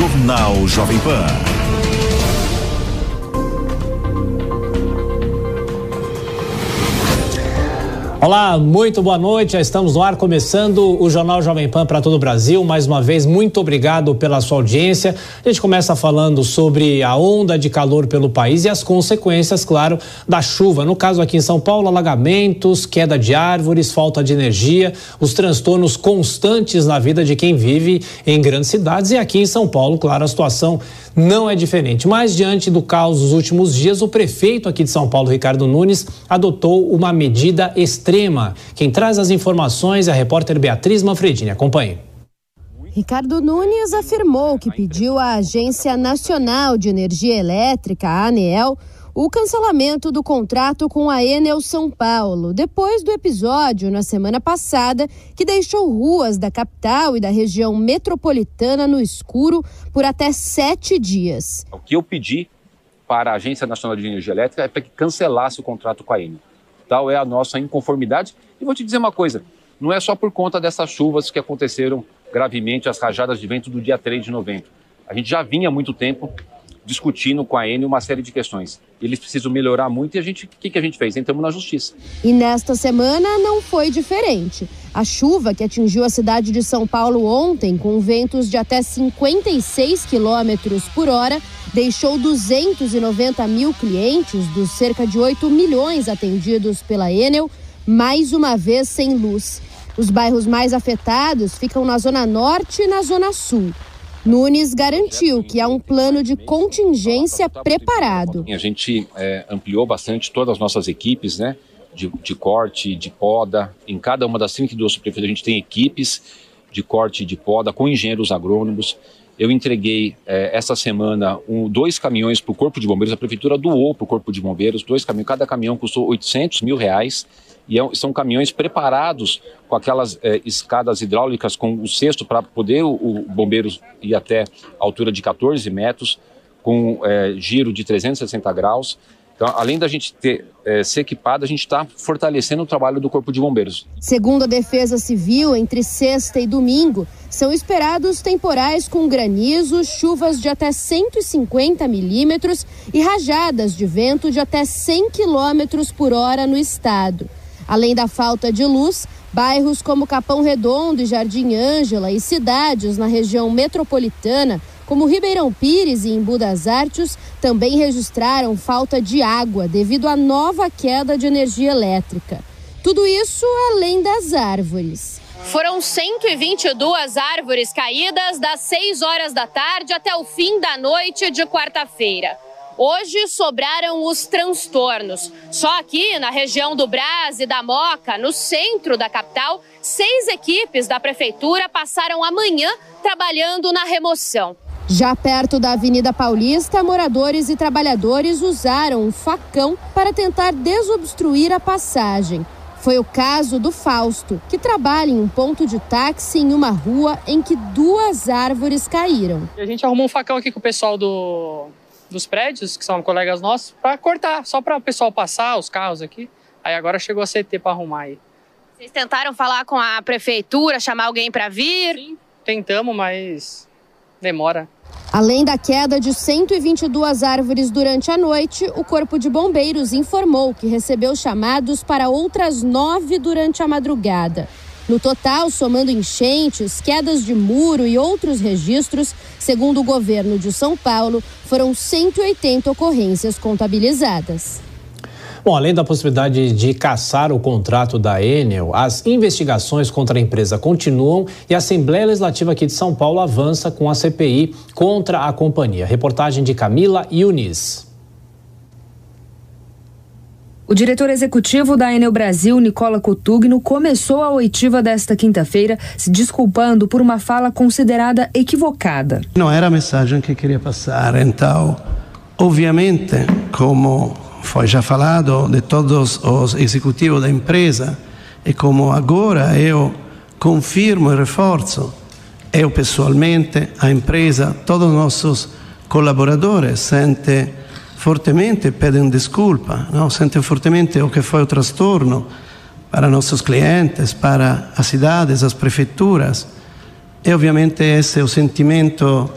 Jornal Jovem Pan. Olá, muito boa noite. Já estamos no ar começando o Jornal Jovem Pan para todo o Brasil. Mais uma vez, muito obrigado pela sua audiência. A gente começa falando sobre a onda de calor pelo país e as consequências, claro, da chuva. No caso aqui em São Paulo, alagamentos, queda de árvores, falta de energia, os transtornos constantes na vida de quem vive em grandes cidades. E aqui em São Paulo, claro, a situação não é diferente. Mas diante do caos dos últimos dias, o prefeito aqui de São Paulo, Ricardo Nunes, adotou uma medida extrema. Quem traz as informações é a repórter Beatriz Manfredini. Acompanhe. Ricardo Nunes afirmou que pediu à Agência Nacional de Energia Elétrica, a ANEEL, o cancelamento do contrato com a Enel São Paulo, depois do episódio na semana passada que deixou ruas da capital e da região metropolitana no escuro por até sete dias. O que eu pedi para a Agência Nacional de Energia Elétrica é para que cancelasse o contrato com a Enel. Tal é a nossa inconformidade. E vou te dizer uma coisa: não é só por conta dessas chuvas que aconteceram gravemente, as rajadas de vento do dia 3 de novembro. A gente já vinha há muito tempo discutindo com a Enel uma série de questões. Eles precisam melhorar muito e a gente, o que, que a gente fez? Entramos na justiça. E nesta semana não foi diferente. A chuva que atingiu a cidade de São Paulo ontem, com ventos de até 56 quilômetros por hora, deixou 290 mil clientes dos cerca de 8 milhões atendidos pela Enel, mais uma vez sem luz. Os bairros mais afetados ficam na Zona Norte e na Zona Sul. Nunes garantiu que há um plano de contingência preparado. A gente é, ampliou bastante todas as nossas equipes, né? De, de, corte, de poda. Em cada uma das 32 prefeituras a gente tem equipes de corte e de poda com engenheiros agrônomos. Eu entreguei é, essa semana um, dois caminhões para o Corpo de Bombeiros. A prefeitura doou para o Corpo de Bombeiros dois caminhões. Cada caminhão custou 800 mil reais e é, são caminhões preparados com aquelas é, escadas hidráulicas com o cesto para poder o, o, bombeiro ir até altura de 14 metros, com é, giro de 360 graus. Então, além da gente ter é, ser equipado, a gente está fortalecendo o trabalho do Corpo de Bombeiros. Segundo a Defesa Civil, entre sexta e domingo, são esperados temporais com granizo, chuvas de até 150 milímetros e rajadas de vento de até 100 quilômetros por hora no estado. Além da falta de luz, bairros como Capão Redondo e Jardim Ângela e cidades na região metropolitana, como Ribeirão Pires e Embu das Artes, também registraram falta de água devido à nova queda de energia elétrica. Tudo isso além das árvores. Foram 122 árvores caídas das 6 horas da tarde até o fim da noite de quarta-feira. Hoje sobraram os transtornos. Só aqui na região do Brás e da Moca, no centro da capital, seis equipes da prefeitura passaram a manhã trabalhando na remoção. Já perto da Avenida Paulista, moradores e trabalhadores usaram um facão para tentar desobstruir a passagem. Foi o caso do Fausto, que trabalha em um ponto de táxi em uma rua em que duas árvores caíram. A gente arrumou um facão aqui com o pessoal do, dos prédios, que são colegas nossos, para cortar, só para o pessoal passar os carros aqui. Aí agora chegou a CT para arrumar aí. Vocês tentaram falar com a prefeitura, chamar alguém para vir? Sim, tentamos, mas demora. Além da queda de 122 árvores durante a noite, o Corpo de Bombeiros informou que recebeu chamados para outras nove durante a madrugada. No total, somando enchentes, quedas de muro e outros registros, segundo o governo de São Paulo, foram 180 ocorrências contabilizadas. Bom, além da possibilidade de caçar o contrato da Enel, as investigações contra a empresa continuam e a Assembleia Legislativa aqui de São Paulo avança com a CPI contra a companhia. Reportagem de Camila Yunis. O diretor executivo da Enel Brasil, Nicola Cotugno, começou a oitiva desta quinta-feira se desculpando por uma fala considerada equivocada. Não era a mensagem que queria passar, então, obviamente, como foi já falado de todos os executivos da empresa, e como agora eu confirmo e reforço, eu pessoalmente, a empresa, todos os nossos colaboradores sentem fortemente pedem desculpa, não? sentem fortemente o que foi o transtorno para nossos clientes, para as cidades, as prefeituras. E obviamente esse é o sentimento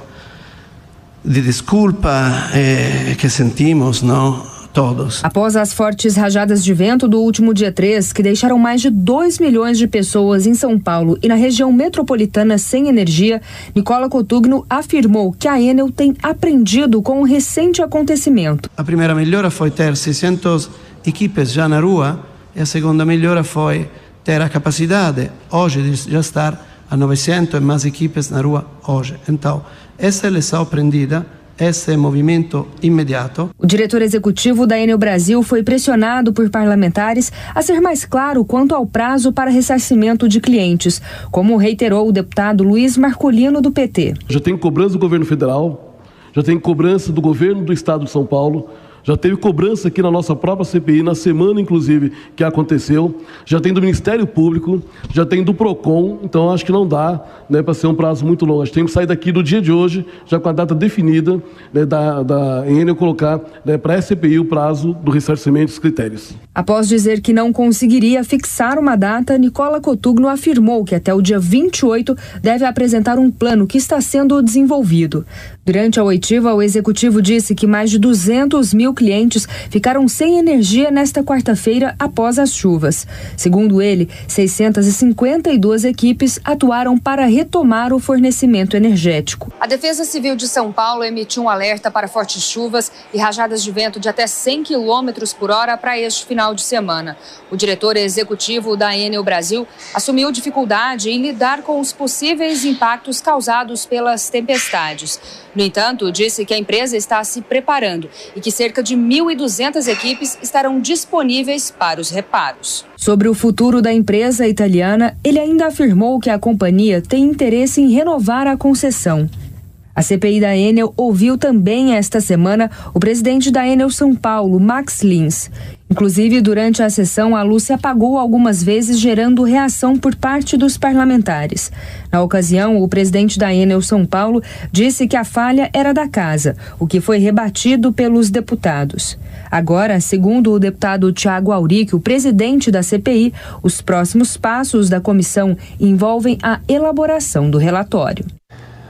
de desculpa eh, que sentimos, não? Todos. Após as fortes rajadas de vento do último dia 3, que deixaram mais de 2 milhões de pessoas em São Paulo e na região metropolitana sem energia, Nicola Cotugno afirmou que a Enel tem aprendido com o recente acontecimento. A primeira melhora foi ter 600 equipes já na rua e a segunda melhora foi ter a capacidade hoje de já estar a 900 e mais equipes na rua hoje. Então, essa é a lição aprendida esse movimento imediato. O diretor executivo da Enel Brasil foi pressionado por parlamentares a ser mais claro quanto ao prazo para ressarcimento de clientes, como reiterou o deputado Luiz Marcolino do PT. Já tem cobrança do governo federal, já tem cobrança do governo do estado de São Paulo, já teve cobrança aqui na nossa própria CPI, na semana, inclusive, que aconteceu. Já tem do Ministério Público, já tem do PROCON, então acho que não dá né, para ser um prazo muito longo. A gente tem que sair daqui do dia de hoje, já com a data definida, né, da, da Enel colocar né, para a CPI o prazo do ressarcimento dos critérios. Após dizer que não conseguiria fixar uma data, Nicola Cotugno afirmou que até o dia 28 deve apresentar um plano que está sendo desenvolvido. Durante a oitiva, o executivo disse que mais de 200 mil clientes ficaram sem energia nesta quarta-feira após as chuvas. Segundo ele, 652 equipes atuaram para retomar o fornecimento energético. A Defesa Civil de São Paulo emitiu um alerta para fortes chuvas e rajadas de vento de até 100 km por hora para este final de semana. O diretor executivo da Enel Brasil assumiu dificuldade em lidar com os possíveis impactos causados pelas tempestades. No entanto, disse que a empresa está se preparando e que cerca de 1.200 equipes estarão disponíveis para os reparos. Sobre o futuro da empresa italiana, ele ainda afirmou que a companhia tem interesse em renovar a concessão. A CPI da Enel ouviu também esta semana o presidente da Enel São Paulo, Max Lins. Inclusive, durante a sessão, a luz se apagou algumas vezes, gerando reação por parte dos parlamentares. Na ocasião, o presidente da Enel São Paulo disse que a falha era da casa, o que foi rebatido pelos deputados. Agora, segundo o deputado Tiago Auric, o presidente da CPI, os próximos passos da comissão envolvem a elaboração do relatório.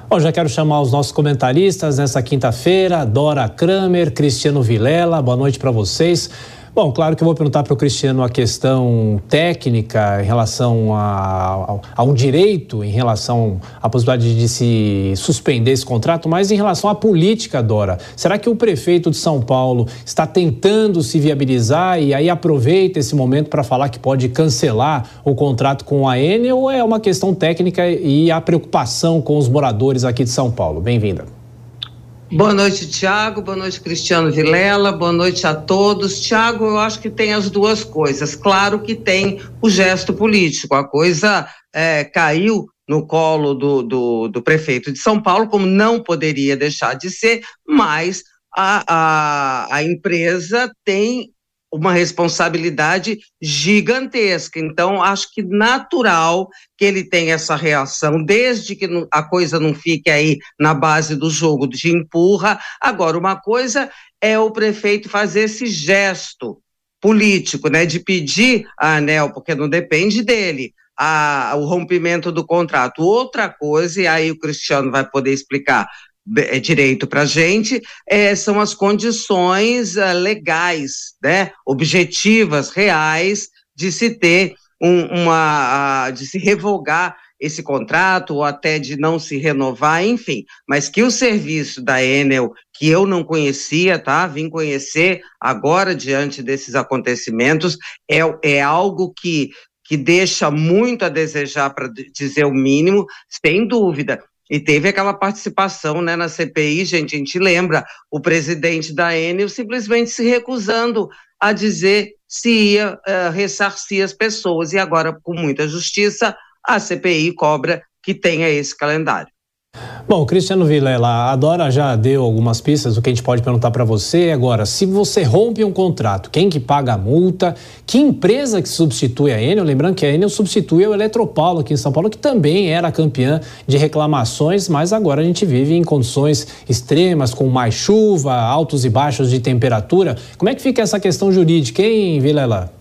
Bom, já quero chamar os nossos comentaristas nessa quinta-feira, Dora Kramer, Cristiano Vilela, boa noite para vocês. Bom, claro que eu vou perguntar para o Cristiano a questão técnica em relação a, a, um direito, em relação à possibilidade de se suspender esse contrato, mas em relação à política, Dora. Será que o prefeito de São Paulo está tentando se viabilizar e aí aproveita esse momento para falar que pode cancelar o contrato com a Enel ou é uma questão técnica e a preocupação com os moradores aqui de São Paulo? Bem-vinda. Boa noite, Tiago. Boa noite, Cristiano Vilela. Boa noite a todos. Tiago, eu acho que tem as duas coisas. Claro que tem o gesto político. A coisa é, caiu no colo do, do, do, prefeito de São Paulo, como não poderia deixar de ser, mas a, a, a empresa tem uma responsabilidade gigantesca. Então, acho que natural que ele tenha essa reação, desde que a coisa não fique aí na base do jogo de empurra. Agora, uma coisa é o prefeito fazer esse gesto político, né, de pedir a ANEL, porque não depende dele, a, o rompimento do contrato. Outra coisa, e aí o Cristiano vai poder explicar direito para a gente é, são as condições uh, legais, né, objetivas, reais de se ter um, uma, de se revogar esse contrato ou até de não se renovar, enfim, mas que o serviço da Enel, que eu não conhecia, tá, vim conhecer agora diante desses acontecimentos, é, é algo que que deixa muito a desejar, para dizer o mínimo, sem dúvida. E teve aquela participação né, na CPI, gente, a gente lembra, o presidente da Enel simplesmente se recusando a dizer se ia uh, ressarcir as pessoas. E agora, com muita justiça, a CPI cobra que tenha esse calendário. Bom, Cristiano Vilela, a Dora já deu algumas pistas do que a gente pode perguntar para você. Agora, se você rompe um contrato, quem que paga a multa? Que empresa que substitui a Enel? Lembrando que a Enel substitui o Eletropaulo aqui em São Paulo, que também era campeã de reclamações, mas agora a gente vive em condições extremas, com mais chuva, altos e baixos de temperatura. Como é que fica essa questão jurídica, hein, Vilela?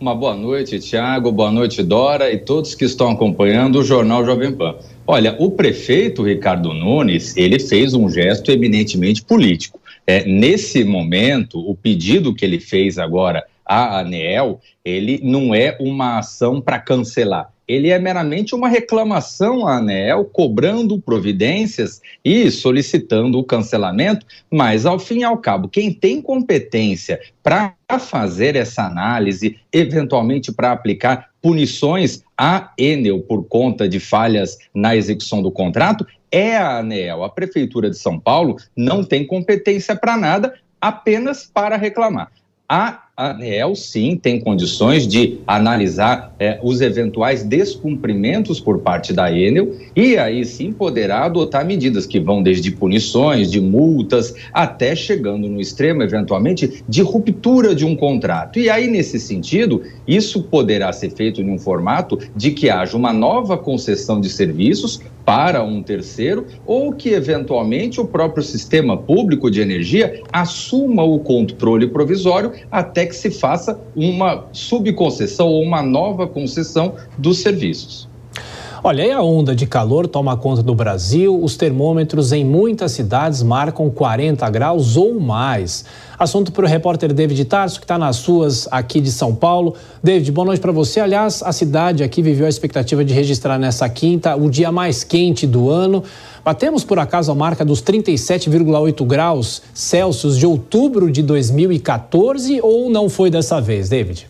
Uma boa noite, Tiago, boa noite, Dora e todos que estão acompanhando o Jornal Jovem Pan. Olha, o prefeito Ricardo Nunes, ele fez um gesto eminentemente político. É, nesse momento, o pedido que ele fez agora à ANEEL, ele não é uma ação para cancelar, ele é meramente uma reclamação à ANEL, cobrando providências e solicitando o cancelamento, mas ao fim e ao cabo, quem tem competência para fazer essa análise, eventualmente para aplicar punições à Enel por conta de falhas na execução do contrato, é a ANEL. A Prefeitura de São Paulo não tem competência para nada, apenas para reclamar. A a ANEEL, sim, tem condições de analisar é, os eventuais descumprimentos por parte da Enel e aí sim poderá adotar medidas que vão desde punições, de multas, até chegando no extremo, eventualmente, de ruptura de um contrato. E aí, nesse sentido, isso poderá ser feito em um formato de que haja uma nova concessão de serviços para um terceiro ou que, eventualmente, o próprio sistema público de energia assuma o controle provisório até que se faça uma subconcessão ou uma nova concessão dos serviços. Olha, aí a onda de calor toma conta do Brasil. Os termômetros em muitas cidades marcam 40 graus ou mais. Assunto para o repórter David Tarso, que está nas ruas aqui de São Paulo. David, boa noite para você. Aliás, a cidade aqui viveu a expectativa de registrar nessa quinta o dia mais quente do ano. Batemos por acaso a marca dos 37,8 graus Celsius de outubro de 2014 ou não foi dessa vez, David?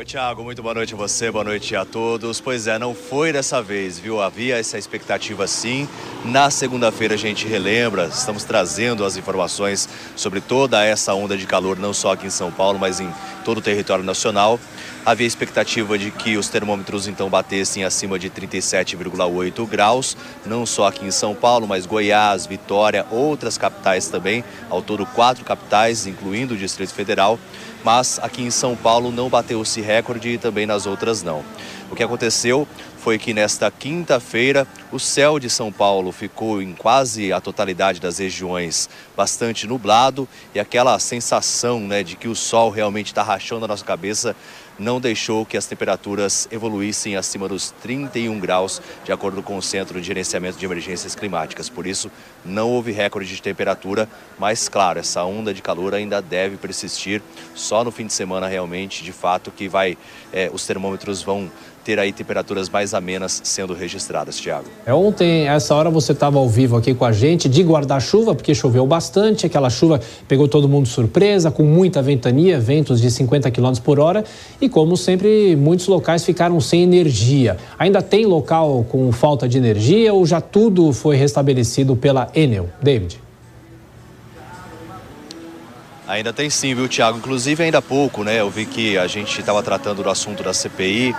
Oi, Tiago, muito boa noite a você, boa noite a todos. Pois é, não foi dessa vez, viu? Havia essa expectativa sim. Na segunda-feira a gente relembra, estamos trazendo as informações sobre toda essa onda de calor, não só aqui em São Paulo, mas em todo o território nacional. Havia expectativa de que os termômetros então batessem acima de 37,8 graus, não só aqui em São Paulo, mas Goiás, Vitória, outras capitais também, ao todo quatro capitais, incluindo o Distrito Federal mas aqui em São Paulo não bateu esse recorde e também nas outras não. O que aconteceu foi que nesta quinta-feira o céu de São Paulo ficou em quase a totalidade das regiões bastante nublado e aquela sensação né, de que o sol realmente está rachando a nossa cabeça não deixou que as temperaturas evoluíssem acima dos 31 graus, de acordo com o Centro de Gerenciamento de Emergências Climáticas. Por isso, não houve recorde de temperatura, mas claro, essa onda de calor ainda deve persistir. Só no fim de semana, realmente, de fato, que vai, é, os termômetros vão ter aí temperaturas mais amenas sendo registradas, Tiago. É, ontem, essa hora, você estava ao vivo aqui com a gente de guarda-chuva, porque choveu bastante, aquela chuva pegou todo mundo de surpresa, com muita ventania, ventos de 50 km por hora, e como sempre, muitos locais ficaram sem energia. Ainda tem local com falta de energia ou já tudo foi restabelecido pela Enel? David. Ainda tem sim, viu, Tiago? Inclusive, ainda há pouco, né? Eu vi que a gente estava tratando do assunto da CPI,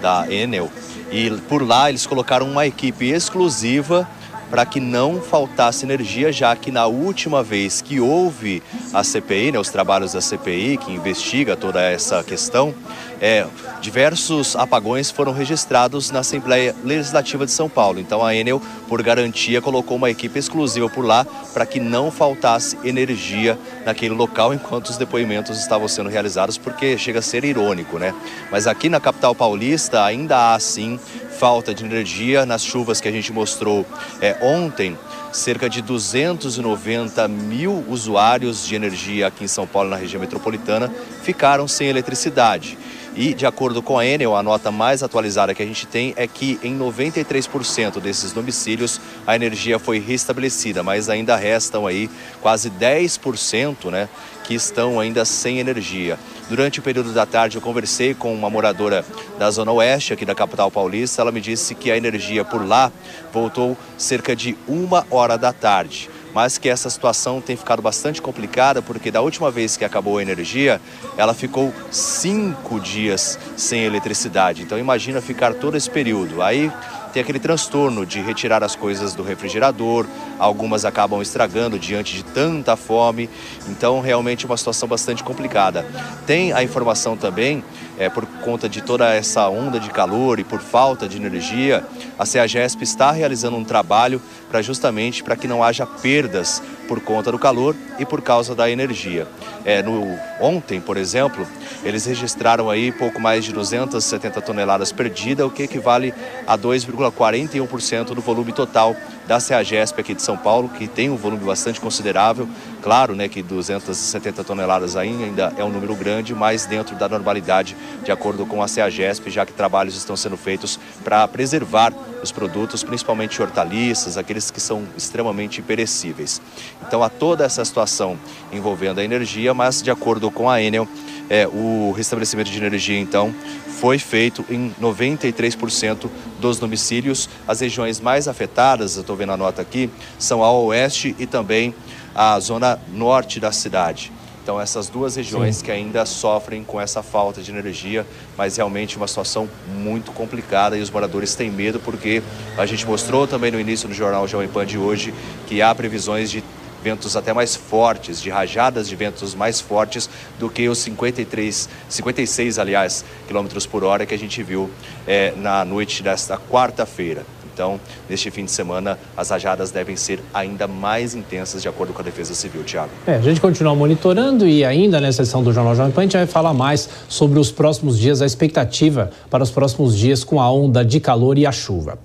da Enel, e por lá eles colocaram uma equipe exclusiva para que não faltasse energia, já que na última vez que houve a CPI, né, os trabalhos da CPI, que investiga toda essa questão, é, diversos apagões foram registrados na Assembleia Legislativa de São Paulo. Então a Enel, por garantia, colocou uma equipe exclusiva por lá para que não faltasse energia naquele local enquanto os depoimentos estavam sendo realizados, porque chega a ser irônico, né? Mas aqui na capital paulista ainda há sim falta de energia nas chuvas que a gente mostrou é, ontem. Cerca de 290 mil usuários de energia aqui em São Paulo, na região metropolitana, ficaram sem eletricidade. E, de acordo com a Enel, a nota mais atualizada que a gente tem é que em 93% desses domicílios a energia foi restabelecida, mas ainda restam aí quase 10% né, que estão ainda sem energia. Durante o período da tarde eu conversei com uma moradora da Zona Oeste, aqui da capital paulista. Ela me disse que a energia por lá voltou cerca de uma hora da tarde mas que essa situação tem ficado bastante complicada porque da última vez que acabou a energia, ela ficou cinco dias sem eletricidade. Então imagina ficar todo esse período. Aí tem aquele transtorno de retirar as coisas do refrigerador, algumas acabam estragando diante de tanta fome, então realmente uma situação bastante complicada. Tem a informação também é, por conta de toda essa onda de calor e por falta de energia, a CEAGESP está realizando um trabalho para justamente para que não haja perdas por conta do calor e por causa da energia. É, no, ontem, por exemplo, eles registraram aí pouco mais de 270 toneladas perdidas, o que equivale a 2,41% do volume total da CEAGESP aqui de São Paulo, que tem um volume bastante considerável. Claro né, que 270 toneladas ainda é um número grande, mas dentro da normalidade, de acordo com a CEAGESP, já que trabalhos estão sendo feitos para preservar os produtos, principalmente hortaliças, aqueles que são extremamente perecíveis. Então há toda essa situação envolvendo a energia, mas de acordo com a Enel, é, o restabelecimento de energia então foi feito em 93% dos domicílios. As regiões mais afetadas, eu estou vendo a nota aqui, são a oeste e também a zona norte da cidade. Então, essas duas regiões Sim. que ainda sofrem com essa falta de energia, mas realmente uma situação muito complicada e os moradores têm medo porque a gente mostrou também no início do jornal Jovem Pan de hoje que há previsões de ventos até mais fortes, de rajadas de ventos mais fortes do que os 53, 56, aliás, quilômetros por hora que a gente viu é, na noite desta quarta-feira. Então, neste fim de semana, as rajadas devem ser ainda mais intensas, de acordo com a Defesa Civil, Tiago. É, a gente continua monitorando e ainda nessa sessão do Jornal Jovem Pan, a gente vai falar mais sobre os próximos dias, a expectativa para os próximos dias com a onda de calor e a chuva.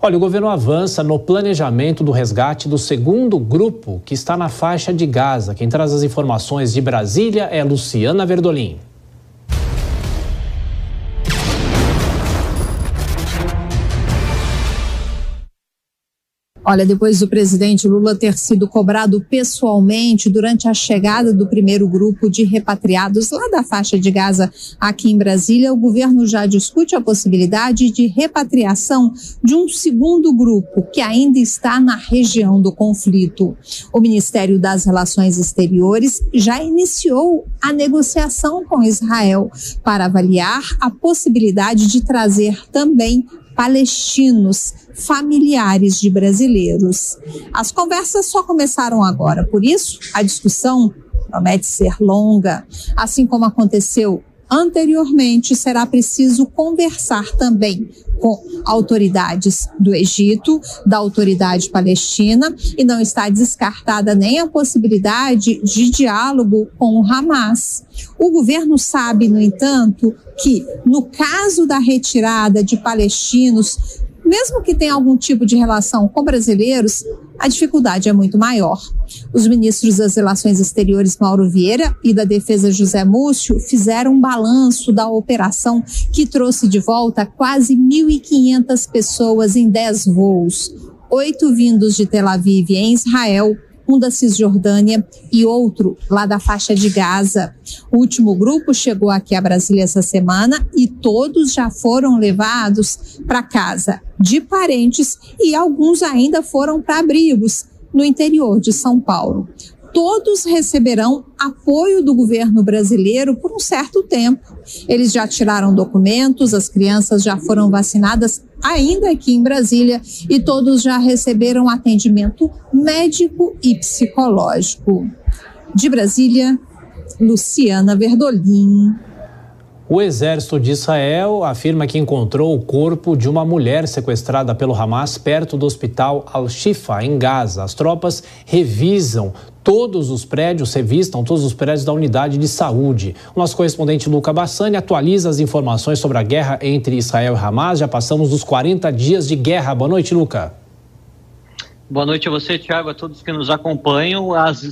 Olha, o governo avança no planejamento do resgate do segundo grupo que está na faixa de Gaza. Quem traz as informações de Brasília é Luciana Verdolim. Olha, depois do presidente Lula ter sido cobrado pessoalmente durante a chegada do primeiro grupo de repatriados lá da faixa de Gaza aqui em Brasília, o governo já discute a possibilidade de repatriação de um segundo grupo que ainda está na região do conflito. O Ministério das Relações Exteriores já iniciou a negociação com Israel para avaliar a possibilidade de trazer também palestinos, familiares de brasileiros. As conversas só começaram agora, por isso a discussão promete ser longa, assim como aconteceu anteriormente, será preciso conversar também com autoridades do Egito, da autoridade palestina, e não está descartada nem a possibilidade de diálogo com o Hamas. O governo sabe, no entanto, que no caso da retirada de palestinos mesmo que tenha algum tipo de relação com brasileiros, a dificuldade é muito maior. Os ministros das Relações Exteriores Mauro Vieira e da Defesa José Múcio fizeram um balanço da operação que trouxe de volta quase 1.500 pessoas em 10 voos, oito vindos de Tel Aviv em Israel, um da Cisjordânia e outro lá da faixa de Gaza. O último grupo chegou aqui a Brasília essa semana e todos já foram levados para casa de parentes e alguns ainda foram para abrigos no interior de São Paulo todos receberão apoio do governo brasileiro por um certo tempo. Eles já tiraram documentos, as crianças já foram vacinadas ainda aqui em Brasília e todos já receberam atendimento médico e psicológico. De Brasília, Luciana Verdolim. O exército de Israel afirma que encontrou o corpo de uma mulher sequestrada pelo Hamas perto do hospital Al-Shifa, em Gaza. As tropas revisam todos os prédios, revistam todos os prédios da unidade de saúde. O nosso correspondente Luca Bassani atualiza as informações sobre a guerra entre Israel e Hamas. Já passamos dos 40 dias de guerra. Boa noite, Luca. Boa noite a você, Tiago, a todos que nos acompanham. As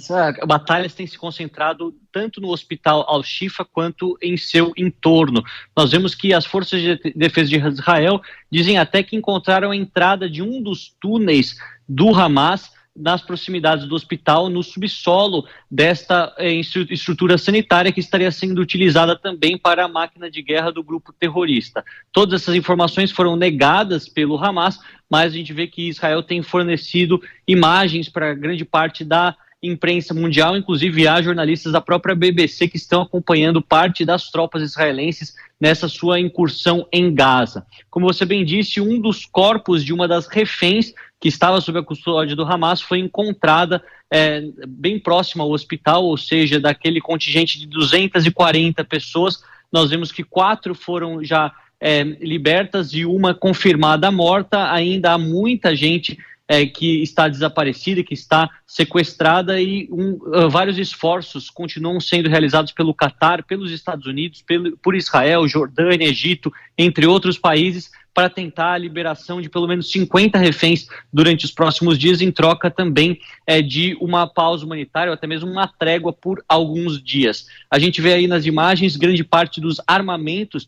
batalhas têm se concentrado tanto no hospital Al-Shifa quanto em seu entorno. Nós vemos que as forças de defesa de Israel dizem até que encontraram a entrada de um dos túneis do Hamas nas proximidades do hospital, no subsolo desta eh, estrutura sanitária que estaria sendo utilizada também para a máquina de guerra do grupo terrorista. Todas essas informações foram negadas pelo Hamas, mas a gente vê que Israel tem fornecido imagens para grande parte da imprensa mundial, inclusive há jornalistas da própria BBC que estão acompanhando parte das tropas israelenses nessa sua incursão em Gaza. Como você bem disse, um dos corpos de uma das reféns que estava sob a custódia do Hamas foi encontrada é, bem próxima ao hospital, ou seja, daquele contingente de 240 pessoas nós vemos que quatro foram já é, libertas e uma confirmada morta. Ainda há muita gente é, que está desaparecida, que está sequestrada e um, uh, vários esforços continuam sendo realizados pelo Catar, pelos Estados Unidos, pelo, por Israel, Jordânia, Egito, entre outros países, para tentar a liberação de pelo menos 50 reféns durante os próximos dias, em troca também é, de uma pausa humanitária ou até mesmo uma trégua por alguns dias. A gente vê aí nas imagens grande parte dos armamentos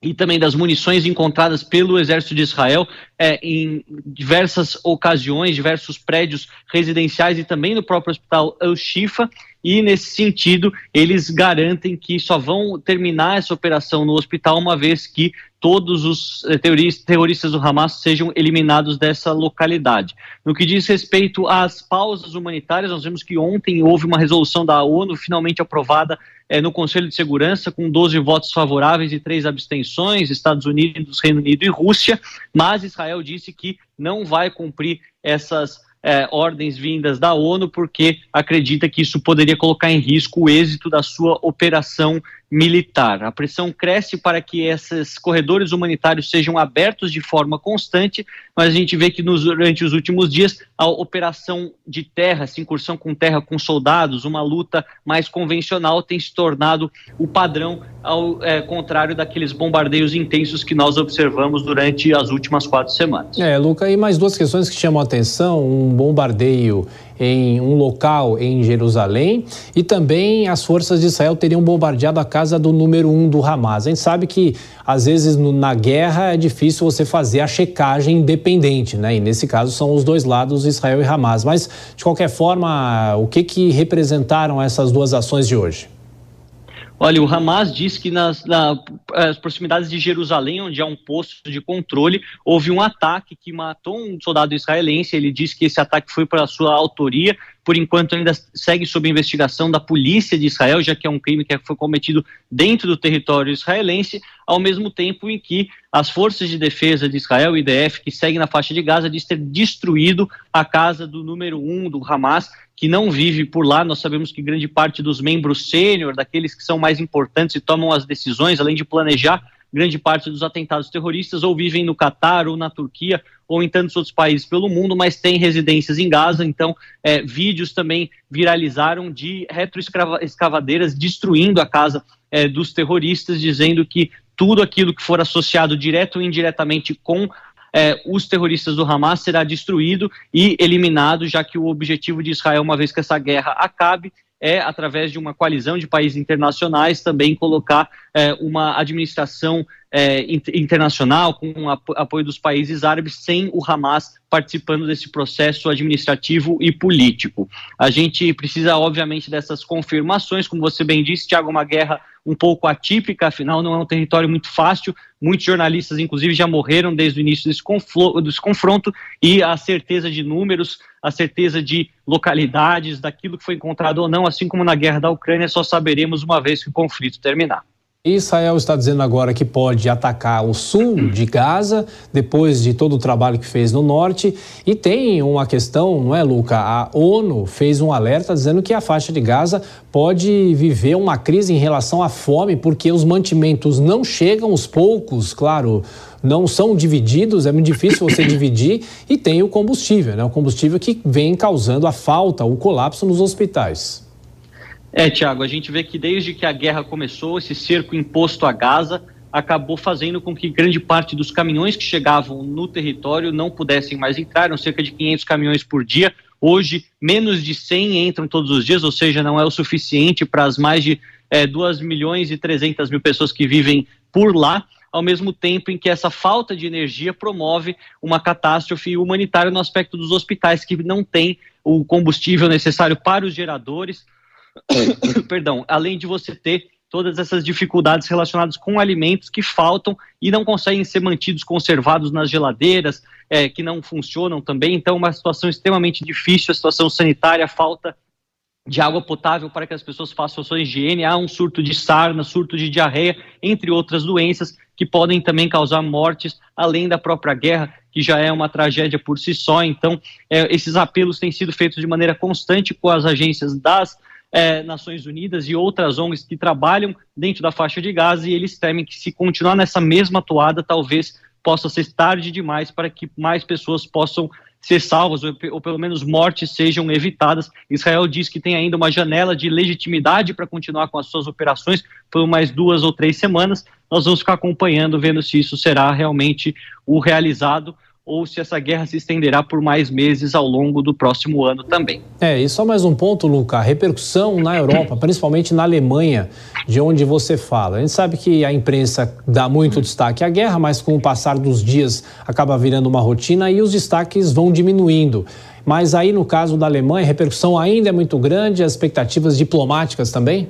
e também das munições encontradas pelo exército de Israel é, em diversas ocasiões, diversos prédios residenciais e também no próprio hospital El-Shifa, e nesse sentido eles garantem que só vão terminar essa operação no hospital uma vez que todos os eh, terroristas do Hamas sejam eliminados dessa localidade. No que diz respeito às pausas humanitárias, nós vemos que ontem houve uma resolução da ONU finalmente aprovada é, no Conselho de Segurança, com 12 votos favoráveis e três abstenções, Estados Unidos, Reino Unido e Rússia, mas Israel disse que não vai cumprir essas é, ordens vindas da ONU, porque acredita que isso poderia colocar em risco o êxito da sua operação militar. A pressão cresce para que esses corredores humanitários sejam abertos de forma constante, mas a gente vê que nos, durante os últimos dias a operação de terra, essa incursão com terra com soldados, uma luta mais convencional tem se tornado o padrão, ao é, contrário daqueles bombardeios intensos que nós observamos durante as últimas quatro semanas. É, Luca, e mais duas questões que chamam a atenção: um bombardeio em um local em Jerusalém e também as forças de Israel teriam bombardeado a casa do número um do Hamas. A gente sabe que às vezes no, na guerra é difícil você fazer a checagem independente, né? E nesse caso são os dois lados, Israel e Hamas. Mas de qualquer forma, o que que representaram essas duas ações de hoje? Olha, o Hamas diz que nas, nas proximidades de Jerusalém, onde há um posto de controle, houve um ataque que matou um soldado israelense. Ele diz que esse ataque foi para sua autoria. Por enquanto, ainda segue sob investigação da polícia de Israel, já que é um crime que foi cometido dentro do território israelense, ao mesmo tempo em que as forças de defesa de Israel, IDF, que seguem na faixa de Gaza, diz ter destruído a casa do número um do Hamas, que não vive por lá. Nós sabemos que grande parte dos membros sênior, daqueles que são mais importantes e tomam as decisões, além de planejar grande parte dos atentados terroristas, ou vivem no Catar ou na Turquia ou em tantos outros países pelo mundo, mas têm residências em Gaza. Então, é, vídeos também viralizaram de retroescavadeiras destruindo a casa é, dos terroristas, dizendo que tudo aquilo que for associado direto ou indiretamente com é, os terroristas do Hamas será destruído e eliminado, já que o objetivo de Israel, uma vez que essa guerra acabe, é, através de uma coalizão de países internacionais, também colocar é, uma administração é, internacional com apoio dos países árabes, sem o Hamas participando desse processo administrativo e político. A gente precisa, obviamente, dessas confirmações, como você bem disse, Tiago, uma guerra um pouco atípica, afinal não é um território muito fácil, muitos jornalistas, inclusive, já morreram desde o início desse, desse confronto, e a certeza de números, a certeza de localidades, daquilo que foi encontrado ou não, assim como na guerra da Ucrânia, só saberemos uma vez que o conflito terminar. Israel está dizendo agora que pode atacar o sul de Gaza, depois de todo o trabalho que fez no norte. E tem uma questão, não é, Luca? A ONU fez um alerta dizendo que a faixa de Gaza pode viver uma crise em relação à fome, porque os mantimentos não chegam, os poucos, claro, não são divididos, é muito difícil você dividir, e tem o combustível, né? O combustível que vem causando a falta, o colapso nos hospitais. É, Tiago, a gente vê que desde que a guerra começou, esse cerco imposto a Gaza acabou fazendo com que grande parte dos caminhões que chegavam no território não pudessem mais entrar, eram cerca de 500 caminhões por dia. Hoje, menos de 100 entram todos os dias, ou seja, não é o suficiente para as mais de é, 2 milhões e 300 mil pessoas que vivem por lá, ao mesmo tempo em que essa falta de energia promove uma catástrofe humanitária no aspecto dos hospitais que não têm o combustível necessário para os geradores, perdão, além de você ter todas essas dificuldades relacionadas com alimentos que faltam e não conseguem ser mantidos conservados nas geladeiras, é, que não funcionam também. Então, uma situação extremamente difícil, a situação sanitária, falta de água potável para que as pessoas façam a sua higiene, há um surto de sarna, surto de diarreia, entre outras doenças que podem também causar mortes, além da própria guerra, que já é uma tragédia por si só. Então, é, esses apelos têm sido feitos de maneira constante com as agências das é, Nações Unidas e outras ONGs que trabalham dentro da faixa de Gaza e eles temem que se continuar nessa mesma toada, talvez possa ser tarde demais para que mais pessoas possam ser salvas, ou, ou, pelo menos mortes sejam evitadas. Israel diz que tem ainda uma janela de legitimidade para continuar com as suas operações por mais duas ou três semanas. Nós vamos ficar acompanhando, vendo se isso será realmente o realizado ou se essa guerra se estenderá por mais meses ao longo do próximo ano também. É, e só mais um ponto, Luca, a repercussão na Europa, principalmente na Alemanha, de onde você fala. A gente sabe que a imprensa dá muito destaque à guerra, mas com o passar dos dias acaba virando uma rotina e os destaques vão diminuindo. Mas aí, no caso da Alemanha, a repercussão ainda é muito grande, as expectativas diplomáticas também?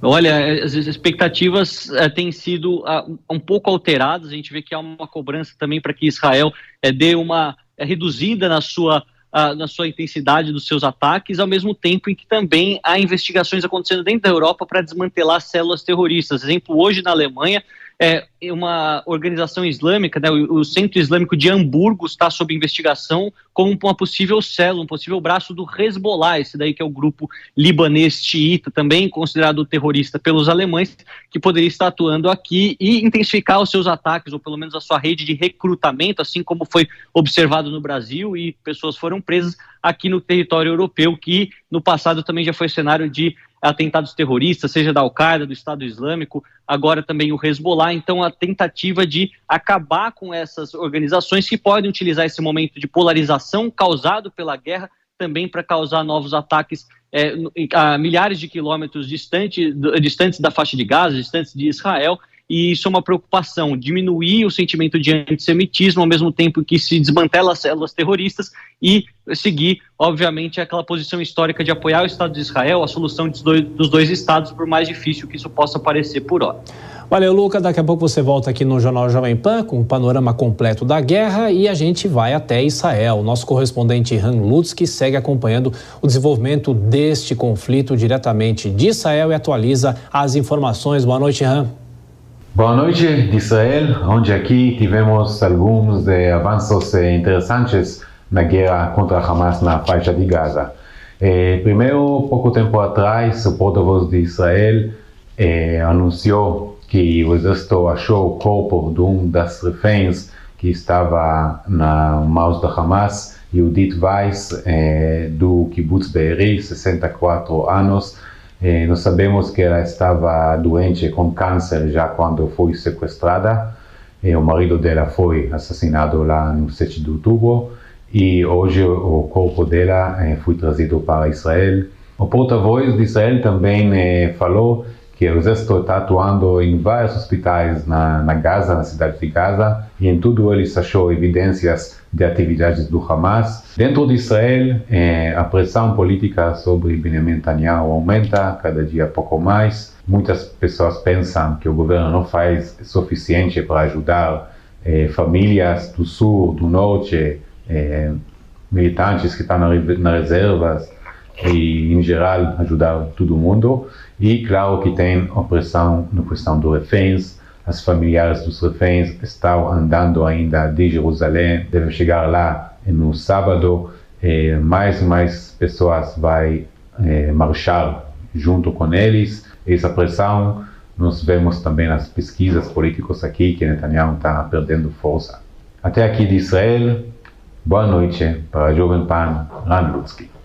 Olha, as expectativas é, têm sido uh, um pouco alteradas. A gente vê que há uma cobrança também para que Israel é, dê uma é, reduzida na sua, uh, na sua intensidade dos seus ataques, ao mesmo tempo em que também há investigações acontecendo dentro da Europa para desmantelar células terroristas. Exemplo, hoje na Alemanha, é, uma organização islâmica, né, o, o, Centro Islâmico de Hamburgo está sob investigação como uma possível célula, um possível braço do Hezbollah, esse daí que é o grupo libanês xiita, também considerado terrorista pelos alemães, que poderia estar atuando aqui e intensificar os seus ataques, ou pelo menos a sua rede de recrutamento, assim como foi observado no Brasil e pessoas foram presas aqui no território europeu, que no passado também já foi cenário de atentados terroristas, seja da Al-Qaeda, do Estado Islâmico, agora também o Hezbollah. Então, a tentativa de acabar com essas organizações que podem utilizar esse momento de polarização causado pela guerra também para causar novos ataques é, a milhares de quilômetros distante, distantes da faixa de Gaza, distantes de Israel, e isso é uma preocupação, diminuir o sentimento de antissemitismo ao mesmo tempo que se desmantela as células terroristas e seguir, obviamente, aquela posição histórica de apoiar o Estado de Israel, a solução dos dois, dos dois estados, por mais difícil que isso possa parecer por hora. Valeu, Luca. Daqui a pouco você volta aqui no Jornal Jovem Pan com um panorama completo da guerra e a gente vai até Israel. Nosso correspondente Han Lutzki segue acompanhando o desenvolvimento deste conflito diretamente de Israel e atualiza as informações. Boa noite, Han. Boa noite de Israel, onde aqui tivemos alguns eh, avanços eh, interessantes na guerra contra Hamas na faixa de Gaza. Eh, primeiro, pouco tempo atrás, o porta-voz de Israel eh, anunciou que o exército achou o corpo de um das reféns que estava na mãos da Hamas, Yudit Weiss, eh, do kibbutz Be'eri, 64 anos, eh, nós sabemos que ela estava doente com câncer já quando foi sequestrada. Eh, o marido dela foi assassinado lá no 7 de outubro e hoje o corpo dela eh, foi trazido para Israel. O porta-voz de Israel também eh, falou que o exército está atuando em vários hospitais na, na Gaza, na cidade de Gaza, e em tudo eles achou evidências de atividades do Hamas. Dentro de Israel, eh, a pressão política sobre Benjamin Netanyahu aumenta cada dia pouco mais. Muitas pessoas pensam que o governo não faz suficiente para ajudar eh, famílias do sul, do norte, eh, militantes que estão nas na reservas e, em geral, ajudar todo mundo. E claro que tem opressão na questão dos reféns. As familiares dos reféns estão andando ainda de Jerusalém, devem chegar lá no sábado. E mais e mais pessoas vão eh, marchar junto com eles. Essa pressão nós vemos também nas pesquisas políticas aqui que Netanyahu está perdendo força. Até aqui de Israel, boa noite para a Jovem Pan, Ran Lutzki.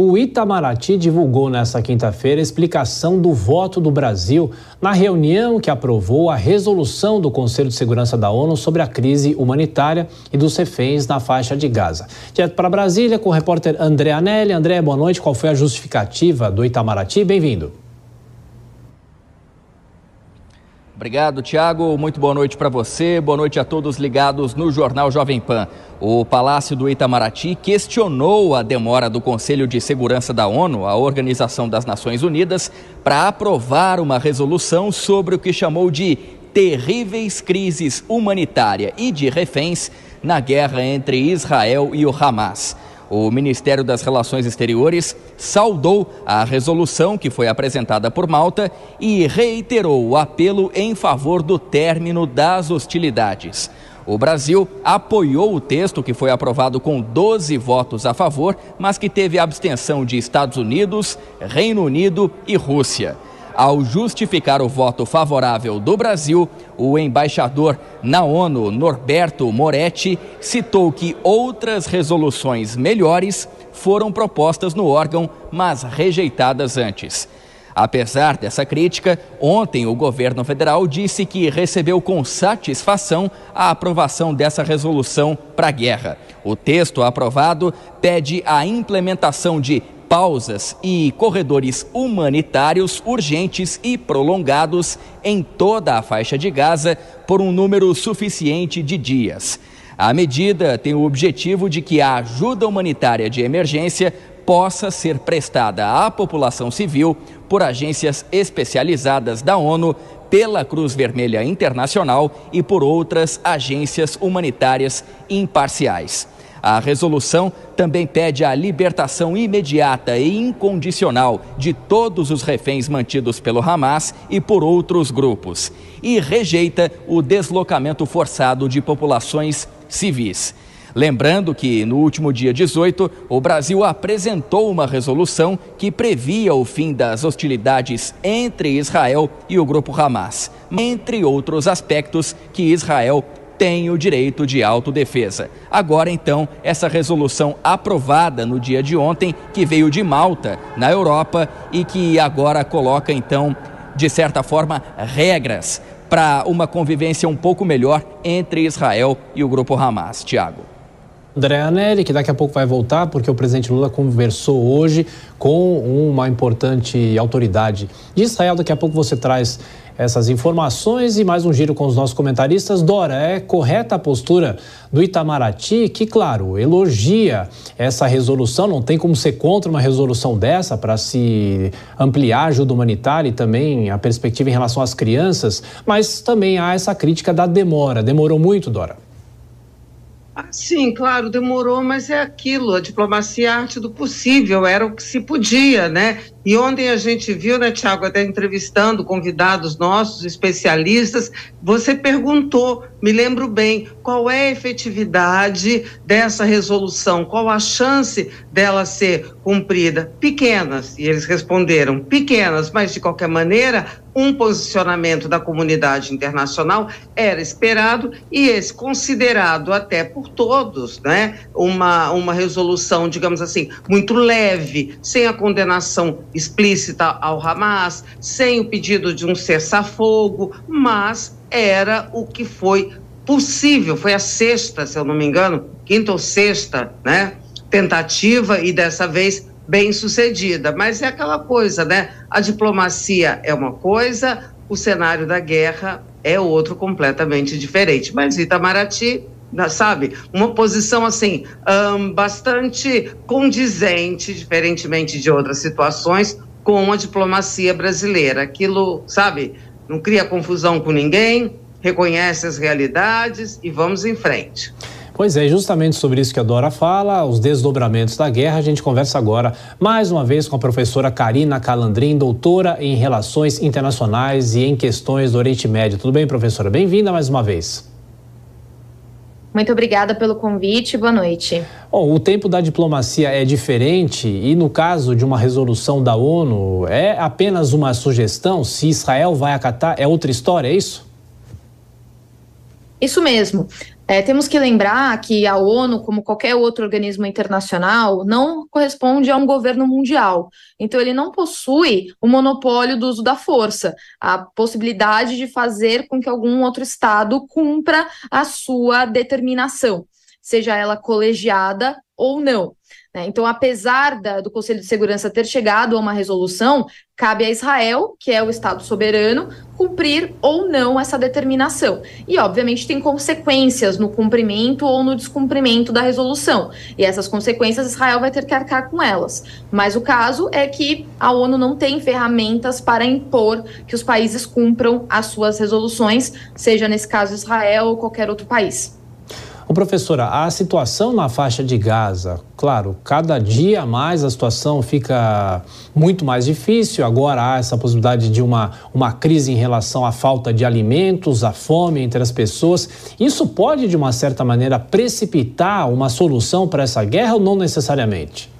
O Itamaraty divulgou nesta quinta-feira a explicação do voto do Brasil na reunião que aprovou a resolução do Conselho de Segurança da ONU sobre a crise humanitária e dos reféns na faixa de Gaza. Direto para Brasília com o repórter André Anelli. André, boa noite. Qual foi a justificativa do Itamaraty? Bem-vindo. Obrigado, Tiago. Muito boa noite para você. Boa noite a todos ligados no Jornal Jovem Pan. O Palácio do Itamaraty questionou a demora do Conselho de Segurança da ONU, a Organização das Nações Unidas, para aprovar uma resolução sobre o que chamou de terríveis crises humanitária e de reféns na guerra entre Israel e o Hamas. O Ministério das Relações Exteriores saudou a resolução que foi apresentada por Malta e reiterou o apelo em favor do término das hostilidades. O Brasil apoiou o texto que foi aprovado com 12 votos a favor, mas que teve abstenção de Estados Unidos, Reino Unido e Rússia. Ao justificar o voto favorável do Brasil, o embaixador na ONU, Norberto Moretti, citou que outras resoluções melhores foram propostas no órgão, mas rejeitadas antes. Apesar dessa crítica, ontem o governo federal disse que recebeu com satisfação a aprovação dessa resolução para a guerra. O texto aprovado pede a implementação de pausas e corredores humanitários urgentes e prolongados em toda a faixa de Gaza por um número suficiente de dias. A medida tem o objetivo de que a ajuda humanitária de emergência possa ser prestada à população civil por agências especializadas da ONU, pela Cruz Vermelha Internacional e por outras agências humanitárias imparciais. A resolução também pede a libertação imediata e incondicional de todos os reféns mantidos pelo Hamas e por outros grupos e rejeita o deslocamento forçado de populações civis. Lembrando que, no último dia 18, o Brasil apresentou uma resolução que previa o fim das hostilidades entre Israel e o grupo Hamas, entre outros aspectos que Israel tem o direito de autodefesa. Agora, então, essa resolução aprovada no dia de ontem, que veio de Malta, na Europa, e que agora coloca, então, de certa forma, regras para uma convivência um pouco melhor entre Israel e o grupo Hamas. Tiago. André Anelli, que daqui a pouco vai voltar, porque o presidente Lula conversou hoje com uma importante autoridade de Israel. Daqui a pouco você traz essas informações e mais um giro com os nossos comentaristas. Dora, é correta a postura do Itamaraty, que, claro, elogia essa resolução, não tem como ser contra uma resolução dessa para se ampliar a ajuda humanitária e também a perspectiva em relação às crianças, mas também há essa crítica da demora. Demorou muito, Dora? Ah, sim, claro, demorou, mas é aquilo, a diplomacia é a arte do possível, era o que se podia, né? E ontem a gente viu, né, Tiago, até entrevistando convidados nossos, especialistas, você perguntou, me lembro bem, qual é a efetividade dessa resolução, qual a chance dela ser cumprida? Pequenas, e eles responderam, pequenas, mas de qualquer maneira, um posicionamento da comunidade internacional era esperado e esse considerado até por todos, né, uma, uma resolução, digamos assim, muito leve, sem a condenação explícita ao Hamas, sem o pedido de um cessar-fogo, mas era o que foi possível. Foi a sexta, se eu não me engano, quinta ou sexta, né? Tentativa e dessa vez bem sucedida. Mas é aquela coisa, né? A diplomacia é uma coisa, o cenário da guerra é outro completamente diferente. Mas Itamaraty sabe? Uma posição assim um, bastante condizente, diferentemente de outras situações, com a diplomacia brasileira. Aquilo, sabe? Não cria confusão com ninguém, reconhece as realidades e vamos em frente. Pois é, justamente sobre isso que a Dora fala, os desdobramentos da guerra, a gente conversa agora mais uma vez com a professora Karina Calandrin, doutora em Relações Internacionais e em Questões do Oriente Médio. Tudo bem, professora? Bem-vinda mais uma vez. Muito obrigada pelo convite. Boa noite. Bom, o tempo da diplomacia é diferente e, no caso de uma resolução da ONU, é apenas uma sugestão? Se Israel vai acatar, é outra história, é isso? Isso mesmo. É, temos que lembrar que a ONU, como qualquer outro organismo internacional, não corresponde a um governo mundial. Então, ele não possui o monopólio do uso da força, a possibilidade de fazer com que algum outro Estado cumpra a sua determinação, seja ela colegiada ou não. Né? Então, apesar da, do Conselho de Segurança ter chegado a uma resolução, cabe a Israel, que é o Estado soberano, cumprir ou não essa determinação. E, obviamente, tem consequências no cumprimento ou no descumprimento da resolução. E essas consequências Israel vai ter que arcar com elas. Mas o caso é que a ONU não tem ferramentas para impor que os países cumpram as suas resoluções, seja nesse caso Israel ou qualquer outro país. O professora, a situação na faixa de Gaza, claro, cada dia mais a situação fica muito mais difícil. Agora há essa possibilidade de uma, uma crise em relação à falta de alimentos, à fome entre as pessoas. Isso pode, de uma certa maneira, precipitar uma solução para essa guerra ou não necessariamente?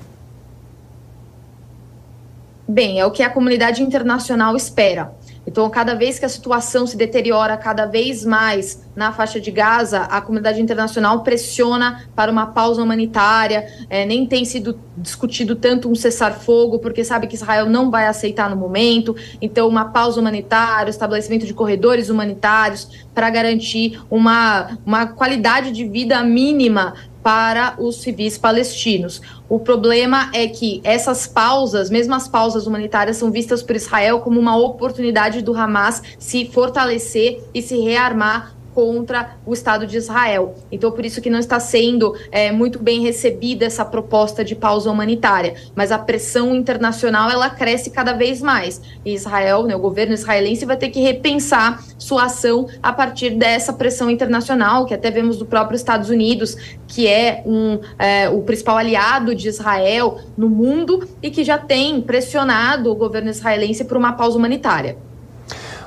Bem, é o que a comunidade internacional espera. Então, cada vez que a situação se deteriora cada vez mais na faixa de Gaza, a comunidade internacional pressiona para uma pausa humanitária. É, nem tem sido discutido tanto um cessar-fogo, porque sabe que Israel não vai aceitar no momento. Então, uma pausa humanitária, estabelecimento de corredores humanitários para garantir uma, uma qualidade de vida mínima para os civis palestinos. O problema é que essas pausas, mesmo as pausas humanitárias, são vistas por Israel como uma oportunidade do Hamas se fortalecer e se rearmar contra o Estado de Israel. Então, por isso que não está sendo é, muito bem recebida essa proposta de pausa humanitária. Mas a pressão internacional ela cresce cada vez mais. E Israel, né, o governo israelense, vai ter que repensar sua ação a partir dessa pressão internacional, que até vemos do próprio Estados Unidos, que é, um, é, o principal aliado de Israel no mundo e que já tem pressionado o governo israelense por uma pausa humanitária.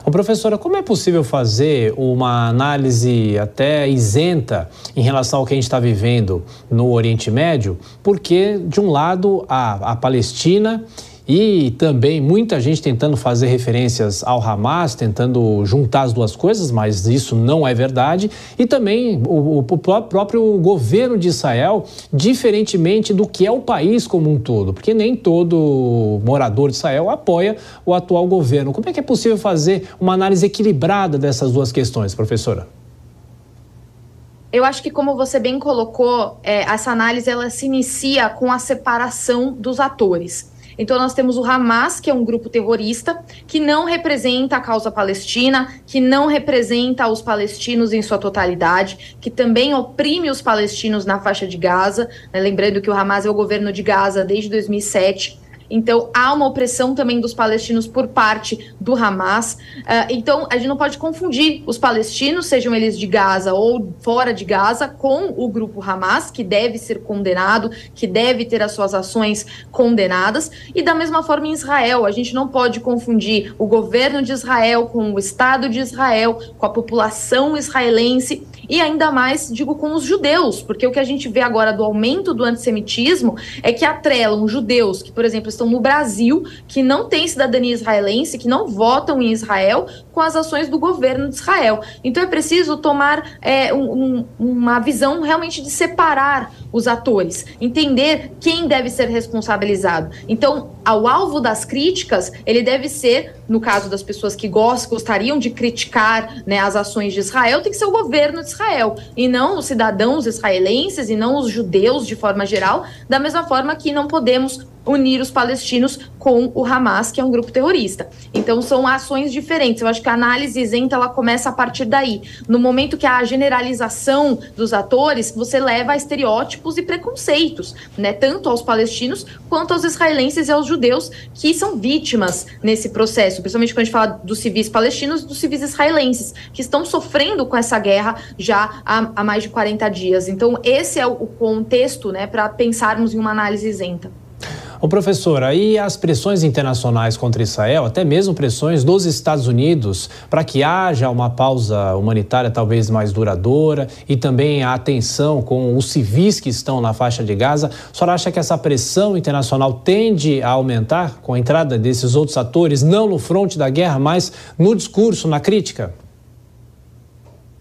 Ô, professora, como é possível fazer uma análise até isenta em relação ao que a gente está vivendo no Oriente Médio? Porque, de um lado, a, a Palestina e também muita gente tentando fazer referências ao Hamas, tentando juntar as duas coisas, mas isso não é verdade. E também o, o, próprio governo de Israel, diferentemente do que é o país como um todo, porque nem todo morador de Israel apoia o atual governo. Como é que é possível fazer uma análise equilibrada dessas duas questões, professora? Eu acho que, como você bem colocou, é, essa análise ela se inicia com a separação dos atores. Então, nós temos o Hamas, que é um grupo terrorista, que não representa a causa palestina, que não representa os palestinos em sua totalidade, que também oprime os palestinos na faixa de Gaza. Né? Lembrando que o Hamas é o governo de Gaza desde 2007 então, há uma opressão também dos palestinos por parte do Hamas. Uh, então, a gente não pode confundir os palestinos, sejam eles de Gaza ou fora de Gaza, com o grupo Hamas, que deve ser condenado, que deve ter as suas ações condenadas. E da mesma forma em Israel, a gente não pode confundir o governo de Israel com o Estado de Israel, com a população israelense e ainda mais, digo, com os judeus, porque o que a gente vê agora do aumento do antissemitismo é que atrelam judeus que, por exemplo, estão no Brasil, que não têm cidadania israelense, que não votam em Israel, com as ações do governo de Israel. Então é preciso tomar é, um, uma visão realmente de separar os atores, entender quem deve ser responsabilizado. Então, ao alvo das críticas, ele deve ser, no caso das pessoas que gostam, gostariam de criticar né, as ações de Israel, tem que ser o governo de Israel, e não os cidadãos israelenses, e não os judeus de forma geral, da mesma forma que não podemos unir os palestinos com o Hamas, que é um grupo terrorista. Então são ações diferentes. Eu acho que a análise isenta ela começa a partir daí. No momento que há a generalização dos atores, você leva a estereótipos e preconceitos, né, tanto aos palestinos quanto aos israelenses e aos judeus que são vítimas nesse processo, principalmente quando a gente fala dos civis palestinos e dos civis israelenses, que estão sofrendo com essa guerra já há, há mais de 40 dias. Então esse é o contexto, né, para pensarmos em uma análise isenta. Ô professor, aí as pressões internacionais contra Israel, até mesmo pressões dos Estados Unidos para que haja uma pausa humanitária talvez mais duradoura e também a atenção com os civis que estão na faixa de Gaza, a senhora acha que essa pressão internacional tende a aumentar com a entrada desses outros atores, não no fronte da guerra, mas no discurso, na crítica?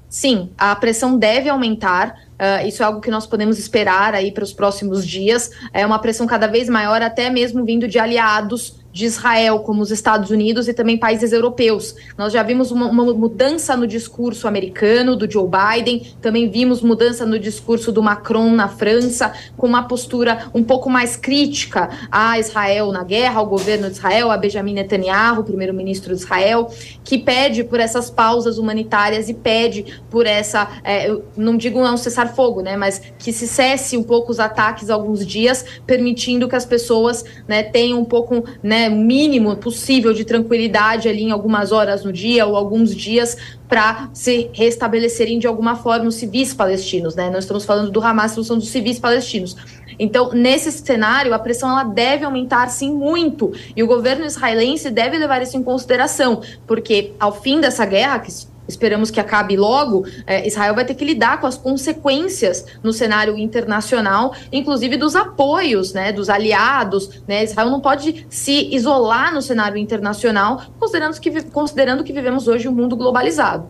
Sim, a pressão deve aumentar Uh, isso é algo que nós podemos esperar aí para os próximos dias. É uma pressão cada vez maior, até mesmo vindo de aliados de Israel, como os Estados Unidos e também países europeus. Nós já vimos uma, uma, mudança no discurso americano do Joe Biden, também vimos mudança no discurso do Macron na França, com uma postura um pouco mais crítica a Israel na guerra, ao governo de Israel, a Benjamin Netanyahu, primeiro-ministro de Israel, que pede por essas pausas humanitárias e pede por essa, é, não digo não cessar fogo, né, mas que se cesse um pouco os ataques alguns dias, permitindo que as pessoas, né, tenham um pouco, né, né, mínimo possível de tranquilidade ali em algumas horas no dia ou alguns dias para se restabelecerem de alguma forma os civis palestinos, né? Nós estamos falando do Hamas, estamos falando dos civis palestinos. Então, nesse cenário, a pressão ela deve aumentar sim muito, e o governo israelense deve levar isso em consideração, porque ao fim dessa guerra, que esperamos que acabe logo, é, Israel vai ter que lidar com as consequências no cenário internacional, inclusive dos apoios, né, dos aliados. Né? Israel não pode se isolar no cenário internacional, considerando que, considerando que vivemos hoje um mundo globalizado.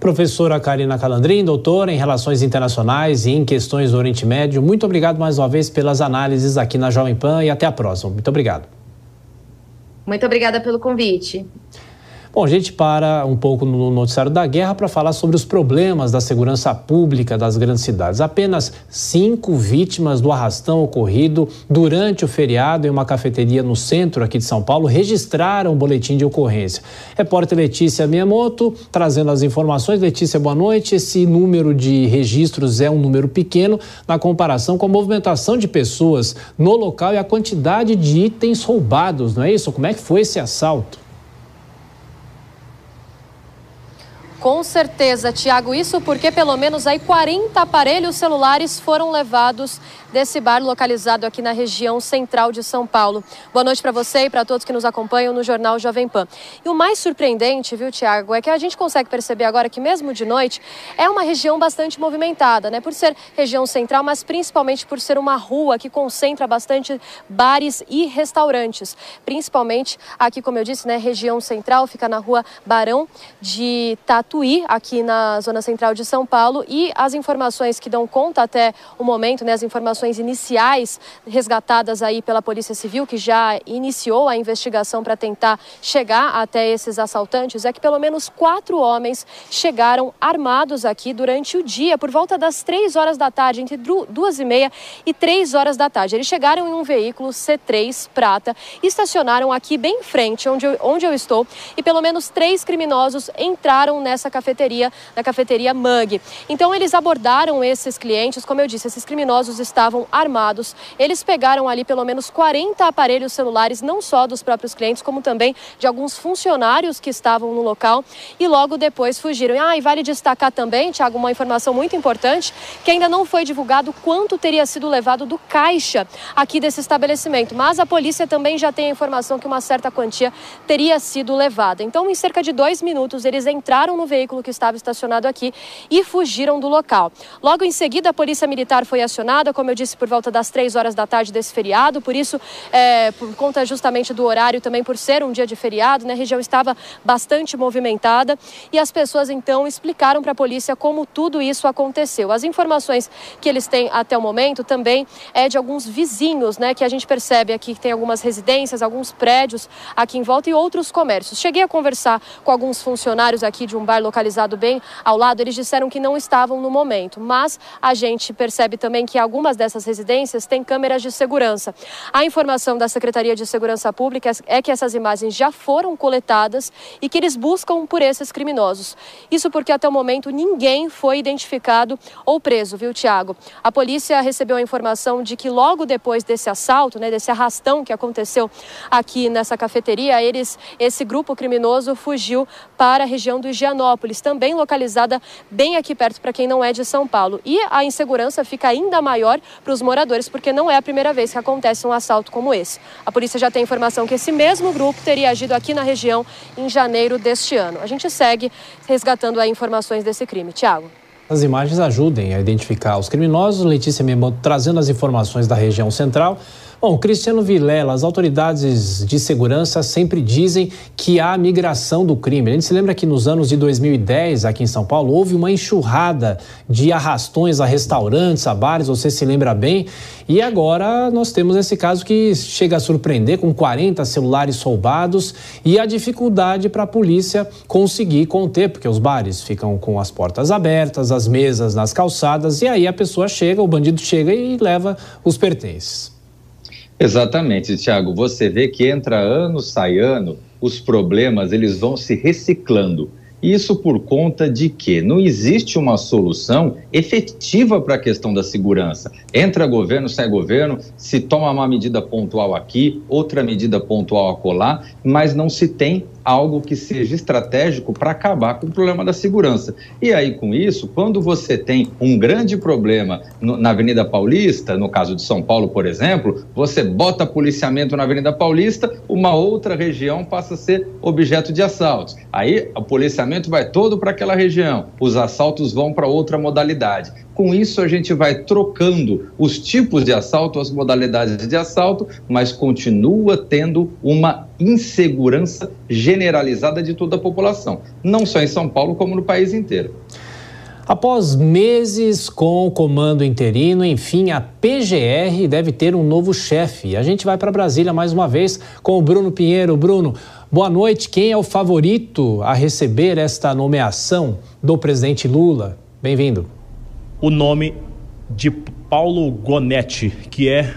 Professora Karina Calandrin, doutora em Relações Internacionais e em Questões do Oriente Médio, muito obrigado mais uma vez pelas análises aqui na Jovem Pan e até a próxima. Muito obrigado. Muito obrigada pelo convite. Bom, a gente para um pouco no noticiário da guerra para falar sobre os problemas da segurança pública das grandes cidades. Apenas cinco vítimas do arrastão ocorrido durante o feriado em uma cafeteria no centro aqui de São Paulo registraram o boletim de ocorrência. Repórter Letícia Miyamoto trazendo as informações. Letícia, boa noite. Esse número de registros é um número pequeno na comparação com a movimentação de pessoas no local e a quantidade de itens roubados, não é isso? Como é que foi esse assalto? Com certeza, Tiago, isso porque pelo menos aí 40 aparelhos celulares foram levados desse bar localizado aqui na região central de São Paulo. Boa noite para você e para todos que nos acompanham no Jornal Jovem Pan. E o mais surpreendente, viu, Tiago, é que a gente consegue perceber agora que mesmo de noite é uma região bastante movimentada, né? Por ser região central, mas principalmente por ser uma rua que concentra bastante bares e restaurantes. Principalmente aqui, como eu disse, né, região central fica na rua Barão de Tatu Tatuí, aqui na zona central de São Paulo, e as informações que dão conta até o momento, né, as informações iniciais resgatadas aí pela Polícia Civil, que já iniciou a investigação para tentar chegar até esses assaltantes, é que pelo menos quatro homens chegaram armados aqui durante o dia, por volta das três horas da tarde, entre duas e meia e três horas da tarde. Eles chegaram em um veículo C3 prata, estacionaram aqui bem em frente, onde eu, onde eu estou, e pelo menos três criminosos entraram nessa cafeteria, na cafeteria Mug. Então eles abordaram esses clientes, como eu disse, esses criminosos estavam armados. Eles pegaram ali pelo menos 40 aparelhos celulares, não só dos próprios clientes, como também de alguns funcionários que estavam no local e logo depois fugiram. Ah, e vale destacar também, Tiago, uma informação muito importante, que ainda não foi divulgado quanto teria sido levado do caixa aqui desse estabelecimento, mas a polícia também já tem a informação que uma certa quantia teria sido levada. Então, em cerca de dois minutos, eles entraram no veículo que estava estacionado aqui e fugiram do local. Logo em seguida, a Polícia Militar foi acionada, como eu disse, por volta das três horas da tarde desse feriado, por isso, é, por conta justamente do horário, também por ser um dia de feriado, né, a região estava bastante movimentada e as pessoas então explicaram para a polícia como tudo isso aconteceu. As informações que eles têm até o momento também é de alguns vizinhos, né, que a gente percebe aqui que tem algumas residências, alguns prédios aqui em volta e outros comércios. Cheguei a conversar com alguns funcionários aqui de um bar localizado bem ao lado, eles disseram que não estavam no momento, mas a gente percebe também que algumas dessas residências têm câmeras de segurança. A informação da Secretaria de Segurança Pública é que essas imagens já foram coletadas e que eles buscam por esses criminosos. Isso porque até o momento ninguém foi identificado ou preso, viu, Tiago? A polícia recebeu a informação de que logo depois desse assalto, né, desse arrastão que aconteceu aqui nessa cafeteria, eles, esse grupo criminoso fugiu para a região do Higienópolis também localizada bem aqui perto para quem não é de São Paulo. E a insegurança fica ainda maior para os moradores, porque não é a primeira vez que acontece um assalto como esse. A polícia já tem informação que esse mesmo grupo teria agido aqui na região em janeiro deste ano. A gente segue resgatando aí informações desse crime. Tiago. As imagens ajudem a identificar os criminosos. Letícia Membo trazendo as informações da região central. Bom, Cristiano Vilela, as autoridades de segurança sempre dizem que há migração do crime. A gente se lembra que nos anos de 2010, aqui em São Paulo, houve uma enxurrada de arrastões a restaurantes, a bares, você se lembra bem. E agora nós temos esse caso que chega a surpreender com 40 celulares roubados e a dificuldade para a polícia conseguir conter, porque os bares ficam com as portas abertas, as mesas nas calçadas, e aí a pessoa chega, o bandido chega e leva os pertences. Exatamente, Tiago. Você vê que entra ano, sai ano, os problemas eles vão se reciclando. Isso por conta de que não existe uma solução efetiva para a questão da segurança. Entra governo, sai governo, se toma uma medida pontual aqui, outra medida pontual acolá, mas não se tem algo que seja estratégico para acabar com o problema da segurança. E aí, com isso, quando você tem um grande problema no, na Avenida Paulista, no caso de São Paulo, por exemplo, você bota policiamento na Avenida Paulista, uma outra região passa a ser objeto de assaltos. Aí o policiamento vai todo para aquela região, os assaltos vão para outra modalidade. Com isso, a gente vai trocando os tipos de assalto, as modalidades de assalto, mas continua tendo uma insegurança generalizada de toda a população, não só em São Paulo, como no país inteiro. Após meses com o comando interino, enfim, a PGR deve ter um novo chefe. A gente vai para Brasília mais uma vez com o Bruno Pinheiro. Bruno, boa noite. Quem é o favorito a receber esta nomeação do presidente Lula? Bem-vindo o nome de Paulo Gonetti, que é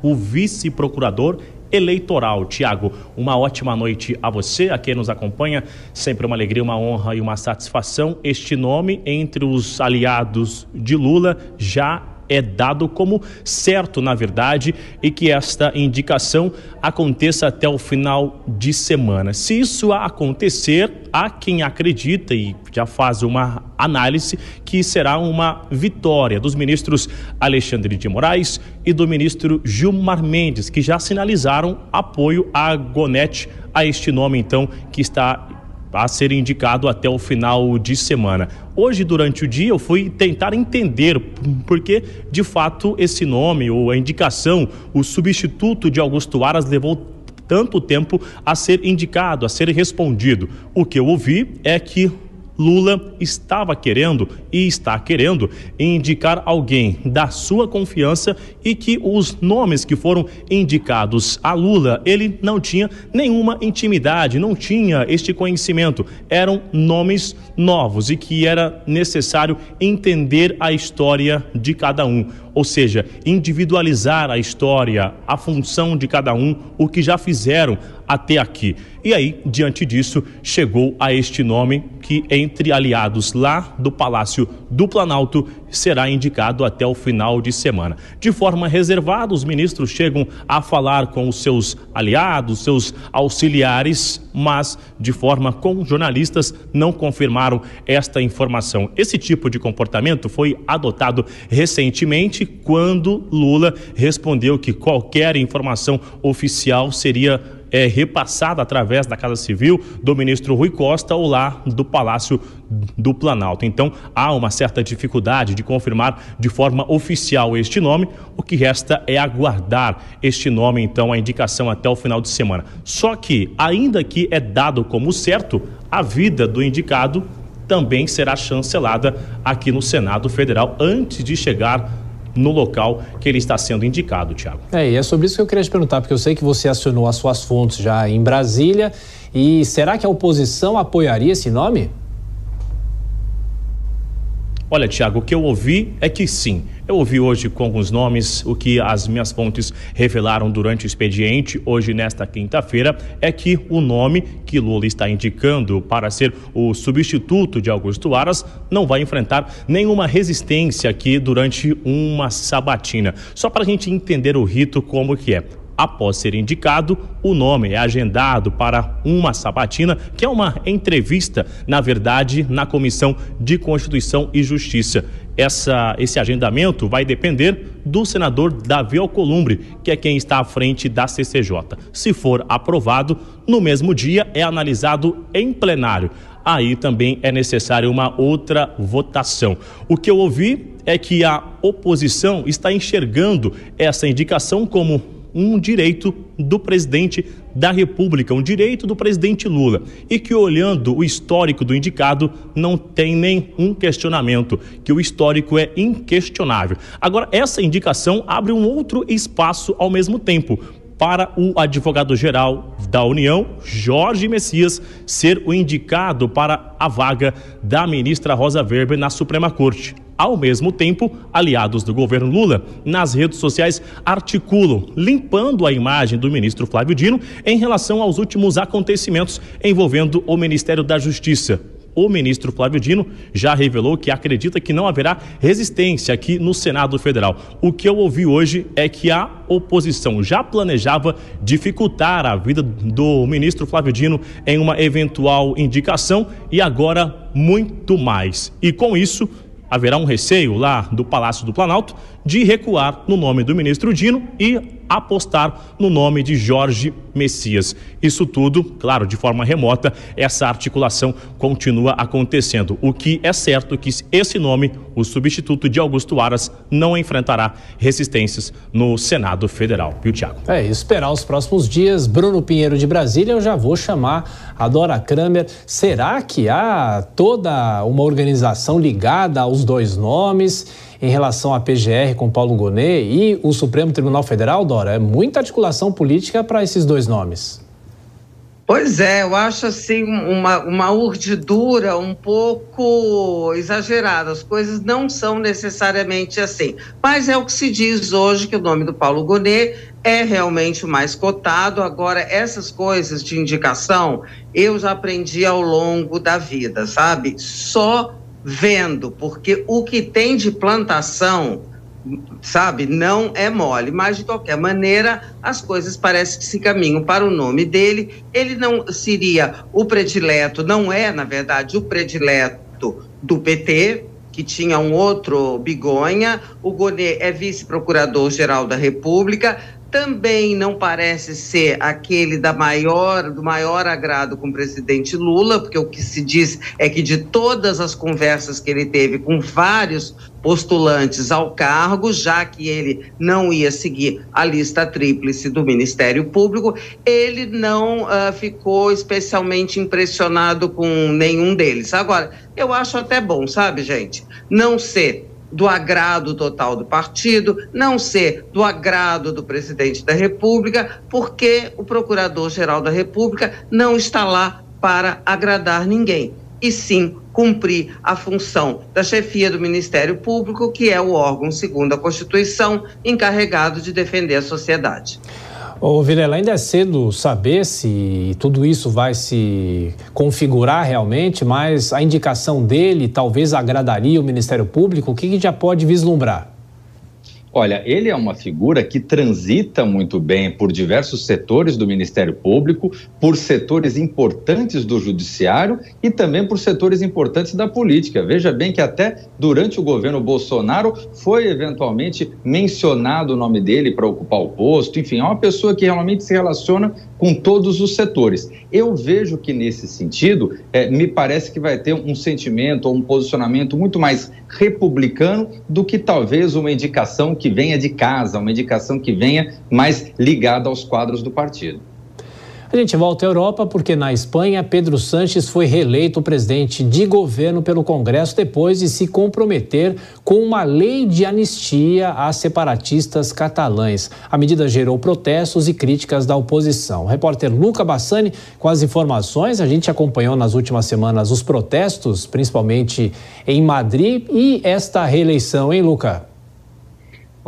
o vice-procurador eleitoral. Tiago, uma ótima noite a você, a quem nos acompanha. Sempre uma alegria, uma honra e uma satisfação. Este nome, entre os aliados de Lula, já é dado como certo, na verdade, e que esta indicação aconteça até o final de semana. Se isso acontecer, há quem acredita e já faz uma análise que será uma vitória dos ministros Alexandre de Moraes e do ministro Gilmar Mendes, que já sinalizaram apoio a Gonete, a este nome então que está a ser indicado até o final de semana. Hoje, durante o dia, eu fui tentar entender porque, de fato, esse nome ou a indicação, o substituto de Augusto Aras levou tanto tempo a ser indicado, a ser respondido. O que eu ouvi é que Lula estava querendo e está querendo indicar alguém da sua confiança e que os nomes que foram indicados a Lula, ele não tinha nenhuma intimidade, não tinha este conhecimento. Eram nomes novos e que era necessário entender a história de cada um ou seja, individualizar a história, a função de cada um, o que já fizeram até aqui. E aí, diante disso, chegou a este nome que, entre aliados lá do Palácio do Planalto, será indicado até o final de semana. De forma reservada, os ministros chegam a falar com os seus aliados, seus auxiliares, mas de forma com jornalistas não confirmaram esta informação. Esse tipo de comportamento foi adotado recentemente quando Lula respondeu que qualquer informação oficial seria é, repassada através da Casa Civil do ministro Rui Costa ou lá do Palácio do Planalto. Então há uma certa dificuldade de confirmar de forma oficial este nome. O que resta é aguardar este nome, então, a indicação até o final de semana. Só que, ainda que é dado como certo, a vida do indicado também será chancelada aqui no Senado Federal antes de chegar no local que ele está sendo indicado, Tiago. É, e é sobre isso que eu queria te perguntar, porque eu sei que você acionou as suas fontes já em Brasília. E será que a oposição apoiaria esse nome? Olha, Tiago, o que eu ouvi é que sim. Eu ouvi hoje com alguns nomes, o que as minhas fontes revelaram durante o expediente, hoje nesta quinta-feira, é que o nome que Lula está indicando para ser o substituto de Augusto Aras não vai enfrentar nenhuma resistência aqui durante uma sabatina. Só para a gente entender o rito como que é após ser indicado, o nome é agendado para uma sabatina, que é uma entrevista, na verdade, na Comissão de Constituição e Justiça. Essa, esse agendamento vai depender do senador Davi Alcolumbre, que é quem está à frente da CCJ. Se for aprovado, no mesmo dia é analisado em plenário. Aí também é necessária uma outra votação. O que eu ouvi é que a oposição está enxergando essa indicação como um direito do presidente da República, um direito do presidente Lula, e que olhando o histórico do indicado não tem nenhum questionamento, que o histórico é inquestionável. Agora, essa indicação abre um outro espaço ao mesmo tempo para o advogado-geral da União, Jorge Messias, ser o indicado para a vaga da ministra Rosa Weber na Suprema Corte. Ao mesmo tempo, aliados do governo Lula nas redes sociais articulam, limpando a imagem do ministro Flávio Dino em relação aos últimos acontecimentos envolvendo o Ministério da Justiça. o ministro Flávio Dino já revelou que acredita que não haverá resistência aqui no Senado Federal. O que eu ouvi hoje é que a oposição já planejava dificultar a vida do ministro Flávio Dino em uma eventual indicação e agora muito mais. E com isso, haverá um receio lá do Palácio do Planalto de recuar no nome do ministro Dino e apostar no nome de Jorge Messias. Isso tudo, claro, de forma remota, essa articulação continua acontecendo. O que é certo é que esse nome, o substituto de Augusto Aras, não enfrentará resistências no Senado Federal. Viu, Tiago? É, esperar os próximos dias. Bruno Pinheiro de Brasília, eu já vou chamar a Dora Kramer. Será que há toda uma organização ligada aos dois nomes? Em relação à PGR com Paulo Gonet e o Supremo Tribunal Federal, Dora? É muita articulação política para esses dois nomes. Pois é, eu acho assim uma, uma urdidura um pouco exagerada. As coisas não são necessariamente assim. Mas é o que se diz hoje que o nome do Paulo Gonet é realmente o mais cotado. Agora, essas coisas de indicação eu já aprendi ao longo da vida, sabe? Só vendo, porque o que tem de plantação, sabe, não é mole. Mas, de qualquer maneira, as coisas parecem que se caminham para o nome dele. Ele não seria o predileto, não é, na verdade, o predileto do PT, que tinha um outro bigonha. O Gonê é vice-procurador-geral da República também não parece ser aquele da maior, do maior agrado com o presidente Lula, porque o que se diz é que de todas as conversas que ele teve com vários postulantes ao cargo, já que ele não ia seguir a lista tríplice do Ministério Público, ele não uh, ficou especialmente impressionado com nenhum deles. Agora, eu acho até bom, sabe, gente, não ser do agrado total do partido, não ser do agrado do presidente da República, porque o procurador-geral da República não está lá para agradar ninguém, e sim cumprir a função da chefia do Ministério Público, que é o órgão, segundo a Constituição, encarregado de defender a sociedade. Ô Vilela, ainda é cedo saber se tudo isso vai se configurar realmente, mas a indicação dele talvez agradaria o Ministério Público. O que, que já pode vislumbrar? Olha, ele é uma figura que transita muito bem por diversos setores do Ministério Público, por setores importantes do Judiciário e também por setores importantes da política. Veja bem que até durante o governo Bolsonaro foi eventualmente mencionado o nome dele para ocupar o posto. Enfim, é uma pessoa que realmente se relaciona com todos os setores. Eu vejo que nesse sentido, é, me parece que vai ter um sentimento ou um posicionamento muito mais republicano do que talvez uma indicação que venha de casa, uma indicação que venha mais ligada aos quadros do partido. A gente volta à Europa porque na Espanha Pedro Sanches foi reeleito presidente de governo pelo Congresso depois de se comprometer com uma lei de anistia a separatistas catalães. A medida gerou protestos e críticas da oposição. O repórter Luca Bassani com as informações. A gente acompanhou nas últimas semanas os protestos, principalmente em Madrid, e esta reeleição, hein, Luca?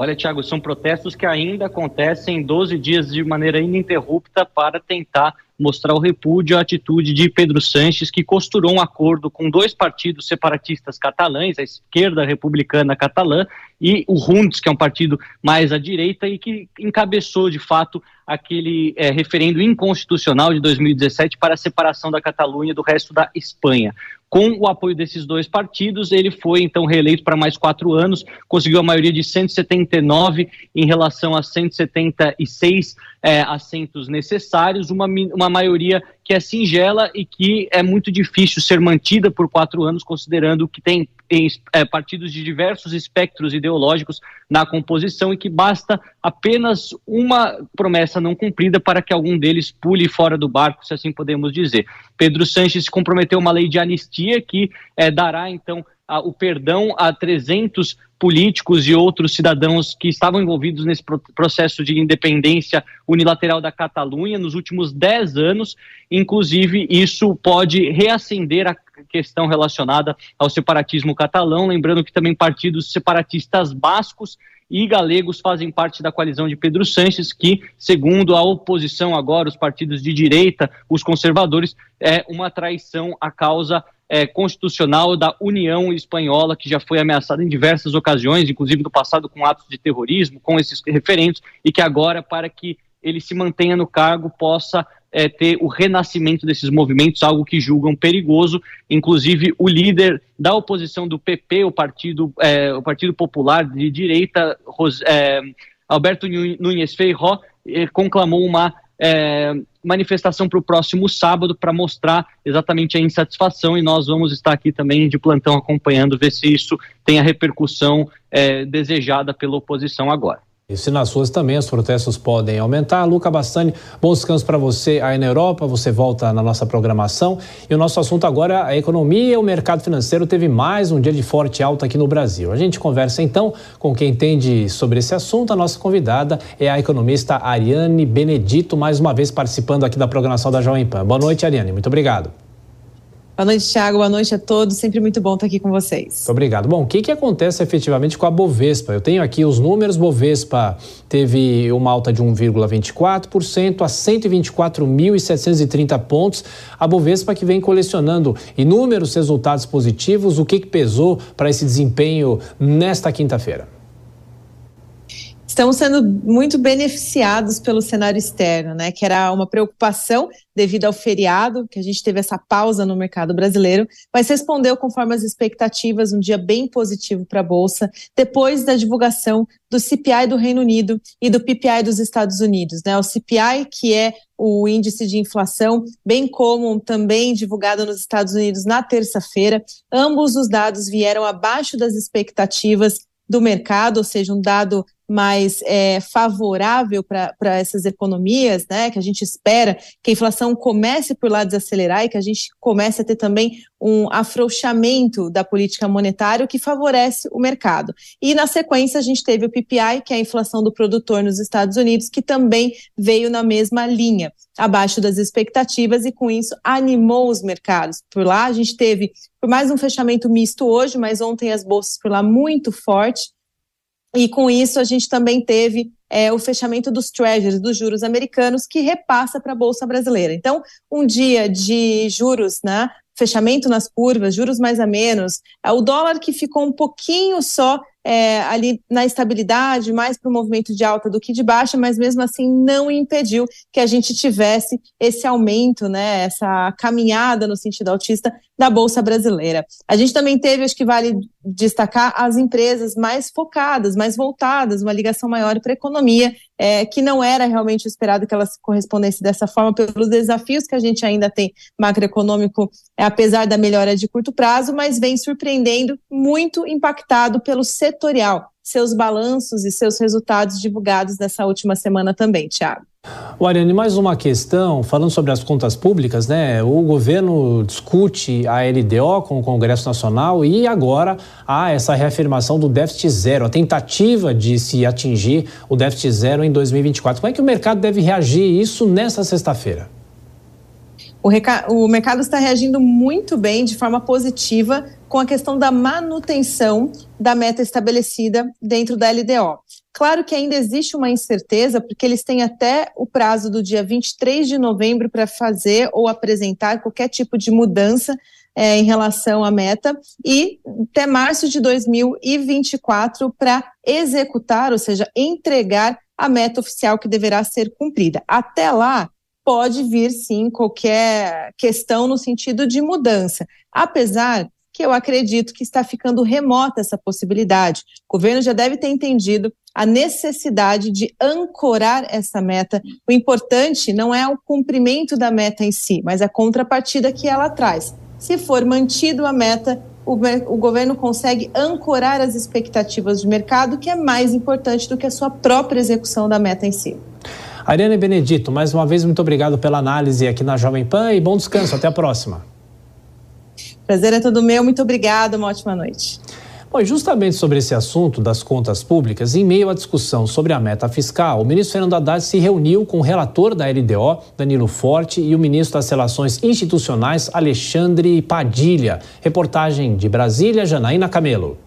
Olha, Tiago, são protestos que ainda acontecem 12 dias de maneira ininterrupta para tentar mostrar o repúdio à atitude de Pedro Sanches, que costurou um acordo com dois partidos separatistas catalães, a esquerda republicana catalã e o Junts, que é um partido mais à direita e que encabeçou, de fato, aquele é, referendo inconstitucional de 2017 para a separação da Catalunha do resto da Espanha. Com o apoio desses dois partidos, ele foi então reeleito para mais quatro anos, conseguiu a maioria de 179 em relação a 176 é, assentos necessários, uma, uma maioria que é singela e que é muito difícil ser mantida por quatro anos, considerando que tem é, partidos de diversos espectros ideológicos na composição e que basta apenas uma promessa não cumprida para que algum deles pule fora do barco, se assim podemos dizer. Pedro Sanches comprometeu uma lei de anistia que é, dará então o perdão a 300 políticos e outros cidadãos que estavam envolvidos nesse processo de independência unilateral da Catalunha nos últimos 10 anos. Inclusive, isso pode reacender a questão relacionada ao separatismo catalão. Lembrando que também partidos separatistas bascos e galegos fazem parte da coalizão de Pedro Sanches, que, segundo a oposição agora, os partidos de direita, os conservadores, é uma traição à causa é, constitucional da União Espanhola, que já foi ameaçada em diversas ocasiões, inclusive no passado com atos de terrorismo, com esses referendos, e que agora, para que ele se mantenha no cargo, possa é, ter o renascimento desses movimentos, algo que julgam perigoso. Inclusive, o líder da oposição do PP, o Partido, é, o partido Popular de Direita, é, Alberto Núñez Feijó, é, conclamou uma é, manifestação para o próximo sábado para mostrar exatamente a insatisfação e nós vamos estar aqui também de plantão acompanhando, ver se isso tem a repercussão é, desejada pela oposição agora. E se nas ruas também os protestos podem aumentar. Luca Bastani, bom descanso para você aí na Europa. Você volta na nossa programação. E o nosso assunto agora é a economia e o mercado financeiro teve mais um dia de forte alta aqui no Brasil. A gente conversa então com quem entende sobre esse assunto. A nossa convidada é a economista Ariane Benedito, mais uma vez participando aqui da programação da Jovem Pan. Boa noite, Ariane. Muito obrigado. Boa noite, Thiago. Boa noite a todos. Sempre muito bom estar aqui com vocês. Obrigado. Bom, o que, que acontece efetivamente com a Bovespa? Eu tenho aqui os números. Bovespa teve uma alta de 1,24% a 124.730 pontos. A Bovespa que vem colecionando inúmeros resultados positivos. O que, que pesou para esse desempenho nesta quinta-feira? Estamos sendo muito beneficiados pelo cenário externo, né? Que era uma preocupação devido ao feriado, que a gente teve essa pausa no mercado brasileiro, mas respondeu conforme as expectativas, um dia bem positivo para a Bolsa, depois da divulgação do CPI do Reino Unido e do PPI dos Estados Unidos, né? O CPI, que é o índice de inflação, bem como também divulgado nos Estados Unidos na terça-feira. Ambos os dados vieram abaixo das expectativas do mercado, ou seja, um dado mais é, favorável para essas economias, né? Que a gente espera que a inflação comece por lá desacelerar e que a gente comece a ter também um afrouxamento da política monetária, que favorece o mercado. E na sequência a gente teve o PPI, que é a inflação do produtor nos Estados Unidos, que também veio na mesma linha, abaixo das expectativas, e com isso animou os mercados. Por lá a gente teve, por mais um fechamento misto hoje, mas ontem as bolsas por lá muito forte e com isso a gente também teve é, o fechamento dos treasuries, dos juros americanos, que repassa para a Bolsa Brasileira. Então, um dia de juros, né, fechamento nas curvas, juros mais a menos, é, o dólar que ficou um pouquinho só é, ali na estabilidade, mais para o movimento de alta do que de baixa, mas mesmo assim não impediu que a gente tivesse esse aumento, né, essa caminhada no sentido autista da Bolsa Brasileira. A gente também teve, acho que vale destacar, as empresas mais focadas, mais voltadas, uma ligação maior para a economia, é, que não era realmente esperado que ela se correspondesse dessa forma pelos desafios que a gente ainda tem macroeconômico, é, apesar da melhora de curto prazo, mas vem surpreendendo, muito impactado pelo setor setorial, seus balanços e seus resultados divulgados nessa última semana também, Tiago. O Ariane, mais uma questão, falando sobre as contas públicas, né? O governo discute a LDO com o Congresso Nacional e agora há essa reafirmação do déficit zero, a tentativa de se atingir o déficit zero em 2024. Como é que o mercado deve reagir isso nessa sexta-feira? O, o, mercado está reagindo muito bem, de forma positiva, com a questão da manutenção da meta estabelecida dentro da LDO. Claro que ainda existe uma incerteza, porque eles têm até o prazo do dia 23 de novembro para fazer ou apresentar qualquer tipo de mudança é, em relação à meta, e até março de 2024 para executar, ou seja, entregar a meta oficial que deverá ser cumprida. Até lá, pode vir sim qualquer questão no sentido de mudança, apesar que eu acredito que está ficando remota essa possibilidade. O governo já deve ter entendido a necessidade de ancorar essa meta. O importante não é o cumprimento da meta em si, mas a contrapartida que ela traz. Se for mantido a meta, o, o, governo consegue ancorar as expectativas de mercado, que é mais importante do que a sua própria execução da meta em si. Ariane Benedito, mais uma vez, muito obrigado pela análise aqui na Jovem Pan e bom descanso. Até a próxima. Prazer é todo meu. Muito obrigado. Uma ótima noite. Bom, justamente sobre esse assunto das contas públicas, em meio à discussão sobre a meta fiscal, o ministro Fernando Haddad se reuniu com o relator da LDO, Danilo Forte, e o ministro das Relações Institucionais, Alexandre Padilha. Reportagem de Brasília, Janaína Camelo.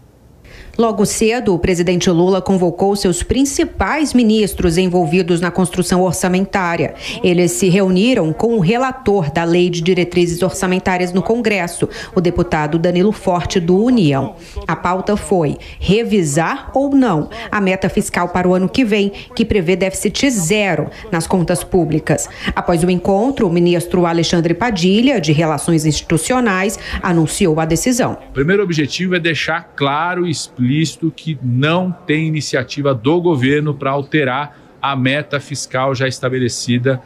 Logo cedo, o presidente Lula convocou seus principais ministros envolvidos na construção orçamentária. Eles se reuniram com o relator da Lei de Diretrizes Orçamentárias no Congresso, o deputado Danilo Forte, do União. A pauta foi revisar ou não a meta fiscal para o ano que vem, que prevê déficit zero nas contas públicas. Após o encontro, o ministro Alexandre Padilha, de Relações Institucionais, anunciou a decisão. O primeiro objetivo é deixar claro e explícito explícito que não tem iniciativa do governo para alterar a meta fiscal já estabelecida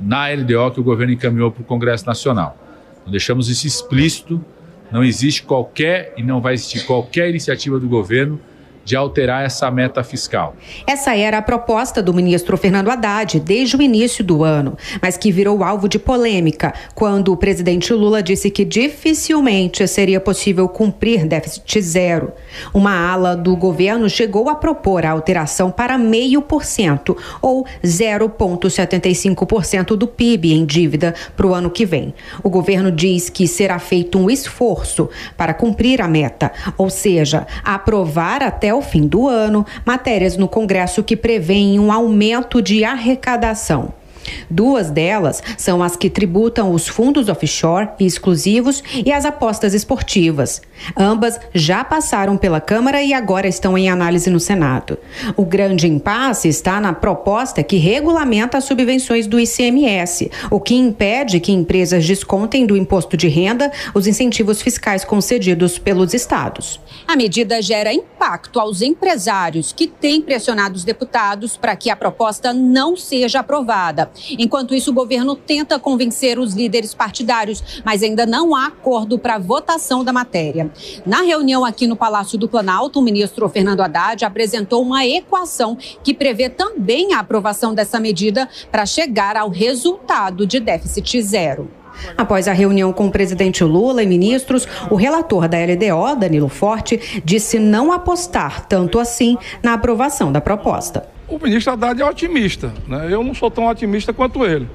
na LDO que o governo encaminhou para o Congresso Nacional. Então, deixamos isso explícito, não existe qualquer e não vai existir qualquer iniciativa do governo de alterar essa meta fiscal. Essa era a proposta do ministro Fernando Haddad desde o início do ano, mas que virou alvo de polêmica quando o presidente Lula disse que dificilmente seria possível cumprir déficit zero. Uma ala do governo chegou a propor a alteração para meio por cento ou 0,75% do PIB em dívida para o ano que vem. O governo diz que será feito um esforço para cumprir a meta, ou seja, aprovar até o ao fim do ano matérias no Congresso que prevêem um aumento de arrecadação. Duas delas são as que tributam os fundos offshore e exclusivos e as apostas esportivas. Ambas já passaram pela Câmara e agora estão em análise no Senado. O grande impasse está na proposta que regulamenta as subvenções do ICMS, o que impede que empresas descontem do imposto de renda os incentivos fiscais concedidos pelos estados. A medida gera impacto aos empresários que têm pressionado os deputados para que a proposta não seja aprovada. Enquanto isso, o governo tenta convencer os líderes partidários, mas ainda não há acordo para votação da matéria. Na reunião aqui no Palácio do Planalto, o ministro Fernando Haddad apresentou uma equação que prevê também a aprovação dessa medida para chegar ao resultado de déficit zero. Após a reunião com o presidente Lula e ministros, o relator da LDO, Danilo Forte, disse não apostar tanto assim na aprovação da proposta o ministro Haddad é otimista. Né? Eu não sou tão otimista quanto ele,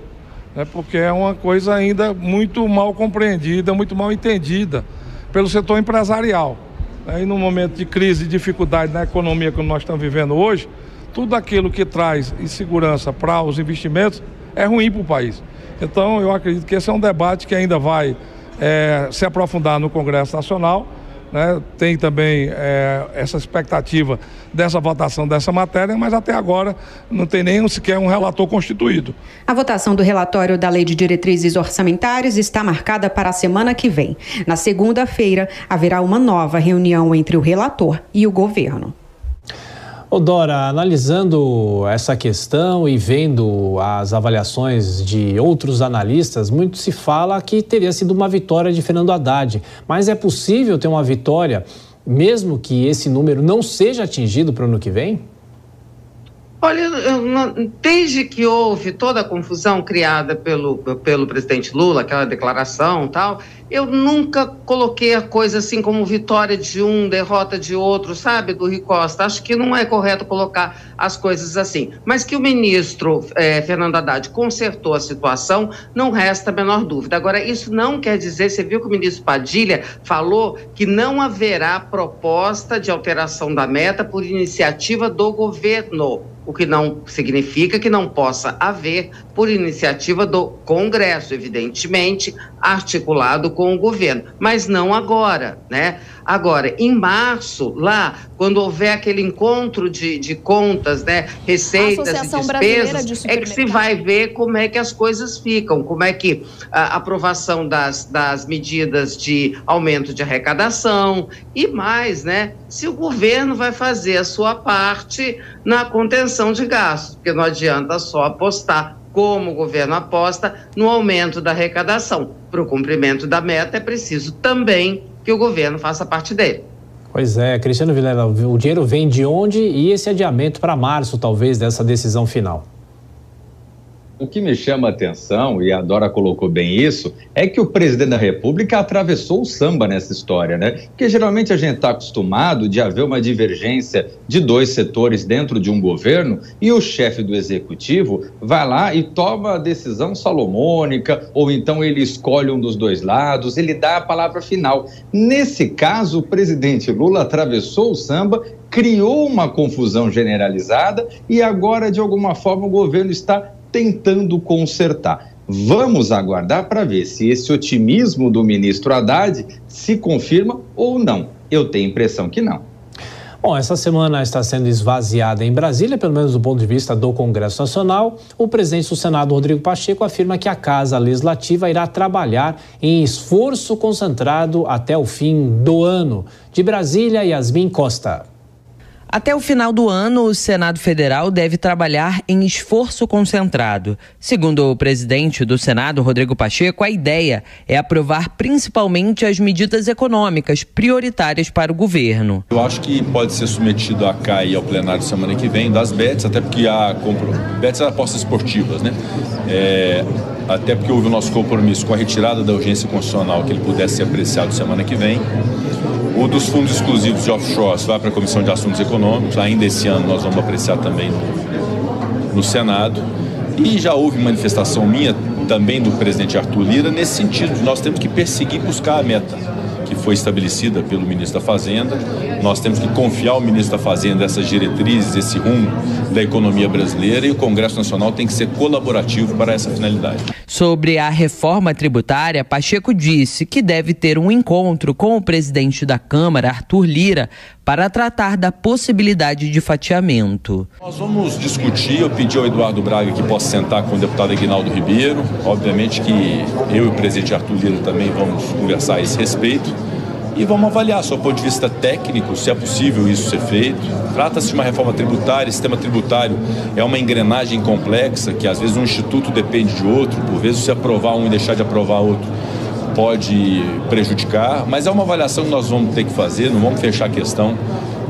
né? porque é uma coisa ainda muito mal compreendida, muito mal entendida pelo setor empresarial. Né? E no momento de crise e dificuldade na economia que nós estamos vivendo hoje, tudo aquilo que traz insegurança para os investimentos é ruim para o país. Então, eu acredito que esse é um debate que ainda vai é, se aprofundar no Congresso Nacional né? Tem também é, essa expectativa dessa votação dessa matéria, mas até agora não tem nem sequer um relator constituído. A votação do relatório da Lei de Diretrizes Orçamentárias está marcada para a semana que vem. Na segunda-feira, haverá uma nova reunião entre o relator e o governo. Ô Dora, analisando essa questão e vendo as avaliações de outros analistas, muito se fala que teria sido uma vitória de Fernando Haddad. Mas é possível ter uma vitória, mesmo que esse número não seja atingido para o ano que vem? Olha, desde que houve toda a confusão criada pelo, pelo presidente Lula, aquela declaração tal, eu nunca coloquei a coisa assim como vitória de um, derrota de outro, sabe, do Rui Costa. Acho que não é correto colocar as coisas assim. Mas que o ministro eh, Fernando Haddad consertou a situação, não resta a menor dúvida. Agora, isso não quer dizer, você viu que o ministro Padilha falou que não haverá proposta de alteração da meta por iniciativa do governo o que não significa que não possa haver por iniciativa do Congresso, evidentemente, articulado com o governo, mas não agora, né? Agora, em março, lá, quando houver aquele encontro de, de contas, né, receitas e despesas, de é que se vai ver como é que as coisas ficam, como é que a aprovação das, das medidas de aumento de arrecadação e mais, né, se o governo vai fazer a sua parte na contenção de gastos, porque não adianta só apostar como o governo aposta no aumento da arrecadação. Para o cumprimento da meta, é preciso também que o governo faça parte dele. Pois é, Cristiano Vilela, o dinheiro vem de onde e esse adiamento para março, talvez, dessa decisão final? O que me chama a atenção, e a Dora colocou bem isso, é que o presidente da República atravessou o samba nessa história, né? Porque geralmente a gente está acostumado de haver uma divergência de dois setores dentro de um governo e o chefe do executivo vai lá e toma a decisão salomônica, ou então ele escolhe um dos dois lados, ele dá a palavra final. Nesse caso, o presidente Lula atravessou o samba criou uma confusão generalizada e agora, de alguma forma, o governo está tentando consertar. Vamos aguardar para ver se esse otimismo do ministro Haddad se confirma ou não. Eu tenho a impressão que não. Bom, essa semana está sendo esvaziada em Brasília, pelo menos do ponto de vista do Congresso Nacional. O presidente do Senado, Rodrigo Pacheco, afirma que a Casa Legislativa irá trabalhar em esforço concentrado até o fim do ano. De Brasília, Yasmin Costa. Até o final do ano, o Senado Federal deve trabalhar em esforço concentrado. Segundo o presidente do Senado, Rodrigo Pacheco, a ideia é aprovar principalmente as medidas econômicas prioritárias para o governo. Eu acho que pode ser submetido a CAI ao plenário semana que vem, das BETs, até porque a compro... BETs são apostas esportivas, né? É... Até porque houve o nosso compromisso com a retirada da urgência constitucional, que ele pudesse ser apreciado semana que vem. O dos fundos exclusivos de offshore vai para a Comissão de Assuntos Econômicos. Ainda esse ano nós vamos apreciar também no, no Senado. E já houve manifestação minha também do presidente Arthur Lira nesse sentido. Nós temos que perseguir buscar a meta que foi estabelecida pelo ministro da Fazenda. Nós temos que confiar ao ministro da Fazenda essas diretrizes, esse rumo da economia brasileira e o Congresso Nacional tem que ser colaborativo para essa finalidade. Sobre a reforma tributária, Pacheco disse que deve ter um encontro com o presidente da Câmara, Arthur Lira, para tratar da possibilidade de fatiamento. Nós vamos discutir, eu pedi ao Eduardo Braga que possa sentar com o deputado Aguinaldo Ribeiro. Obviamente que eu e o presidente Arthur Lira também vamos conversar a esse respeito e vamos avaliar, do ponto de vista técnico, se é possível isso ser feito. Trata-se de uma reforma tributária, sistema tributário é uma engrenagem complexa que às vezes um instituto depende de outro, por vezes se aprovar um e deixar de aprovar outro pode prejudicar, mas é uma avaliação que nós vamos ter que fazer, não vamos fechar a questão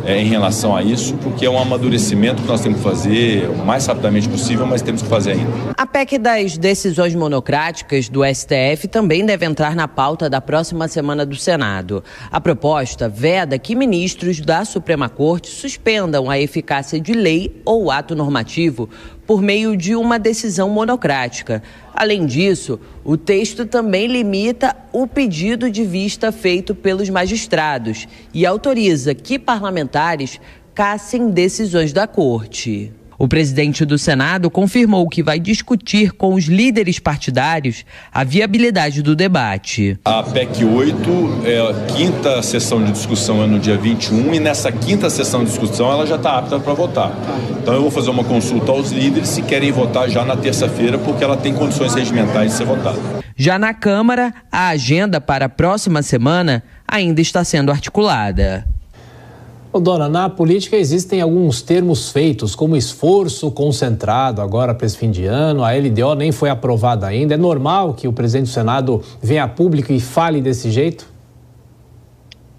é, em relação a isso, porque é um amadurecimento que nós temos que fazer o mais rapidamente possível, mas temos que fazer ainda. A PEC das decisões monocráticas do STF também deve entrar na pauta da próxima semana do Senado. A proposta veda que ministros da Suprema Corte suspendam a eficácia de lei ou ato normativo por meio de uma decisão monocrática. Além disso, o texto também limita o pedido de vista feito pelos magistrados e autoriza que parlamentares cassem decisões da Corte. O presidente do Senado confirmou que vai discutir com os líderes partidários a viabilidade do debate. A PEC 8 é a quinta sessão de discussão é no dia 21 e nessa quinta sessão de discussão ela já está apta para votar. Então eu vou fazer uma consulta aos líderes se querem votar já na terça-feira porque ela tem condições regimentais de ser votada. Já na Câmara, a agenda para a próxima semana ainda está sendo articulada. Ô, dona, na política existem alguns termos feitos, como esforço concentrado agora para esse fim de ano, a LDO nem foi aprovada ainda. É normal que o presidente do Senado venha a público e fale desse jeito?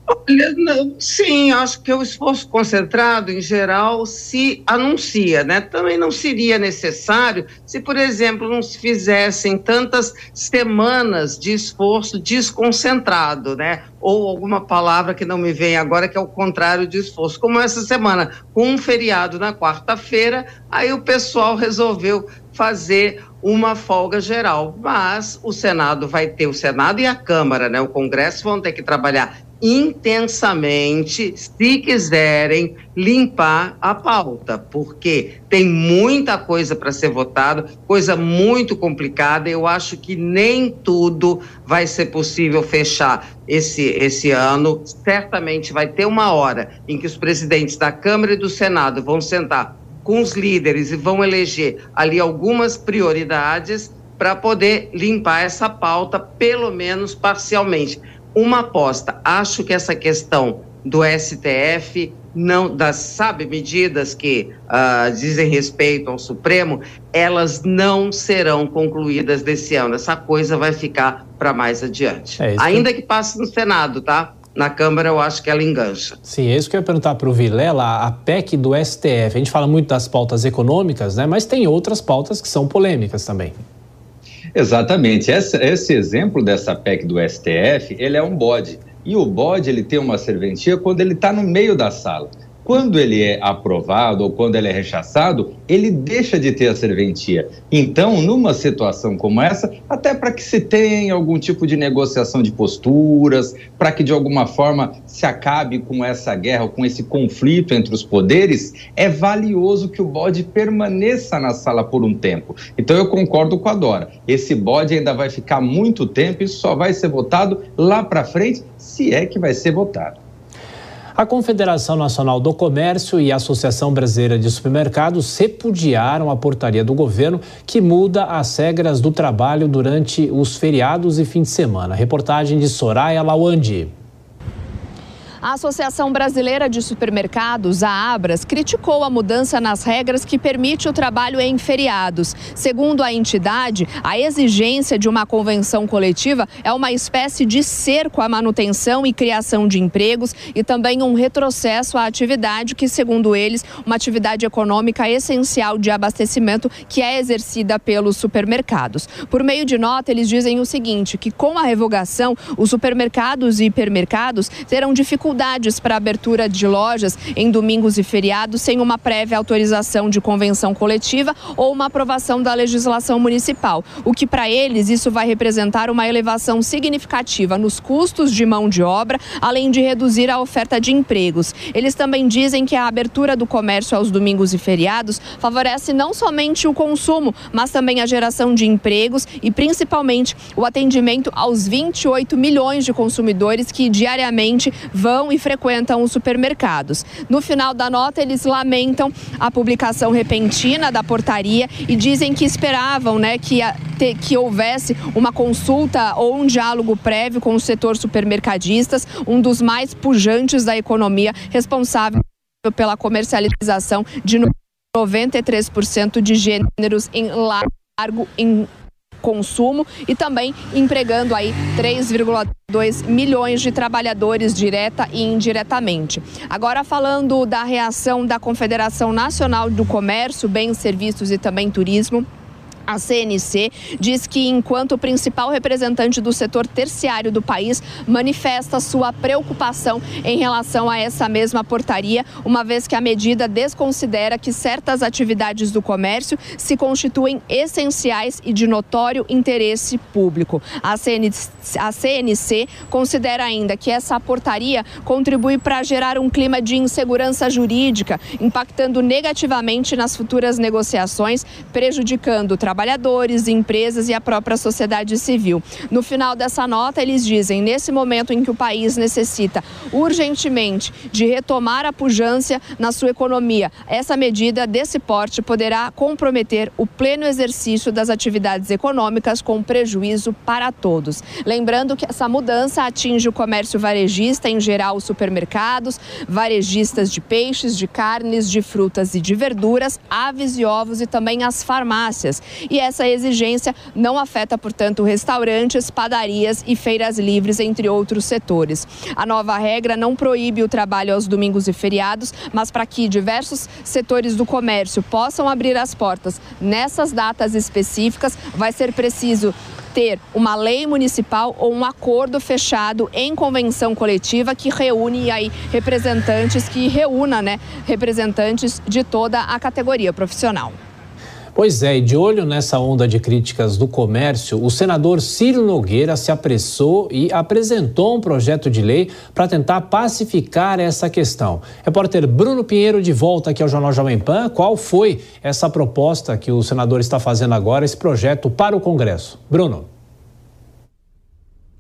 Olha, não, sim, acho que o esforço concentrado, em geral, se anuncia, né? Também não seria necessário se, por exemplo, não se fizessem tantas semanas de esforço desconcentrado, né? Ou alguma palavra que não me vem agora, que é o contrário de esforço. Como essa semana, com um feriado na quarta-feira, aí o pessoal resolveu fazer uma folga geral. Mas o Senado vai ter, o Senado e a Câmara, né? O Congresso vão ter que trabalhar intensamente se quiserem limpar a pauta, porque tem muita coisa para ser votado, coisa muito complicada. Eu acho que nem tudo vai ser possível fechar esse, esse ano. Certamente vai ter uma hora em que os presidentes da Câmara e do Senado vão sentar com os líderes e vão eleger ali algumas prioridades para poder limpar essa pauta, pelo menos parcialmente uma aposta. Acho que essa questão do STF não das sabe medidas que uh, dizem respeito ao Supremo, elas não serão concluídas desse ano. Essa coisa vai ficar para mais adiante. É Ainda que... que passe no Senado, tá? na Câmara eu acho que ela engancha. Sim, é isso que eu ia perguntar para o Vilela, a PEC do STF. A gente fala muito das pautas econômicas, né? mas tem outras pautas que são polêmicas também. Exatamente. Esse, esse exemplo dessa PEC do STF, ele é um bode. E o bode, ele tem uma serventia quando ele está no meio da sala. Quando ele é aprovado ou quando ele é rechaçado, ele deixa de ter a serventia. Então, numa situação como essa, até para que se tenha algum tipo de negociação de posturas, para que de alguma forma se acabe com essa guerra, com esse conflito entre os poderes, é valioso que o bode permaneça na sala por um tempo. Então, eu concordo com a Dora. Esse bode ainda vai ficar muito tempo e só vai ser votado lá para frente, se é que vai ser votado. A Confederação Nacional do Comércio e a Associação Brasileira de Supermercados repudiaram a portaria do governo que muda as regras do trabalho durante os feriados e fim de semana. Reportagem de Soraya Lawandi. A Associação Brasileira de Supermercados, a Abras, criticou a mudança nas regras que permite o trabalho em feriados. Segundo a entidade, a exigência de uma convenção coletiva é uma espécie de cerco à manutenção e criação de empregos e também um retrocesso à atividade que, segundo eles, uma atividade econômica essencial de abastecimento que é exercida pelos supermercados. Por meio de nota, eles dizem o seguinte, que com a revogação, os supermercados e hipermercados terão dificuldade dificuldades para abertura de lojas em domingos e feriados sem uma prévia autorização de convenção coletiva ou uma aprovação da legislação municipal, o que para eles isso vai representar uma elevação significativa nos custos de mão de obra, além de reduzir a oferta de empregos. Eles também dizem que a abertura do comércio aos domingos e feriados favorece não somente o consumo, mas também a geração de empregos e principalmente o atendimento aos 28 milhões de consumidores que diariamente vão e frequentam os supermercados. No final da nota, eles lamentam a publicação repentina da portaria e dizem que esperavam né, que, que houvesse uma consulta ou um diálogo prévio com o setor supermercadistas, um dos mais pujantes da economia, responsável pela comercialização de 93% de gêneros em largo em consumo e também empregando aí 3,2 milhões de trabalhadores direta e indiretamente. Agora falando da reação da Confederação Nacional do Comércio, Bens, Serviços e também Turismo, a CNC diz que, enquanto principal representante do setor terciário do país, manifesta sua preocupação em relação a essa mesma portaria, uma vez que a medida desconsidera que certas atividades do comércio se constituem essenciais e de notório interesse público. A CNC, a CNC considera ainda que essa portaria contribui para gerar um clima de insegurança jurídica, impactando negativamente nas futuras negociações, prejudicando o trabalho trabalhadores, empresas e a própria sociedade civil. No final dessa nota, eles dizem: nesse momento em que o país necessita urgentemente de retomar a pujança na sua economia, essa medida desse porte poderá comprometer o pleno exercício das atividades econômicas com prejuízo para todos. Lembrando que essa mudança atinge o comércio varejista, em geral os supermercados, varejistas de peixes, de carnes, de frutas e de verduras, aves e ovos e também as farmácias e essa exigência não afeta, portanto, restaurantes, padarias e feiras livres, entre outros setores. A nova regra não proíbe o trabalho aos domingos e feriados, mas para que diversos setores do comércio possam abrir as portas nessas datas específicas, vai ser preciso ter uma lei municipal ou um acordo fechado em convenção coletiva que reúne aí representantes que reúna, né, representantes de toda a categoria profissional. Pois é, e de olho nessa onda de críticas do comércio, o senador Ciro Nogueira se apressou e apresentou um projeto de lei para tentar pacificar essa questão. Repórter Bruno Pinheiro de volta aqui ao Jornal Jovem Pan. Qual foi essa proposta que o senador está fazendo agora, esse projeto para o Congresso? Bruno.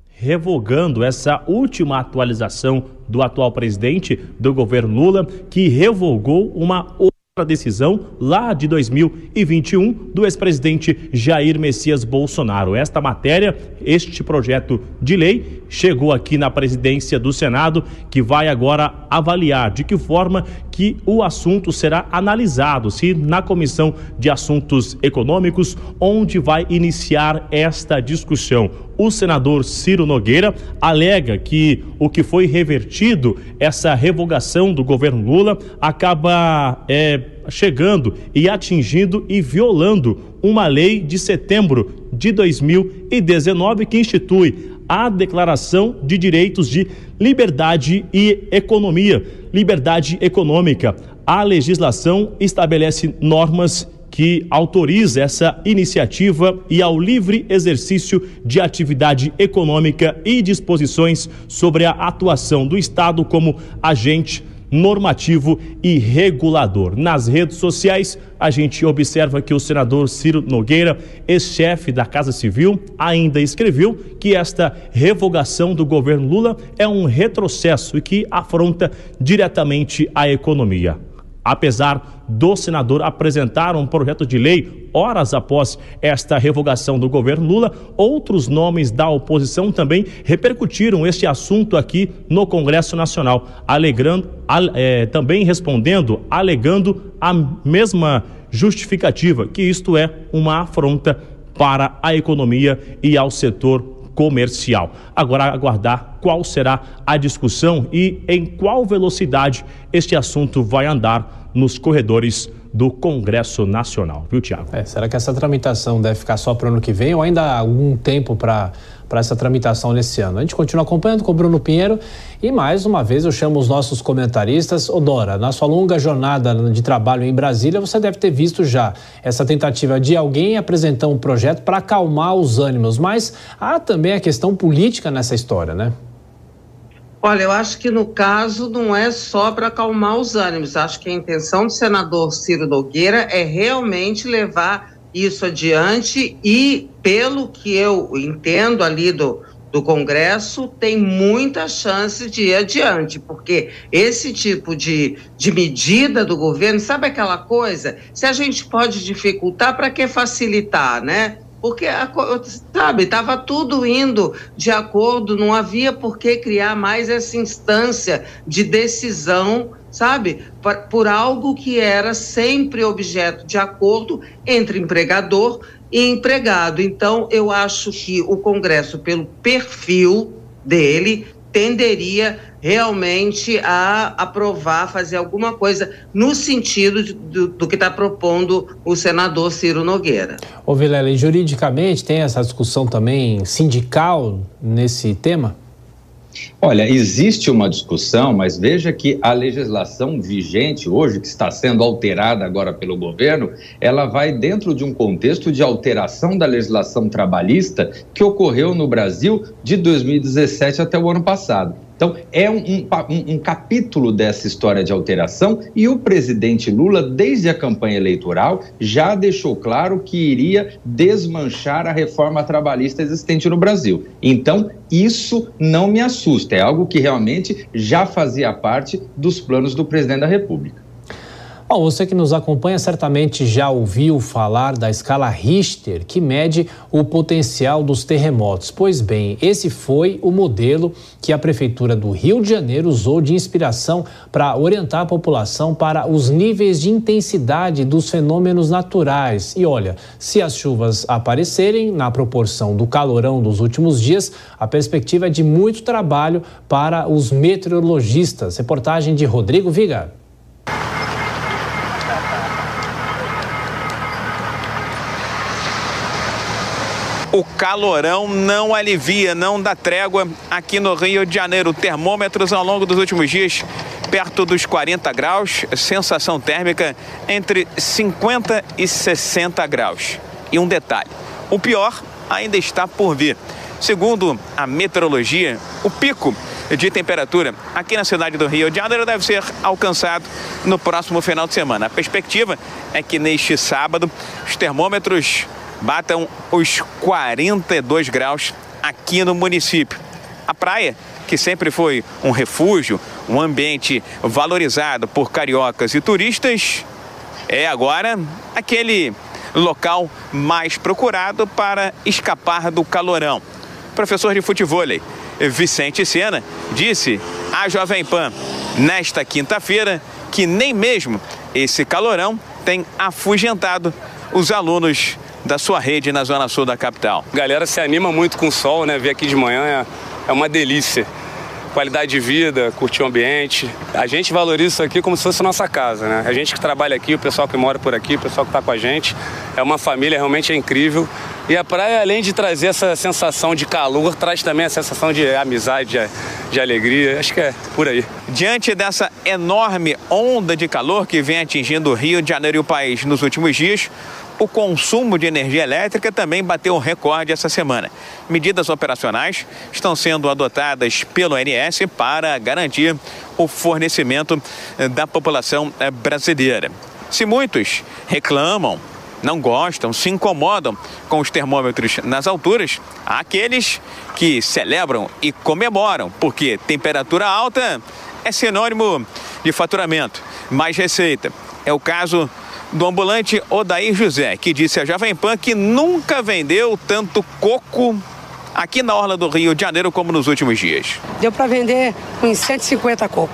Revogando essa última atualização do atual presidente do governo Lula, que revogou uma a decisão lá de 2021 do ex-presidente Jair Messias Bolsonaro. Esta matéria este projeto de lei chegou aqui na presidência do Senado, que vai agora avaliar de que forma que o assunto será analisado, se na Comissão de Assuntos Econômicos, onde vai iniciar esta discussão. O senador Ciro Nogueira alega que o que foi revertido, essa revogação do governo Lula, acaba é, chegando e atingindo e violando uma lei de setembro de 2019 que institui a Declaração de Direitos de Liberdade e Economia, liberdade econômica. A legislação estabelece normas que autoriza essa iniciativa e ao livre exercício de atividade econômica e disposições sobre a atuação do Estado como agente normativo e regulador. Nas redes sociais, a gente observa que o senador Ciro Nogueira, ex-chefe da Casa Civil, ainda escreveu que esta revogação do governo Lula é um retrocesso e que afronta diretamente a economia apesar do senador apresentar um projeto de lei horas após esta revogação do governo Lula, outros nomes da oposição também repercutiram este assunto aqui no Congresso Nacional, alegando, é, também respondendo, alegando a mesma justificativa, que isto é uma afronta para a economia e ao setor comercial. Agora aguardar qual será a discussão e em qual velocidade este assunto vai andar nos corredores do Congresso Nacional, viu, Tiago? É, será que essa tramitação deve ficar só para o ano que vem ou ainda há algum tempo para para essa tramitação nesse ano. A gente continua acompanhando com o Bruno Pinheiro e mais uma vez eu chamo os nossos comentaristas. Odora, na sua longa jornada de trabalho em Brasília, você deve ter visto já essa tentativa de alguém apresentar um projeto para acalmar os ânimos, mas há também a questão política nessa história, né? Olha, eu acho que no caso não é só para acalmar os ânimos. Acho que a intenção do senador Ciro Nogueira é realmente levar isso adiante e, pelo que eu entendo ali do, do Congresso, tem muita chance de ir adiante, porque esse tipo de, de medida do governo, sabe aquela coisa? Se a gente pode dificultar, para que facilitar, né? Porque, sabe, estava tudo indo de acordo, não havia por que criar mais essa instância de decisão, sabe, por, por algo que era sempre objeto de acordo entre empregador e empregado. Então, eu acho que o Congresso, pelo perfil dele, tenderia realmente a aprovar, fazer alguma coisa no sentido de, do, do, que está propondo o senador Ciro Nogueira. Ô Vilela, e juridicamente tem essa discussão também sindical nesse tema? Olha, existe uma discussão, mas veja que a legislação vigente hoje, que está sendo alterada agora pelo governo, ela vai dentro de um contexto de alteração da legislação trabalhista que ocorreu no Brasil de 2017 até o ano passado. Então, é um, um, um, capítulo dessa história de alteração e o presidente Lula, desde a campanha eleitoral, já deixou claro que iria desmanchar a reforma trabalhista existente no Brasil. Então, isso não me assusta, é algo que realmente já fazia parte dos planos do presidente da República. Bom, você que nos acompanha certamente já ouviu falar da escala Richter, que mede o potencial dos terremotos. Pois bem, esse foi o modelo que a Prefeitura do Rio de Janeiro usou de inspiração para orientar a população para os níveis de intensidade dos fenômenos naturais. E olha, se as chuvas aparecerem na proporção do calorão dos últimos dias, a perspectiva é de muito trabalho para os meteorologistas. Reportagem de Rodrigo Viga. O calorão não alivia, não dá trégua aqui no Rio de Janeiro. Termômetros ao longo dos últimos dias perto dos 40 graus, sensação térmica entre 50 e 60 graus. E um detalhe: o pior ainda está por vir. Segundo a meteorologia, o pico de temperatura aqui na cidade do Rio de Janeiro deve ser alcançado no próximo final de semana. A perspectiva é que neste sábado os termômetros batam os 42 graus aqui no município. A praia, que sempre foi um refúgio, um ambiente valorizado por cariocas e turistas, é agora aquele local mais procurado para escapar do calorão. professor de futebol, Vicente Sena, disse à Jovem Pan nesta quinta-feira que nem mesmo esse calorão tem afugentado os alunos da sua rede na zona sul da capital. A galera se anima muito com o sol, né? Ver aqui de manhã é, é uma delícia qualidade de vida, curtir o ambiente. A gente valoriza isso aqui como se fosse nossa casa, né? A gente que trabalha aqui, o pessoal que mora por aqui, o pessoal que está com a gente, é uma família realmente é incrível. E a praia, além de trazer essa sensação de calor, traz também a sensação de amizade, de, de alegria. Acho que é por aí. Diante dessa enorme onda de calor que vem atingindo o Rio de Janeiro e o país nos últimos dias, o consumo de energia elétrica também bateu um recorde essa semana. Medidas operacionais estão sendo adotadas pelo ONS para garantir o fornecimento eh, da população eh, brasileira. Se muitos reclamam, não gostam, se incomodam com os termômetros nas alturas, há aqueles que celebram e comemoram, porque temperatura alta é sinônimo de faturamento, mais receita. É o caso do ambulante Odair José, que disse a Jovem Pan que nunca vendeu tanto coco aqui na Orla do Rio de Janeiro como nos últimos dias. Deu para vender uns 150 coco.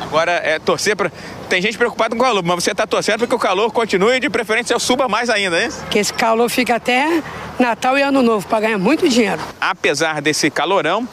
Agora é torcer para. Tem gente preocupada com o calor, mas você está torcendo para que o calor continue e de preferência suba mais ainda, hein? Que esse calor fica até Natal e Ano Novo para ganhar muito dinheiro. Apesar desse calorão,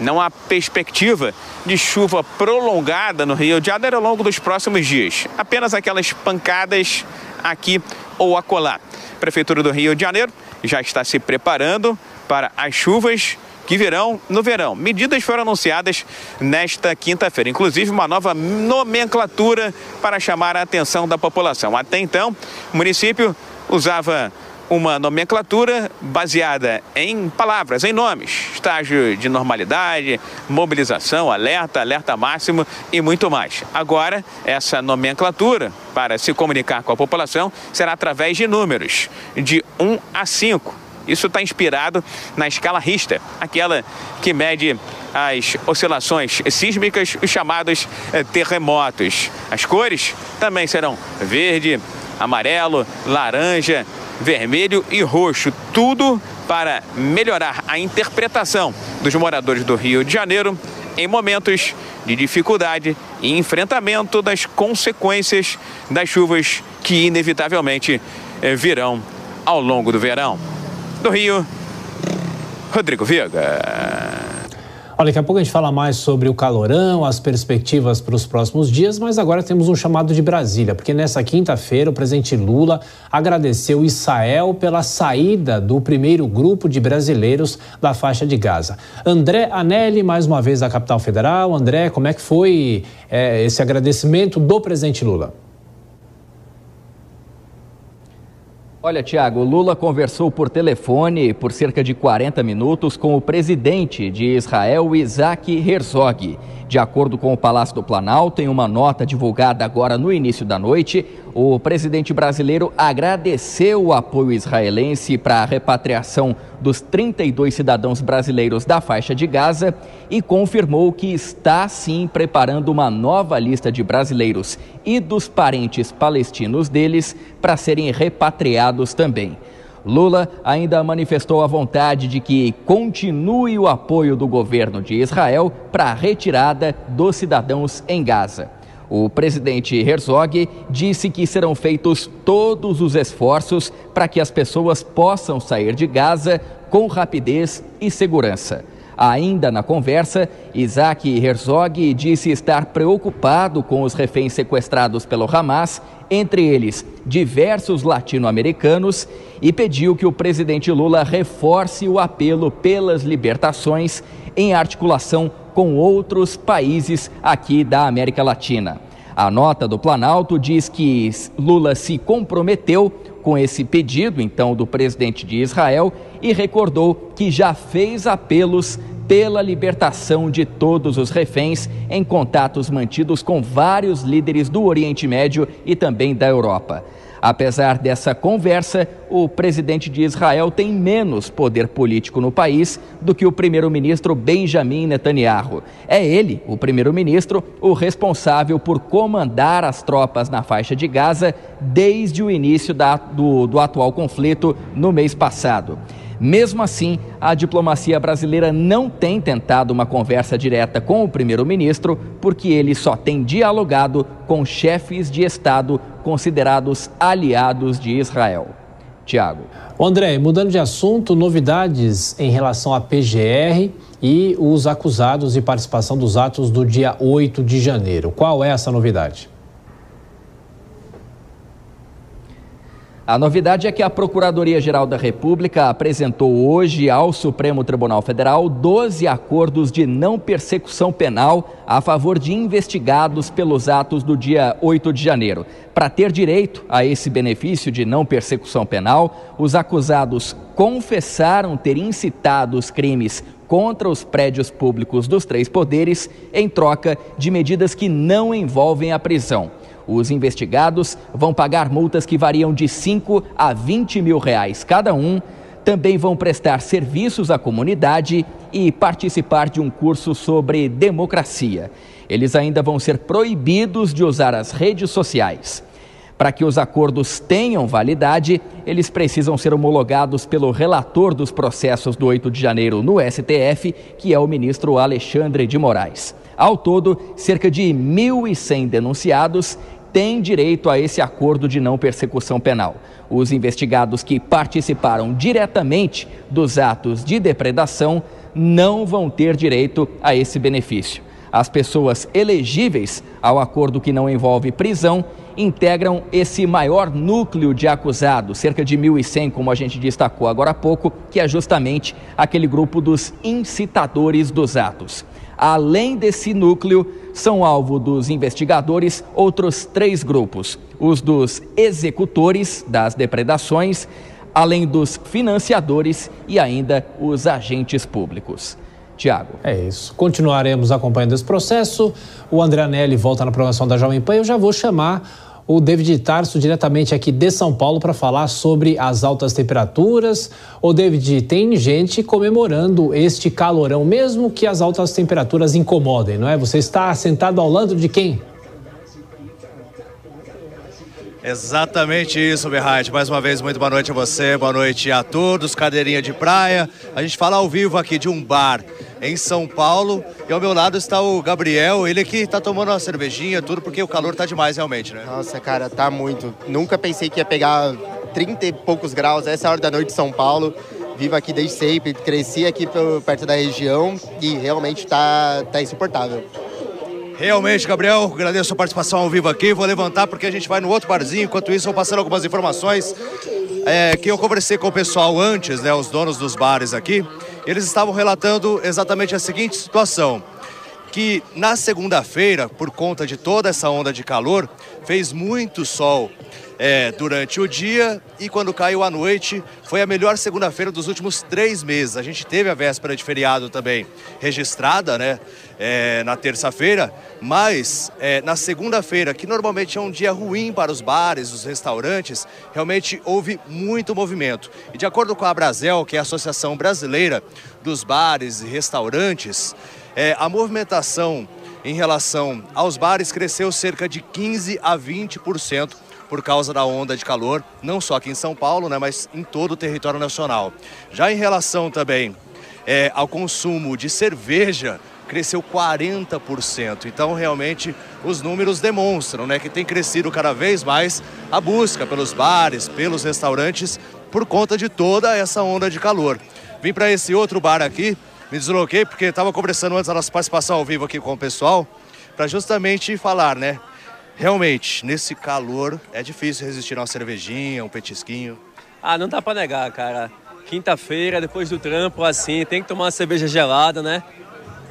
não há perspectiva de chuva prolongada no Rio de Janeiro ao longo dos próximos dias. Apenas aquelas pancadas aqui ou acolá. A Prefeitura do Rio de Janeiro já está se preparando para as chuvas que virão no verão. Medidas foram anunciadas nesta quinta-feira, inclusive uma nova nomenclatura para chamar a atenção da população. Até então, o município usava uma nomenclatura baseada em palavras, em nomes, estágio de normalidade, mobilização, alerta, alerta máximo e muito mais. Agora, essa nomenclatura para se comunicar com a população será através de números, de 1 a 5. Isso está inspirado na escala Richter, aquela que mede as oscilações sísmicas, os chamados eh, terremotos. As cores também serão verde, amarelo, laranja, vermelho e roxo. Tudo para melhorar a interpretação dos moradores do Rio de Janeiro em momentos de dificuldade e enfrentamento das consequências das chuvas que inevitavelmente eh, virão ao longo do verão. Do Rio, Rodrigo Viga. Olha, daqui a pouco a gente fala mais sobre o calorão, as perspectivas para os próximos dias, mas agora temos um chamado de Brasília, porque nessa quinta-feira o presidente Lula agradeceu Israel pela saída do primeiro grupo de brasileiros da faixa de Gaza. André Anelli, mais uma vez da capital federal. André, como é que foi é, esse agradecimento do presidente Lula? Olha, Tiago, Lula conversou por telefone por cerca de 40 minutos com o presidente de Israel, Isaac Herzog. De acordo com o Palácio do Planalto, em uma nota divulgada agora no início da noite, o presidente brasileiro agradeceu o apoio israelense para a repatriação dos 32 cidadãos brasileiros da faixa de Gaza e confirmou que está sim preparando uma nova lista de brasileiros e dos parentes palestinos deles para serem repatriados também. Lula ainda manifestou a vontade de que continue o apoio do governo de Israel para a retirada dos cidadãos em Gaza. O presidente Herzog disse que serão feitos todos os esforços para que as pessoas possam sair de Gaza com rapidez e segurança. Ainda na conversa, Isaac Herzog disse estar preocupado com os reféns sequestrados pelo Hamas, entre eles diversos latino-americanos, e pediu que o presidente Lula reforce o apelo pelas libertações em articulação com outros países aqui da América Latina. A nota do Planalto diz que Lula se comprometeu com esse pedido, então, do presidente de Israel e recordou que já fez apelos pela libertação de todos os reféns em contatos mantidos com vários líderes do Oriente Médio e também da Europa. Apesar dessa conversa, o presidente de Israel tem menos poder político no país do que o primeiro-ministro Benjamin Netanyahu. É ele, o primeiro-ministro, o responsável por comandar as tropas na faixa de Gaza desde o início da, do, do atual conflito no mês passado. Mesmo assim, a diplomacia brasileira não tem tentado uma conversa direta com o primeiro-ministro, porque ele só tem dialogado com chefes de Estado considerados aliados de Israel. Tiago. André, mudando de assunto, novidades em relação à PGR e os acusados de participação dos atos do dia 8 de janeiro. Qual é essa novidade? A novidade é que a Procuradoria-Geral da República apresentou hoje ao Supremo Tribunal Federal 12 acordos de não persecução penal a favor de investigados pelos atos do dia 8 de janeiro. Para ter direito a esse benefício de não persecução penal, os acusados confessaram ter incitado os crimes contra os prédios públicos dos três poderes em troca de medidas que não envolvem a prisão. Os investigados vão pagar multas que variam de 5 a 20 mil reais cada um. Também vão prestar serviços à comunidade e participar de um curso sobre democracia. Eles ainda vão ser proibidos de usar as redes sociais. Para que os acordos tenham validade, eles precisam ser homologados pelo relator dos processos do 8 de janeiro no STF, que é o ministro Alexandre de Moraes. Ao todo, cerca de 1.100 denunciados têm direito a esse acordo de não persecução penal. Os investigados que participaram diretamente dos atos de depredação não vão ter direito a esse benefício. As pessoas elegíveis ao acordo que não envolve prisão integram esse maior núcleo de acusados, cerca de 1.100, como a gente destacou agora há pouco, que é justamente aquele grupo dos incitadores dos atos. Além desse núcleo, são alvo dos investigadores outros três grupos: os dos executores das depredações, além dos financiadores e ainda os agentes públicos. Tiago. É isso. Continuaremos acompanhando esse processo. O André Anelli volta na programação da Jovem Pan. Eu já vou chamar o David Tarso, diretamente aqui de São Paulo, para falar sobre as altas temperaturas. O David, tem gente comemorando este calorão, mesmo que as altas temperaturas incomodem, não é? Você está sentado ao lado de quem? Exatamente isso, Berrait. Mais uma vez, muito boa noite a você, boa noite a todos, cadeirinha de praia. A gente fala ao vivo aqui de um bar em São Paulo. E ao meu lado está o Gabriel, ele que está tomando uma cervejinha, tudo, porque o calor tá demais realmente, né? Nossa, cara, tá muito. Nunca pensei que ia pegar 30 e poucos graus essa hora da noite em São Paulo. Vivo aqui desde sempre, cresci aqui perto da região e realmente tá, tá insuportável. Realmente, Gabriel, agradeço a sua participação ao vivo aqui. Vou levantar porque a gente vai no outro barzinho. Enquanto isso, vou passando algumas informações é, que eu conversei com o pessoal antes, né, os donos dos bares aqui. Eles estavam relatando exatamente a seguinte situação: que na segunda-feira, por conta de toda essa onda de calor, fez muito sol é, durante o dia e quando caiu à noite foi a melhor segunda-feira dos últimos três meses. A gente teve a véspera de feriado também registrada, né, é, na terça-feira, mas é, na segunda-feira, que normalmente é um dia ruim para os bares, os restaurantes, realmente houve muito movimento. E de acordo com a Brasel, que é a Associação Brasileira dos Bares e Restaurantes, é, a movimentação em relação aos bares cresceu cerca de 15 a 20% por causa da onda de calor, não só aqui em São Paulo, né, mas em todo o território nacional. Já em relação também é, ao consumo de cerveja, cresceu 40%. Então, realmente, os números demonstram né, que tem crescido cada vez mais a busca pelos bares, pelos restaurantes, por conta de toda essa onda de calor. Vim para esse outro bar aqui, me desloquei porque estava conversando antes da nossa participação ao vivo aqui com o pessoal, para justamente falar, né? Realmente, nesse calor é difícil resistir a uma cervejinha, um petisquinho. Ah, não dá para negar, cara. Quinta-feira, depois do trampo, assim, tem que tomar uma cerveja gelada, né?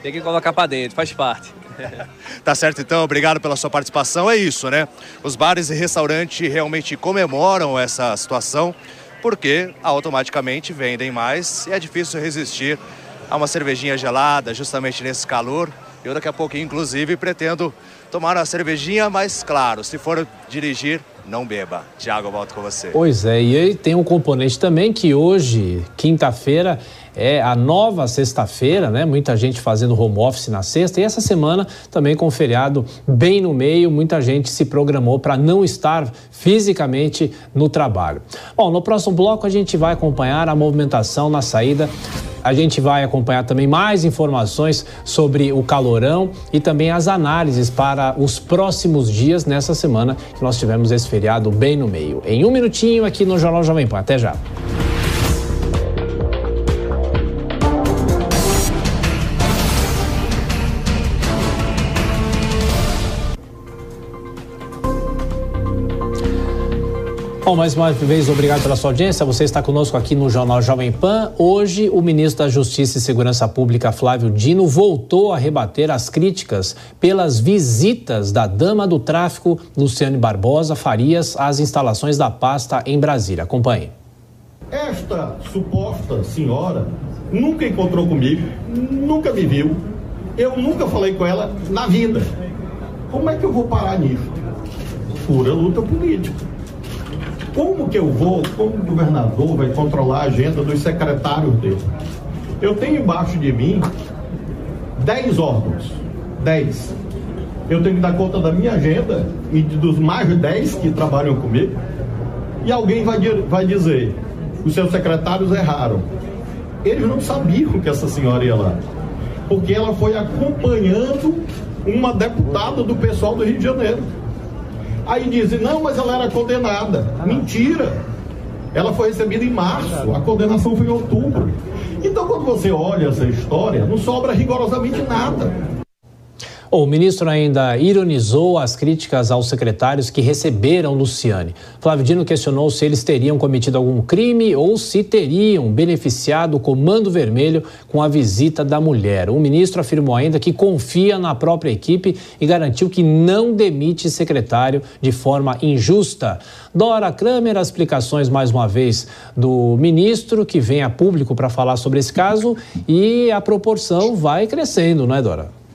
Tem que colocar para dentro, faz parte. tá certo então, obrigado pela sua participação. É isso, né? Os bares e restaurantes realmente comemoram essa situação porque automaticamente vendem mais e é difícil resistir a uma cervejinha gelada justamente nesse calor. Eu daqui a pouquinho, inclusive, pretendo tomar uma cervejinha, mas claro, se for dirigir, não beba. Tiago, volto com você. Pois é, e aí tem um componente também que hoje, quinta-feira, é a nova sexta-feira, né? Muita gente fazendo home office na sexta e essa semana também com o feriado bem no meio, muita gente se programou para não estar fisicamente no trabalho. Bom, no próximo bloco a gente vai acompanhar a movimentação na saída a gente vai acompanhar também mais informações sobre o calorão e também as análises para os próximos dias nessa semana que nós tivemos esse feriado bem no meio. Em um minutinho aqui no Jornal Jovem Pan. Até já. Bom, mais uma vez, obrigado pela sua audiência. Você está conosco aqui no Jornal Jovem Pan. Hoje, o ministro da Justiça e Segurança Pública, Flávio Dino, voltou a rebater as críticas pelas visitas da dama do tráfico, Luciane Barbosa Farias, às instalações da pasta em Brasília. Acompanhe. Esta suposta senhora nunca encontrou comigo, nunca me viu, eu nunca falei com ela na vida. Como é que eu vou parar nisso? Pura luta política. Como que eu vou, como o governador vai controlar a agenda dos secretários dele? Eu tenho embaixo de mim 10 órgãos. 10. Eu tenho que dar conta da minha agenda e dos mais de 10 que trabalham comigo. E alguém vai, vai dizer: os seus secretários erraram. Eles não sabiam que essa senhora ia lá. Porque ela foi acompanhando uma deputada do pessoal do Rio de Janeiro. Aí dizem, não, mas ela era condenada. Mentira! Ela foi recebida em março, a condenação foi em outubro. Então, quando você olha essa história, não sobra rigorosamente nada. O ministro ainda ironizou as críticas aos secretários que receberam Luciane. Flávio Dino questionou se eles teriam cometido algum crime ou se teriam beneficiado o Comando Vermelho com a visita da mulher. O ministro afirmou ainda que confia na própria equipe e garantiu que não demite secretário de forma injusta. Dora Kramer, as explicações mais uma vez do ministro que vem a público para falar sobre esse caso e a proporção vai crescendo, não é, Dora?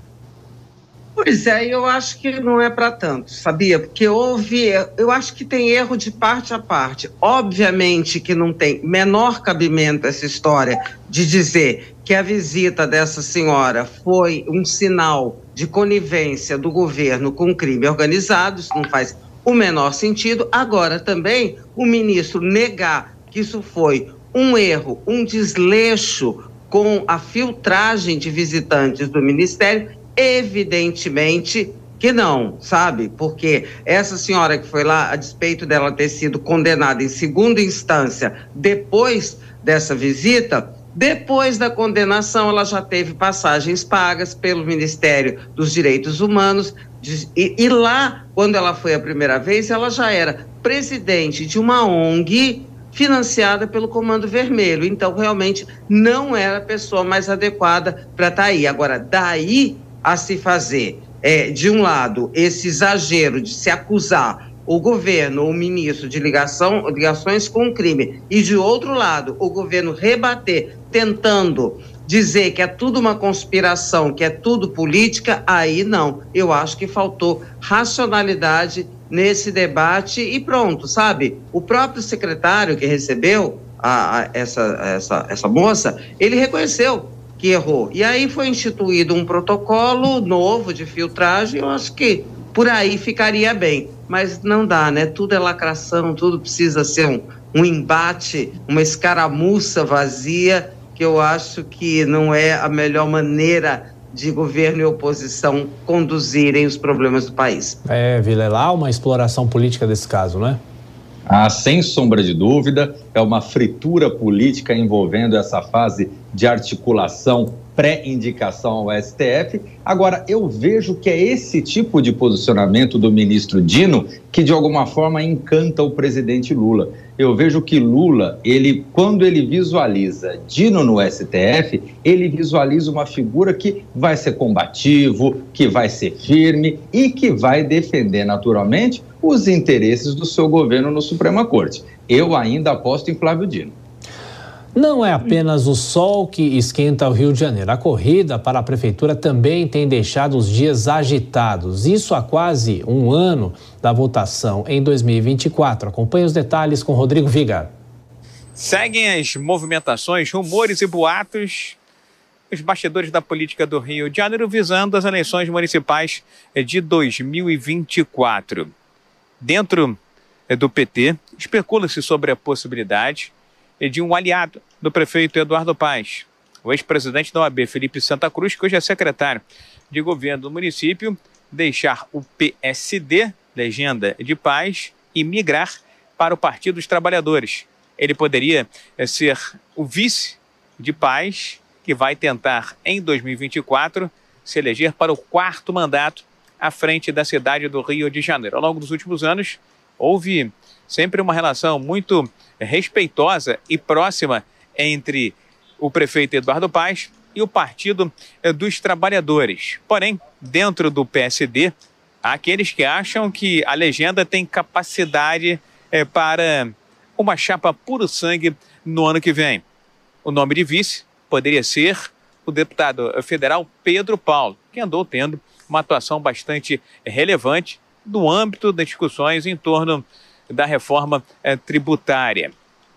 Pois é, eu acho que não é para tanto, sabia? Porque houve, eu acho que tem erro de parte a parte. Obviamente que não tem menor cabimento essa história de dizer que a visita dessa senhora foi um sinal de conivência do governo com crime organizado, isso não faz o menor sentido. Agora também o ministro negar que isso foi um erro, um desleixo com a filtragem de visitantes do ministério Evidentemente que não, sabe? Porque essa senhora que foi lá, a despeito dela ter sido condenada em segunda instância depois dessa visita, depois da condenação, ela já teve passagens pagas pelo Ministério dos Direitos Humanos. E, e, lá, quando ela foi a primeira vez, ela já era presidente de uma ONG financiada pelo Comando Vermelho. Então, realmente, não era a pessoa mais adequada para estar tá aí. Agora, daí a se fazer, é, de um lado, esse exagero de se acusar o governo, o ministro de ligação, ligações com o crime, e de outro lado, o governo rebater, tentando dizer que é tudo uma conspiração, que é tudo política, aí não. Eu acho que faltou racionalidade nesse debate e pronto, sabe? O próprio secretário que recebeu a, a essa, essa, essa moça, ele reconheceu que errou. E aí foi instituído um protocolo novo de filtragem, eu acho que por aí ficaria bem. Mas não dá, né? Tudo é lacração, tudo precisa ser um, um embate, uma escaramuça vazia, que eu acho que não é a melhor maneira de governo e oposição conduzirem os problemas do país. É, Vilela, uma exploração política desse caso, não é? Ah, sem sombra de dúvida, é uma fritura política envolvendo essa fase de articulação pré-indicação ao STF. Agora, eu vejo que é esse tipo de posicionamento do ministro Dino que, de alguma forma, encanta o presidente Lula. Eu vejo que Lula, ele, quando ele visualiza Dino no STF, ele visualiza uma figura que vai ser combativo, que vai ser firme e que vai defender, naturalmente, os interesses do seu governo no Suprema Corte. Eu ainda aposto em Flávio Dino. Não é apenas o sol que esquenta o Rio de Janeiro. A corrida para a prefeitura também tem deixado os dias agitados. Isso há quase um ano da votação em 2024. Acompanhe os detalhes com Rodrigo Viga. Seguem as movimentações, rumores e boatos os bastidores da política do Rio de Janeiro visando as eleições municipais de 2024. Dentro do PT, especula-se sobre a possibilidade de um aliado do prefeito Eduardo Paes. O ex-presidente da OAB, Felipe Santa Cruz, que hoje é secretário de governo do município, deixar o PSD, legenda de paz, e migrar para o Partido dos Trabalhadores. Ele poderia eh, ser o vice de paz que vai tentar, em 2024, se eleger para o quarto mandato à frente da cidade do Rio de Janeiro. Ao longo dos últimos anos, houve sempre uma relação muito respeitosa e próxima entre o prefeito Eduardo Paes e o Partido dos Trabalhadores. Porém, dentro do PSD, há aqueles que acham que a legenda tem capacidade é, para uma chapa puro sangue no ano que vem. O nome de vice poderia ser o deputado federal Pedro Paulo, que andou tendo uma atuação bastante relevante no âmbito das discussões em torno da reforma é, tributária.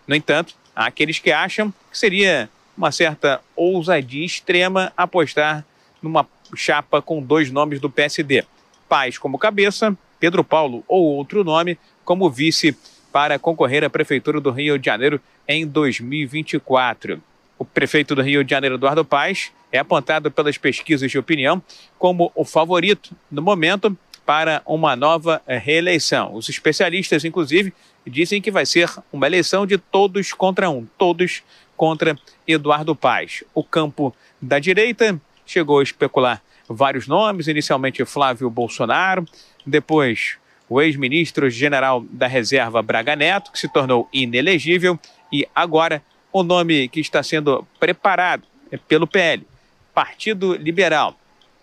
No entanto, há aqueles que acham que seria uma certa ousadia extrema apostar numa chapa com dois nomes do PSD. Paz como cabeça, Pedro Paulo ou outro nome como vice para concorrer à Prefeitura do Rio de Janeiro em 2024. O prefeito do Rio de Janeiro, Eduardo Paes, é apontado pelas pesquisas de opinião como o favorito no momento para uma nova reeleição. Os especialistas, inclusive, dizem que vai ser uma eleição de todos contra um, todos contra Eduardo Paes. O campo da direita chegou a especular vários nomes, inicialmente Flávio Bolsonaro, depois o ex-ministro general da Reserva Braga Neto, que se tornou inelegível, e agora o nome que está sendo preparado é pelo PL, Partido Liberal,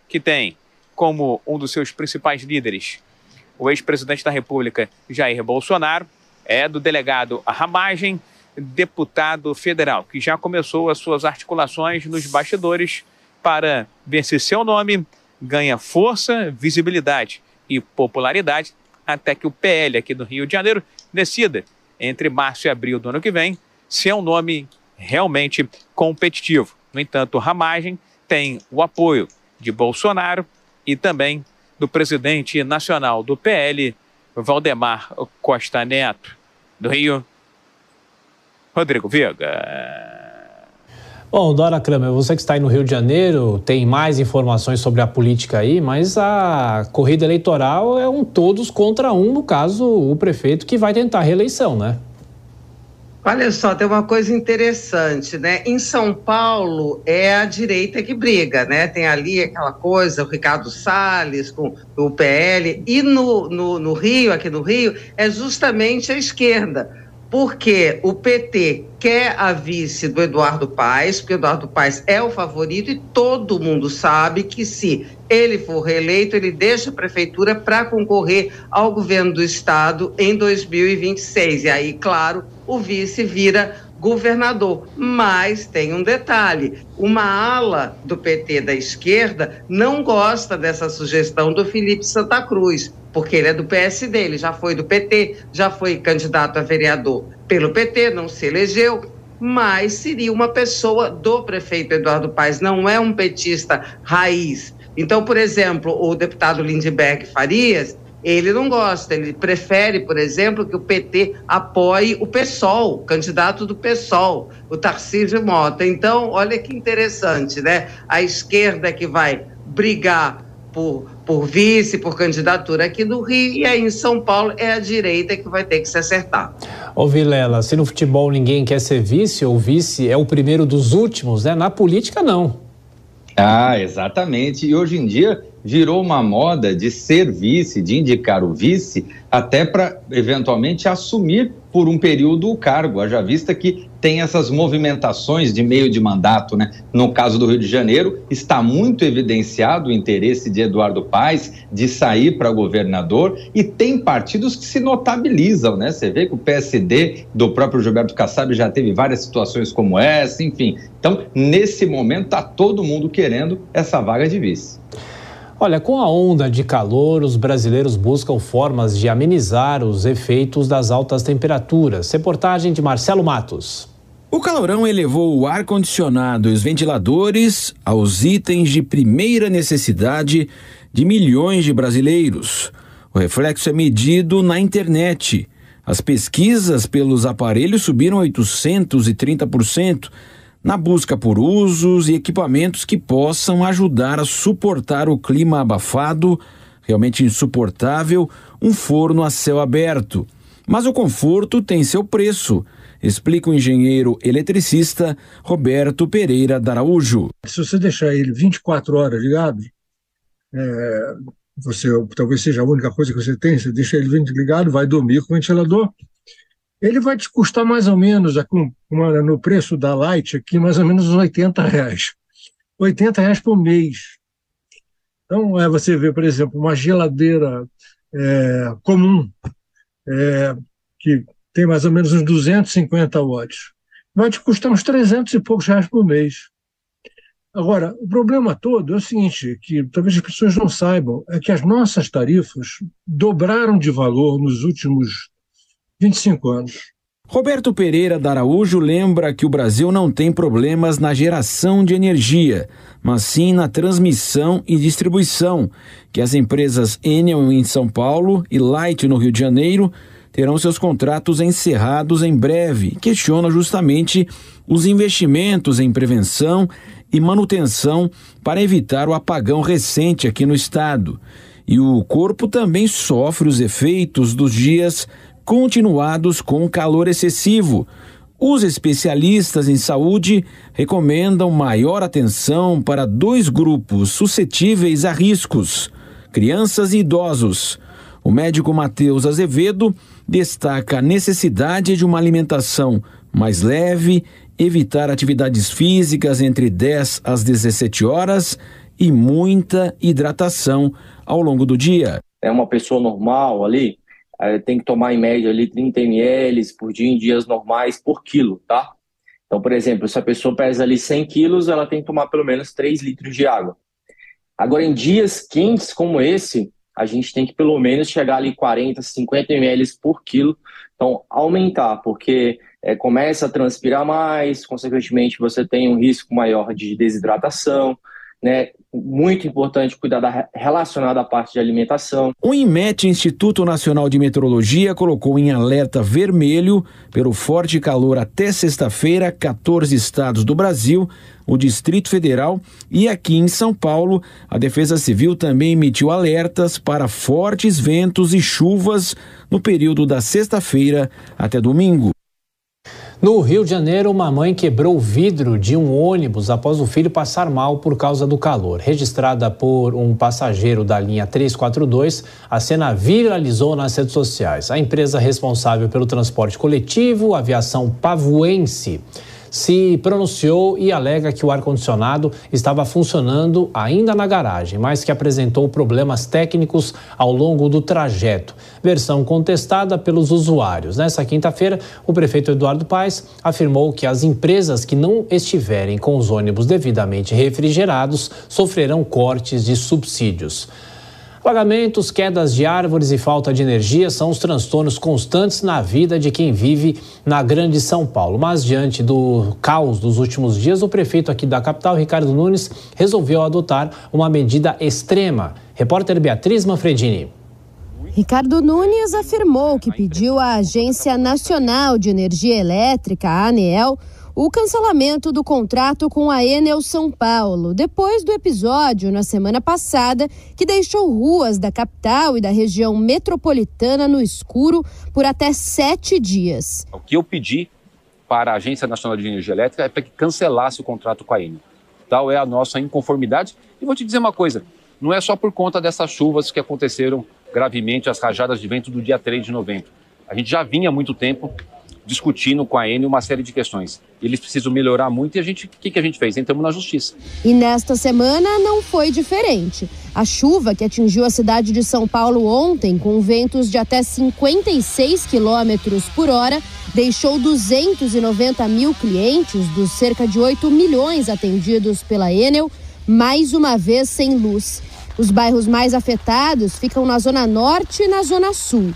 que tem como um dos seus principais líderes o ex-presidente da República, Jair Bolsonaro, é do delegado Ramagem, deputado federal, que já começou as suas articulações nos bastidores para ver se seu nome ganha força, visibilidade e popularidade até que o PL aqui do Rio de Janeiro decida, entre março e abril do ano que vem, se é um nome realmente competitivo. No entanto, Ramagem tem o apoio de Bolsonaro e também do presidente nacional do PL, Valdemar Costa Neto. Do Rio, Rodrigo Viga. Bom, Dora Kramer, você que está aí no Rio de Janeiro, tem mais informações sobre a política aí, mas a corrida eleitoral é um todos contra um, no caso, o prefeito que vai tentar a reeleição, né? Olha só, tem uma coisa interessante, né? Em São Paulo é a direita que briga, né? Tem ali aquela coisa, o Ricardo Salles com o PL, e no, no, no Rio, aqui no Rio, é justamente a esquerda porque o PT quer a vice do Eduardo Paes, porque o Eduardo Paes é o favorito e todo mundo sabe que se ele for reeleito, ele deixa a prefeitura para concorrer ao governo do estado em 2026. E aí, claro, o vice vira governador. Mas tem um detalhe: uma ala do PT da esquerda não gosta dessa sugestão do Felipe Santa Cruz porque ele é do PSD, ele já foi do PT, já foi candidato a vereador pelo PT, não se elegeu, mas seria uma pessoa do prefeito Eduardo Paes, não é um petista raiz. Então, por exemplo, o deputado Lindbergh Farias, ele não gosta, ele prefere, por exemplo, que o PT apoie o PSOL, candidato do PSOL, o Tarcísio Mota. Então, olha que interessante, né? A esquerda que vai brigar por, por vice, por candidatura aqui no Rio, e aí em São Paulo é a direita que vai ter que se acertar. Ô Vilela, se no futebol ninguém quer ser vice, ou vice é o primeiro dos últimos, né? Na política, não. Ah, exatamente. E hoje em dia virou uma moda de ser vice, de indicar o vice, até para eventualmente assumir por um período o cargo, haja vista que tem essas movimentações de meio de mandato, né? No caso do Rio de Janeiro, está muito evidenciado o interesse de Eduardo Paes de sair para governador e tem partidos que se notabilizam, né? Você vê que o PSD do próprio Gilberto Kassab já teve várias situações como essa, enfim. Então, nesse momento, está todo mundo querendo essa vaga de vice. Olha, com a onda de calor, os brasileiros buscam formas de amenizar os efeitos das altas temperaturas. Reportagem de Marcelo Matos. O calorão elevou o ar-condicionado e os ventiladores aos itens de primeira necessidade de milhões de brasileiros. O reflexo é medido na internet. As pesquisas pelos aparelhos subiram 830% na busca por usos e equipamentos que possam ajudar a suportar o clima abafado, realmente insuportável, um forno a céu aberto. Mas o conforto tem seu preço, explica o engenheiro eletricista Roberto Pereira Daraújo. Se você deixar ele 24 horas ligado, é, você talvez seja a única coisa que você tem, você deixa ele ligado, vai dormir com o ventilador, ele vai te custar mais ou menos, no preço da Light aqui, mais ou menos uns 80 reais. 80 reais por mês. Então, é, você vê, por exemplo, uma geladeira é, comum, é, que tem mais ou menos uns 250 watts, vai te custar uns 300 e poucos reais por mês. Agora, o problema todo é o seguinte, que talvez as pessoas não saibam, é que as nossas tarifas dobraram de valor nos últimos 25 anos. Roberto Pereira da Araújo lembra que o Brasil não tem problemas na geração de energia, mas sim na transmissão e distribuição, que as empresas Enel em São Paulo e Light no Rio de Janeiro terão seus contratos encerrados em breve. Questiona justamente os investimentos em prevenção e manutenção para evitar o apagão recente aqui no estado. E o corpo também sofre os efeitos dos dias continuados com calor excessivo. Os especialistas em saúde recomendam maior atenção para dois grupos suscetíveis a riscos: crianças e idosos. O médico Matheus Azevedo destaca a necessidade de uma alimentação mais leve, evitar atividades físicas entre 10 às 17 horas e muita hidratação ao longo do dia. É uma pessoa normal ali, tem que tomar em média ali 30 ml por dia em dias normais por quilo, tá? Então, por exemplo, se a pessoa pesa ali 100 quilos, ela tem que tomar pelo menos 3 litros de água. Agora, em dias quentes como esse, a gente tem que pelo menos chegar ali 40, 50 ml por quilo. Então, aumentar, porque é, começa a transpirar mais, consequentemente você tem um risco maior de desidratação, né? Muito importante cuidar da, relacionada à parte de alimentação. O INMET, Instituto Nacional de Meteorologia, colocou em alerta vermelho pelo forte calor até sexta-feira 14 estados do Brasil, o Distrito Federal e aqui em São Paulo. A Defesa Civil também emitiu alertas para fortes ventos e chuvas no período da sexta-feira até domingo. No Rio de Janeiro, uma mãe quebrou o vidro de um ônibus após o filho passar mal por causa do calor. Registrada por um passageiro da linha 342, a cena viralizou nas redes sociais. A empresa responsável pelo transporte coletivo, Aviação Pavuense, se pronunciou e alega que o ar-condicionado estava funcionando ainda na garagem, mas que apresentou problemas técnicos ao longo do trajeto. Versão contestada pelos usuários. Nessa quinta-feira, o prefeito Eduardo Paes afirmou que as empresas que não estiverem com os ônibus devidamente refrigerados sofrerão cortes de subsídios. Alagamentos, quedas de árvores e falta de energia são os transtornos constantes na vida de quem vive na Grande São Paulo. Mas, diante do caos dos últimos dias, o prefeito aqui da capital, Ricardo Nunes, resolveu adotar uma medida extrema. Repórter Beatriz Manfredini. Ricardo Nunes afirmou que pediu à Agência Nacional de Energia Elétrica, a ANEEL, o cancelamento do contrato com a Enel São Paulo, depois do episódio na semana passada que deixou ruas da capital e da região metropolitana no escuro por até sete dias. O que eu pedi para a Agência Nacional de Energia Elétrica é para que cancelasse o contrato com a Enel. Tal é a nossa inconformidade. E vou te dizer uma coisa: não é só por conta dessas chuvas que aconteceram gravemente, as rajadas de vento do dia 3 de novembro. A gente já vinha há muito tempo discutindo com a Eni uma série de questões. Eles precisam melhorar muito e a gente, o que, que a gente fez? Entramos na justiça. E nesta semana não foi diferente. A chuva que atingiu a cidade de São Paulo ontem, com ventos de até 56 quilômetros por hora, deixou 290 mil clientes dos cerca de 8 milhões atendidos pela Enel, mais uma vez sem luz. Os bairros mais afetados ficam na Zona Norte e na Zona Sul.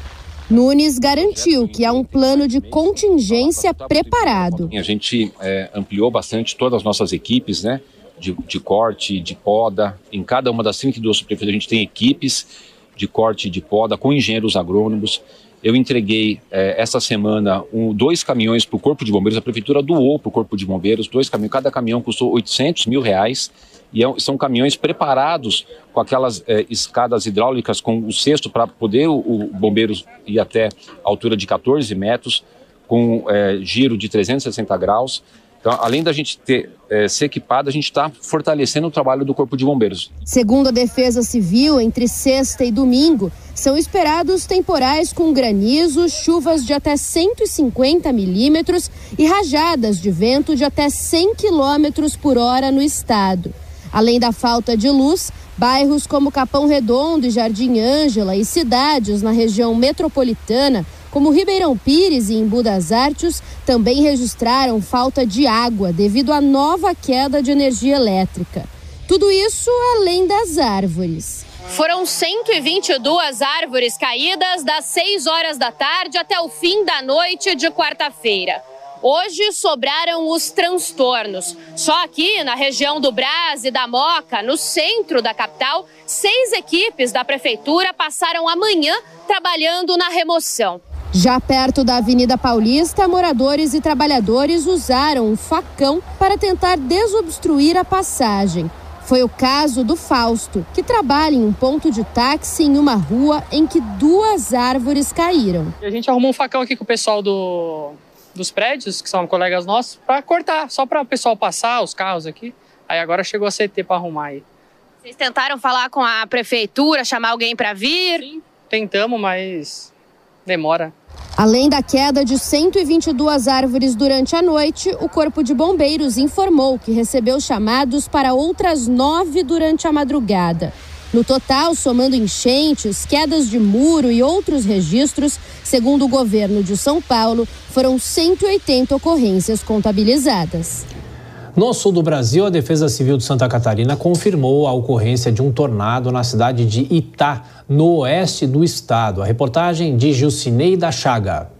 Nunes garantiu que há um plano de contingência preparado. A gente é, ampliou bastante todas as nossas equipes, né? De, de, corte, de poda. Em cada uma das 32 prefeituras a gente tem equipes de corte e de poda com engenheiros agrônomos. Eu entreguei é, essa semana um, dois caminhões para o Corpo de Bombeiros. A prefeitura doou para o Corpo de Bombeiros dois caminhões. Cada caminhão custou 800 mil reais e é, são caminhões preparados com aquelas é, escadas hidráulicas com o cesto para poder o, o, bombeiro ir até altura de 14 metros, com é, giro de 360 graus. Então, além da gente ter é, ser equipado, a gente está fortalecendo o trabalho do Corpo de Bombeiros. Segundo a Defesa Civil, entre sexta e domingo, são esperados temporais com granizo, chuvas de até 150 milímetros e rajadas de vento de até 100 quilômetros por hora no estado. Além da falta de luz, bairros como Capão Redondo e Jardim Ângela e cidades na região metropolitana, como Ribeirão Pires e Embu das Artes, também registraram falta de água devido à nova queda de energia elétrica. Tudo isso além das árvores. Foram 122 árvores caídas das 6 horas da tarde até o fim da noite de quarta-feira. Hoje sobraram os transtornos. Só aqui na região do Brás e da Moca, no centro da capital, seis equipes da prefeitura passaram a manhã trabalhando na remoção. Já perto da Avenida Paulista, moradores e trabalhadores usaram um facão para tentar desobstruir a passagem. Foi o caso do Fausto, que trabalha em um ponto de táxi em uma rua em que duas árvores caíram. A gente arrumou um facão aqui com o pessoal do, dos prédios, que são colegas nossos, para cortar, só para o pessoal passar os carros aqui. Aí agora chegou a CT para arrumar aí. Vocês tentaram falar com a prefeitura, chamar alguém para vir? Sim, tentamos, mas demora. Além da queda de 122 árvores durante a noite, o Corpo de Bombeiros informou que recebeu chamados para outras nove durante a madrugada. No total, somando enchentes, quedas de muro e outros registros, segundo o governo de São Paulo, foram 180 ocorrências contabilizadas. No sul do Brasil, a Defesa Civil de Santa Catarina confirmou a ocorrência de um tornado na cidade de Itá, no oeste do estado. A reportagem de Jucinei da Chaga.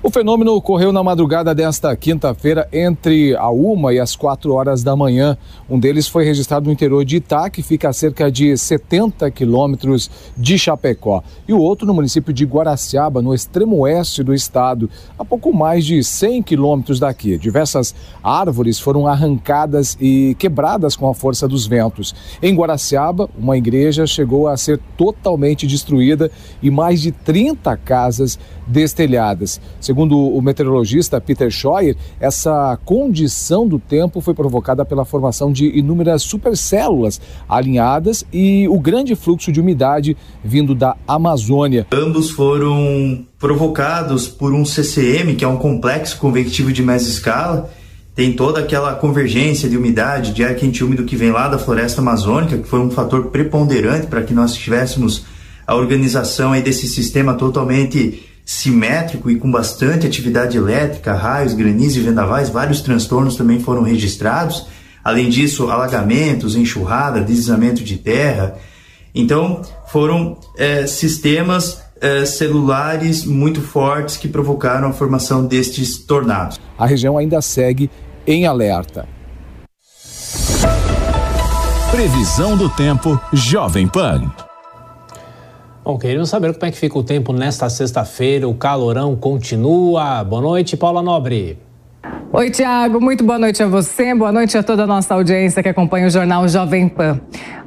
O fenômeno ocorreu na madrugada desta quinta-feira, entre a uma e as quatro horas da manhã. Um deles foi registrado no interior de Itá, que fica a cerca de 70 quilômetros de Chapecó, e o outro no município de Guaraciaba, no extremo oeste do estado, a pouco mais de 100 quilômetros daqui. Diversas árvores foram arrancadas e quebradas com a força dos ventos. Em Guaraciaba, uma igreja chegou a ser totalmente destruída e mais de 30 casas destelhadas. Segundo o meteorologista Peter Scheuer, essa condição do tempo foi provocada pela formação de inúmeras supercélulas alinhadas e o grande fluxo de umidade vindo da Amazônia. Ambos foram provocados por um CCM, que é um complexo convectivo de mesescala, tem toda aquela convergência de umidade, de ar quente úmido que vem lá da floresta amazônica, que foi um fator preponderante para que nós tivéssemos a organização desse sistema totalmente simétrico e com bastante atividade elétrica, raios, granizos e vendavais, vários transtornos também foram registrados. Além disso, alagamentos, enxurrada, deslizamento de terra. Então, foram é, sistemas é, celulares muito fortes que provocaram a formação destes tornados. A região ainda segue em alerta. Previsão do tempo Jovem Pan. Bom, queremos saber como é que fica o tempo nesta sexta-feira. O calorão continua. Boa noite, Paula Nobre. Oi, Tiago. Muito boa noite a você. Boa noite a toda a nossa audiência que acompanha o jornal Jovem Pan.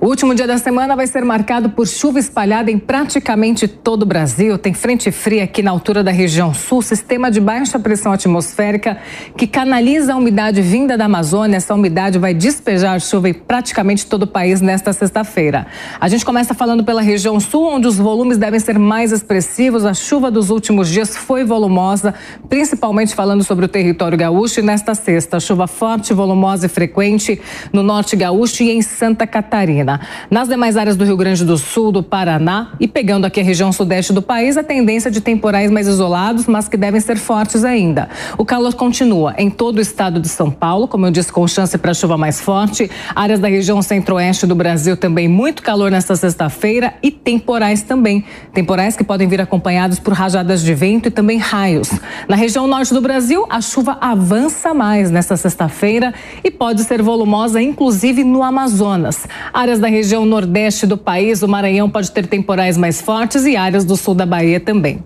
O último dia da semana vai ser marcado por chuva espalhada em praticamente todo o Brasil. Tem frente fria aqui na altura da região sul, sistema de baixa pressão atmosférica que canaliza a umidade vinda da Amazônia. Essa umidade vai despejar chuva em praticamente todo o país nesta sexta-feira. A gente começa falando pela região sul, onde os volumes devem ser mais expressivos. A chuva dos últimos dias foi volumosa, principalmente falando sobre o território gaúcho. E nesta sexta, chuva forte, volumosa e frequente no norte gaúcho e em Santa Catarina. Nas demais áreas do Rio Grande do Sul, do Paraná e pegando aqui a região sudeste do país, a tendência de temporais mais isolados, mas que devem ser fortes ainda. O calor continua em todo o estado de São Paulo, como eu disse, com chance para chuva mais forte. Áreas da região centro-oeste do Brasil também muito calor nesta sexta-feira e temporais também. Temporais que podem vir acompanhados por rajadas de vento e também raios. Na região norte do Brasil, a chuva avança mais nesta sexta-feira e pode ser volumosa, inclusive no Amazonas. Áreas da região nordeste do país, o Maranhão pode ter temporais mais fortes e áreas do sul da Bahia também.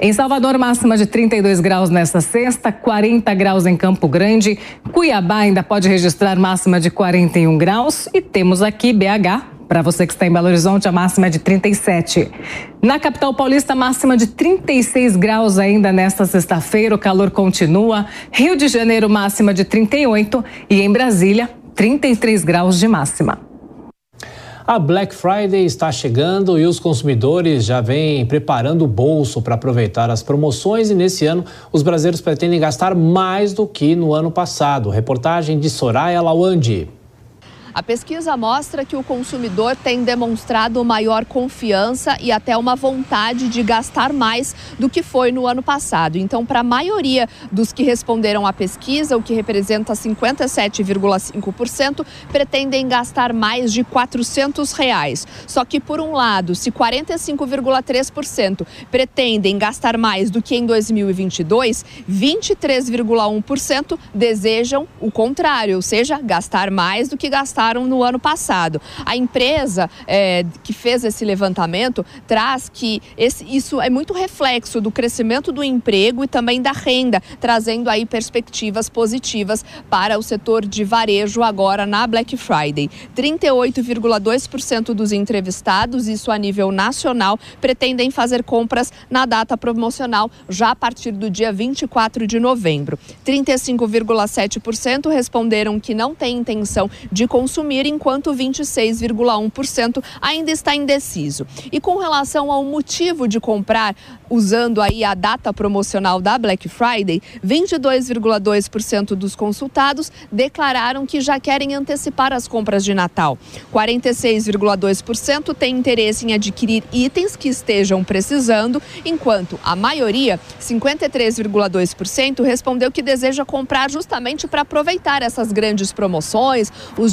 Em Salvador, máxima de 32 graus nesta sexta, 40 graus em Campo Grande. Cuiabá ainda pode registrar máxima de 41 graus. E temos aqui BH, para você que está em Belo Horizonte, a máxima é de 37. Na capital paulista, máxima de 36 graus ainda nesta sexta-feira. O calor continua. Rio de Janeiro, máxima de 38. E em Brasília, 33 graus de máxima. A Black Friday está chegando e os consumidores já vêm preparando o bolso para aproveitar as promoções e nesse ano os brasileiros pretendem gastar mais do que no ano passado. Reportagem de Soraya Lawandi. A pesquisa mostra que o consumidor tem demonstrado maior confiança e até uma vontade de gastar mais do que foi no ano passado. Então, para a maioria dos que responderam à pesquisa, o que representa 57,5%, pretendem gastar mais de 400 reais. Só que, por um lado, se 45,3% pretendem gastar mais do que em 2022, 23,1% desejam o contrário, ou seja, gastar mais do que gastar no ano passado. A empresa é, que fez esse levantamento traz que esse, isso é muito reflexo do crescimento do emprego e também da renda, trazendo aí perspectivas positivas para o setor de varejo agora na Black Friday. 38,2% dos entrevistados, isso a nível nacional, pretendem fazer compras na data promocional já a partir do dia 24 de novembro. 35,7% responderam que não têm intenção de consumir consumir, enquanto 26,1% ainda está indeciso. E com relação ao motivo de comprar, usando aí a data promocional da Black Friday, 22,2% dos consultados declararam que já querem antecipar as compras de Natal. 46,2% têm interesse em adquirir itens que estejam precisando, enquanto a maioria, 53,2%, respondeu que deseja comprar justamente para aproveitar essas grandes promoções, os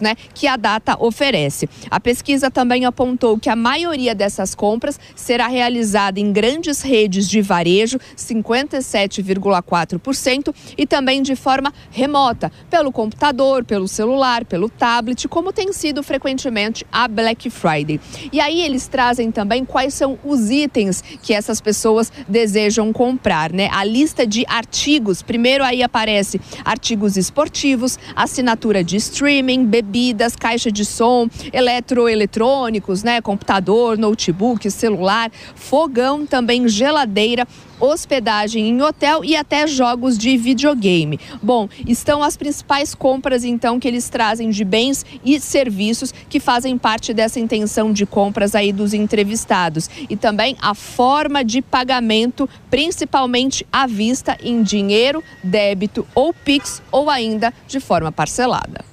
né, que a data oferece. A pesquisa também apontou que a maioria dessas compras será realizada em grandes redes de varejo, 57,4%, e também de forma remota, pelo computador, pelo celular, pelo tablet, como tem sido frequentemente a Black Friday. E aí eles trazem também quais são os itens que essas pessoas desejam comprar, né? A lista de artigos, primeiro aí aparece artigos esportivos, assinatura de streaming, streaming, bebidas, caixa de som, eletroeletrônicos, né, computador, notebook, celular, fogão, também geladeira, hospedagem em hotel e até jogos de videogame. Bom, estão as principais compras então que eles trazem de bens e serviços que fazem parte dessa intenção de compras aí dos entrevistados e também a forma de pagamento, principalmente à vista em dinheiro, débito ou Pix ou ainda de forma parcelada.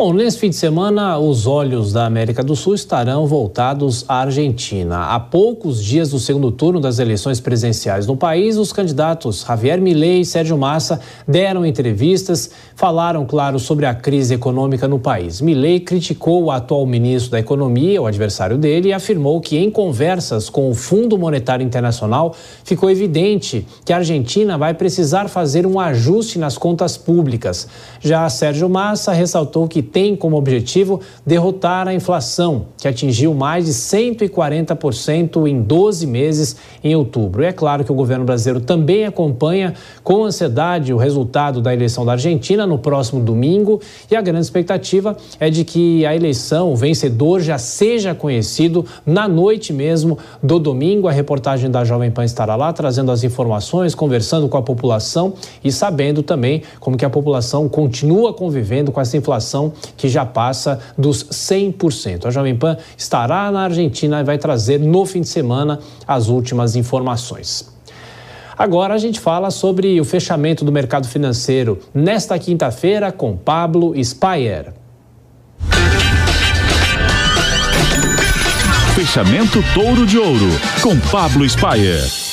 Bom, nesse fim de semana, os olhos da América do Sul estarão voltados à Argentina. Há poucos dias do segundo turno das eleições presidenciais no país, os candidatos Javier Milei e Sérgio Massa deram entrevistas, falaram, claro, sobre a crise econômica no país. Milei criticou o atual ministro da Economia, o adversário dele, e afirmou que em conversas com o Fundo Monetário Internacional ficou evidente que a Argentina vai precisar fazer um ajuste nas contas públicas. Já Sérgio Massa ressaltou que tem como objetivo derrotar a inflação, que atingiu mais de 140% em 12 meses em outubro. E é claro que o governo brasileiro também acompanha com ansiedade o resultado da eleição da Argentina no próximo domingo e a grande expectativa é de que a eleição, o vencedor já seja conhecido na noite mesmo do domingo. A reportagem da Jovem Pan estará lá trazendo as informações, conversando com a população e sabendo também como que a população continua convivendo com essa inflação que já passa dos 100%. A Jovem Pan estará na Argentina e vai trazer no fim de semana as últimas informações. Agora a gente fala sobre o fechamento do mercado financeiro nesta quinta-feira com Pablo Spayer. Fechamento Touro de Ouro com Pablo Spayer.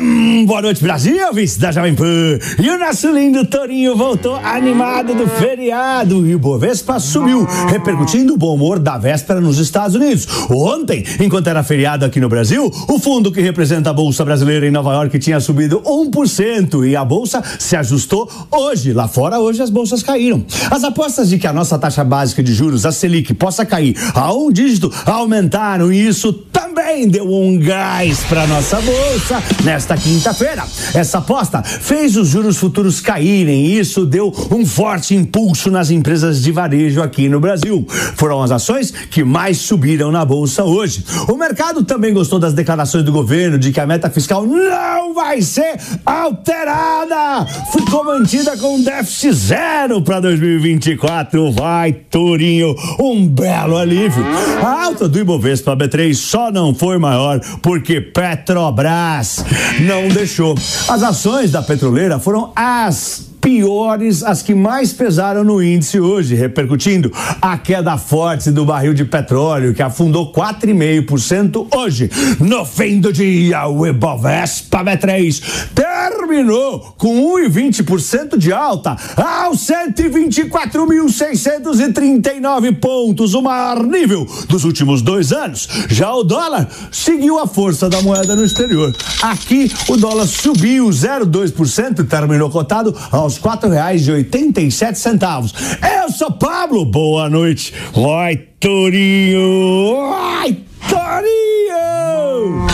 Hum, boa noite, Brasil, vice da Jovem Pan. E o nosso lindo Torinho voltou animado do feriado. E o Bovespa subiu, repercutindo o bom humor da véspera nos Estados Unidos. Ontem, enquanto era feriado aqui no Brasil, o fundo que representa a Bolsa Brasileira em Nova York tinha subido 1% e a Bolsa se ajustou hoje. Lá fora, hoje as bolsas caíram. As apostas de que a nossa taxa básica de juros, a Selic, possa cair a um dígito aumentaram e isso também deu um gás para nossa Bolsa nesta quinta-feira. Essa aposta fez os juros futuros caírem e isso deu um forte impulso nas empresas de varejo aqui no Brasil. Foram as ações que mais subiram na bolsa hoje. O mercado também gostou das declarações do governo de que a meta fiscal não vai ser alterada. Ficou mantida com déficit zero para 2024. Vai, Turinho, um belo alívio. A alta do Ibovespa B3 só não foi maior porque Petrobras não deixou. As ações da petroleira foram as piores, as que mais pesaram no índice hoje, repercutindo a queda forte do barril de petróleo, que afundou 4,5% hoje. No fim do dia, o Ibovespa B3 terminou com 1,20% de alta aos 124.639 pontos, o maior nível dos últimos dois anos. Já o dólar seguiu a força da moeda no exterior. Aqui, o dólar subiu 0,2% e terminou cotado aos quatro reais e oitenta e sete centavos. Eu sou Pablo, boa noite. Vai, Torinho! Vai, Torinho!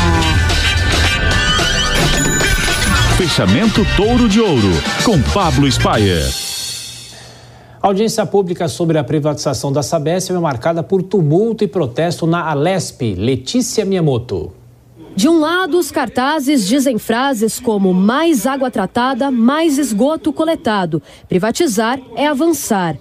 Fechamento Touro de Ouro com Pablo Spayer. A audiência pública sobre a privatização da Sabesp é marcada por tumulto e protesto na Alesp. Letícia Miyamoto. De um lado, os cartazes dizem frases como mais água tratada, mais esgoto coletado. Privatizar é avançar.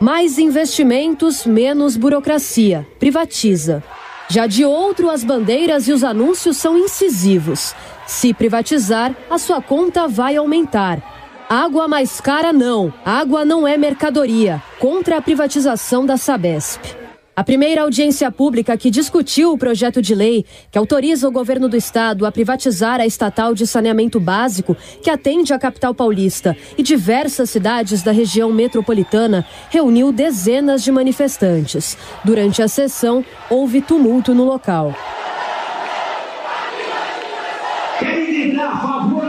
Mais investimentos, menos burocracia. Privatiza. Já de outro, as bandeiras e os anúncios são incisivos. Se privatizar, a sua conta vai aumentar. Água mais cara não. Água não é mercadoria. Contra a privatização da Sabesp. A primeira audiência pública que discutiu o projeto de lei que autoriza o governo do estado a privatizar a estatal de saneamento básico que atende a capital paulista e diversas cidades da região metropolitana reuniu dezenas de manifestantes. Durante a sessão, houve tumulto no local. A favor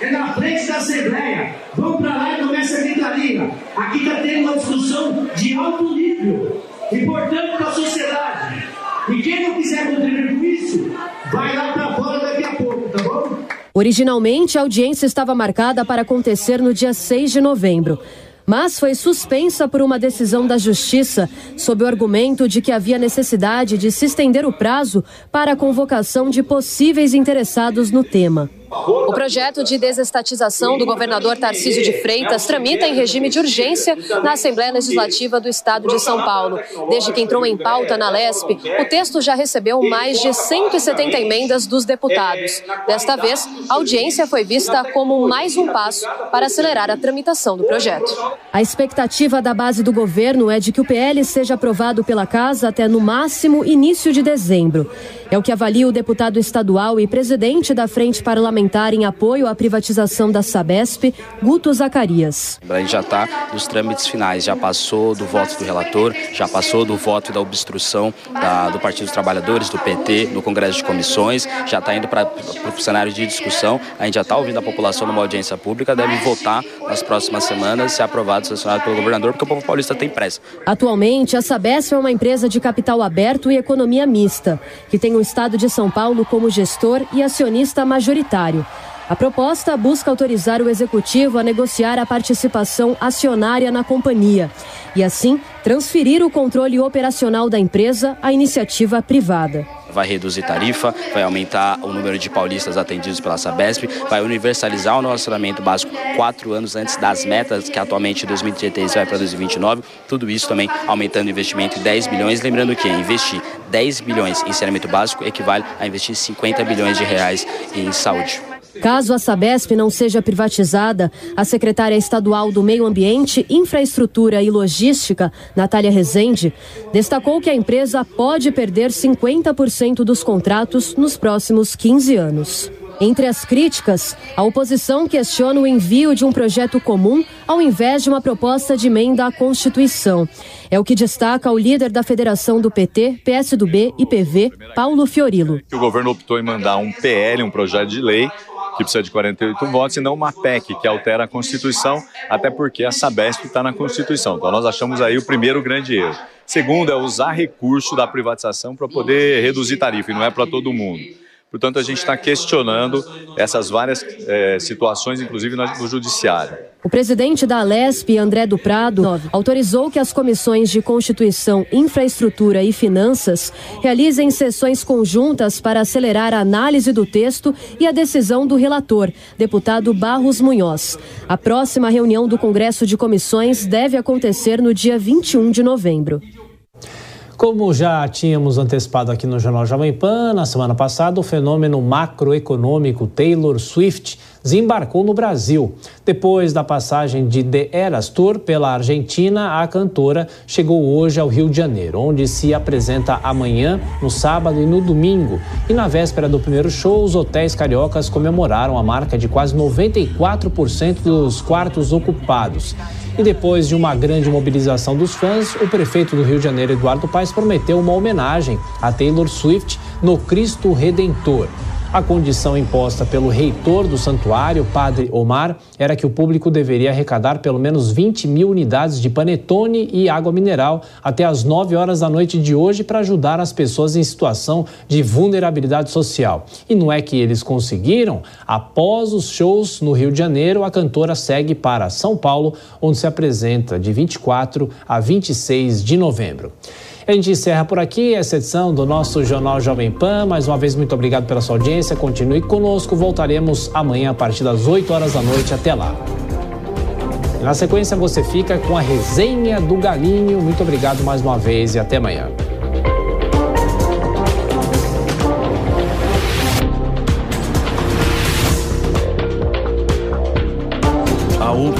é na frente da Assembleia. Para lá e começa a. Aqui está tendo uma discussão de alto nível importante para a sociedade. E quem não quiser contribuir com isso, vai lá para fora daqui a pouco, tá bom? Originalmente, a audiência estava marcada para acontecer no dia 6 de novembro. Mas foi suspensa por uma decisão da Justiça, sob o argumento de que havia necessidade de se estender o prazo para a convocação de possíveis interessados no tema. O projeto de desestatização do governador Tarcísio de Freitas tramita em regime de urgência na Assembleia Legislativa do Estado de São Paulo. Desde que entrou em pauta na LESP, o texto já recebeu mais de 170 emendas dos deputados. Desta vez, a audiência foi vista como mais um passo para acelerar a tramitação do projeto. A expectativa da base do governo é de que o PL seja aprovado pela Casa até no máximo início de dezembro. É o que avalia o deputado estadual e presidente da Frente Parlamentar em apoio à privatização da Sabesp, Guto Zacarias. A gente já está nos trâmites finais, já passou do voto do relator, já passou do voto da obstrução da, do Partido dos Trabalhadores, do PT, no Congresso de Comissões, já está indo para o cenário de discussão. A gente já está ouvindo a população numa audiência pública, deve votar nas próximas semanas, se aprovado, sancionado pelo governador, porque o povo paulista tem pressa. Atualmente, a Sabesp é uma empresa de capital aberto e economia mista, que tem o Estado de São Paulo como gestor e acionista majoritário. Salário. A proposta busca autorizar o executivo a negociar a participação acionária na companhia e, assim, transferir o controle operacional da empresa à iniciativa privada. Vai reduzir tarifa, vai aumentar o número de paulistas atendidos pela Sabesp, vai universalizar o nosso saneamento básico quatro anos antes das metas, que atualmente em 2033 vai para 2029. Tudo isso também aumentando o investimento em 10 bilhões. Lembrando que investir 10 bilhões em saneamento básico equivale a investir 50 bilhões de reais em saúde. Caso a Sabesp não seja privatizada, a secretária estadual do Meio Ambiente, Infraestrutura e Logística, Natália Rezende, destacou que a empresa pode perder 50% dos contratos nos próximos 15 anos. Entre as críticas, a oposição questiona o envio de um projeto comum ao invés de uma proposta de emenda à Constituição. É o que destaca o líder da Federação do PT, PSDB e PV, Paulo Fiorilo. O governo optou em mandar um PL, um projeto de lei, que precisa de 48 votos, e não uma PEC, que altera a Constituição, até porque a Sabesp está na Constituição. Então nós achamos aí o primeiro grande erro. Segundo é usar recurso da privatização para poder reduzir tarifa, e não é para todo mundo. Portanto, a gente está questionando essas várias é, situações, inclusive no judiciário. O presidente da Alesp, André do Prado, autorizou que as comissões de Constituição, Infraestrutura e Finanças realizem sessões conjuntas para acelerar a análise do texto e a decisão do relator, deputado Barros Munhoz. A próxima reunião do Congresso de Comissões deve acontecer no dia 21 de novembro. Como já tínhamos antecipado aqui no Jornal Jovem Pan, na semana passada, o fenômeno macroeconômico Taylor Swift desembarcou no Brasil. Depois da passagem de The Eras Tour pela Argentina, a cantora chegou hoje ao Rio de Janeiro, onde se apresenta amanhã, no sábado e no domingo. E na véspera do primeiro show, os hotéis cariocas comemoraram a marca de quase 94% dos quartos ocupados. E depois de uma grande mobilização dos fãs, o prefeito do Rio de Janeiro, Eduardo Paes, prometeu uma homenagem a Taylor Swift no Cristo Redentor. A condição imposta pelo reitor do santuário, Padre Omar, era que o público deveria arrecadar pelo menos 20 mil unidades de panetone e água mineral até as 9 horas da noite de hoje para ajudar as pessoas em situação de vulnerabilidade social. E não é que eles conseguiram? Após os shows no Rio de Janeiro, a cantora segue para São Paulo, onde se apresenta de 24 a 26 de novembro. A gente encerra por aqui essa edição do nosso Jornal Jovem Pan. Mais uma vez, muito obrigado pela sua audiência. Continue conosco. Voltaremos amanhã a partir das 8 horas da noite. Até lá. Na sequência, você fica com a resenha do Galinho. Muito obrigado mais uma vez e até amanhã.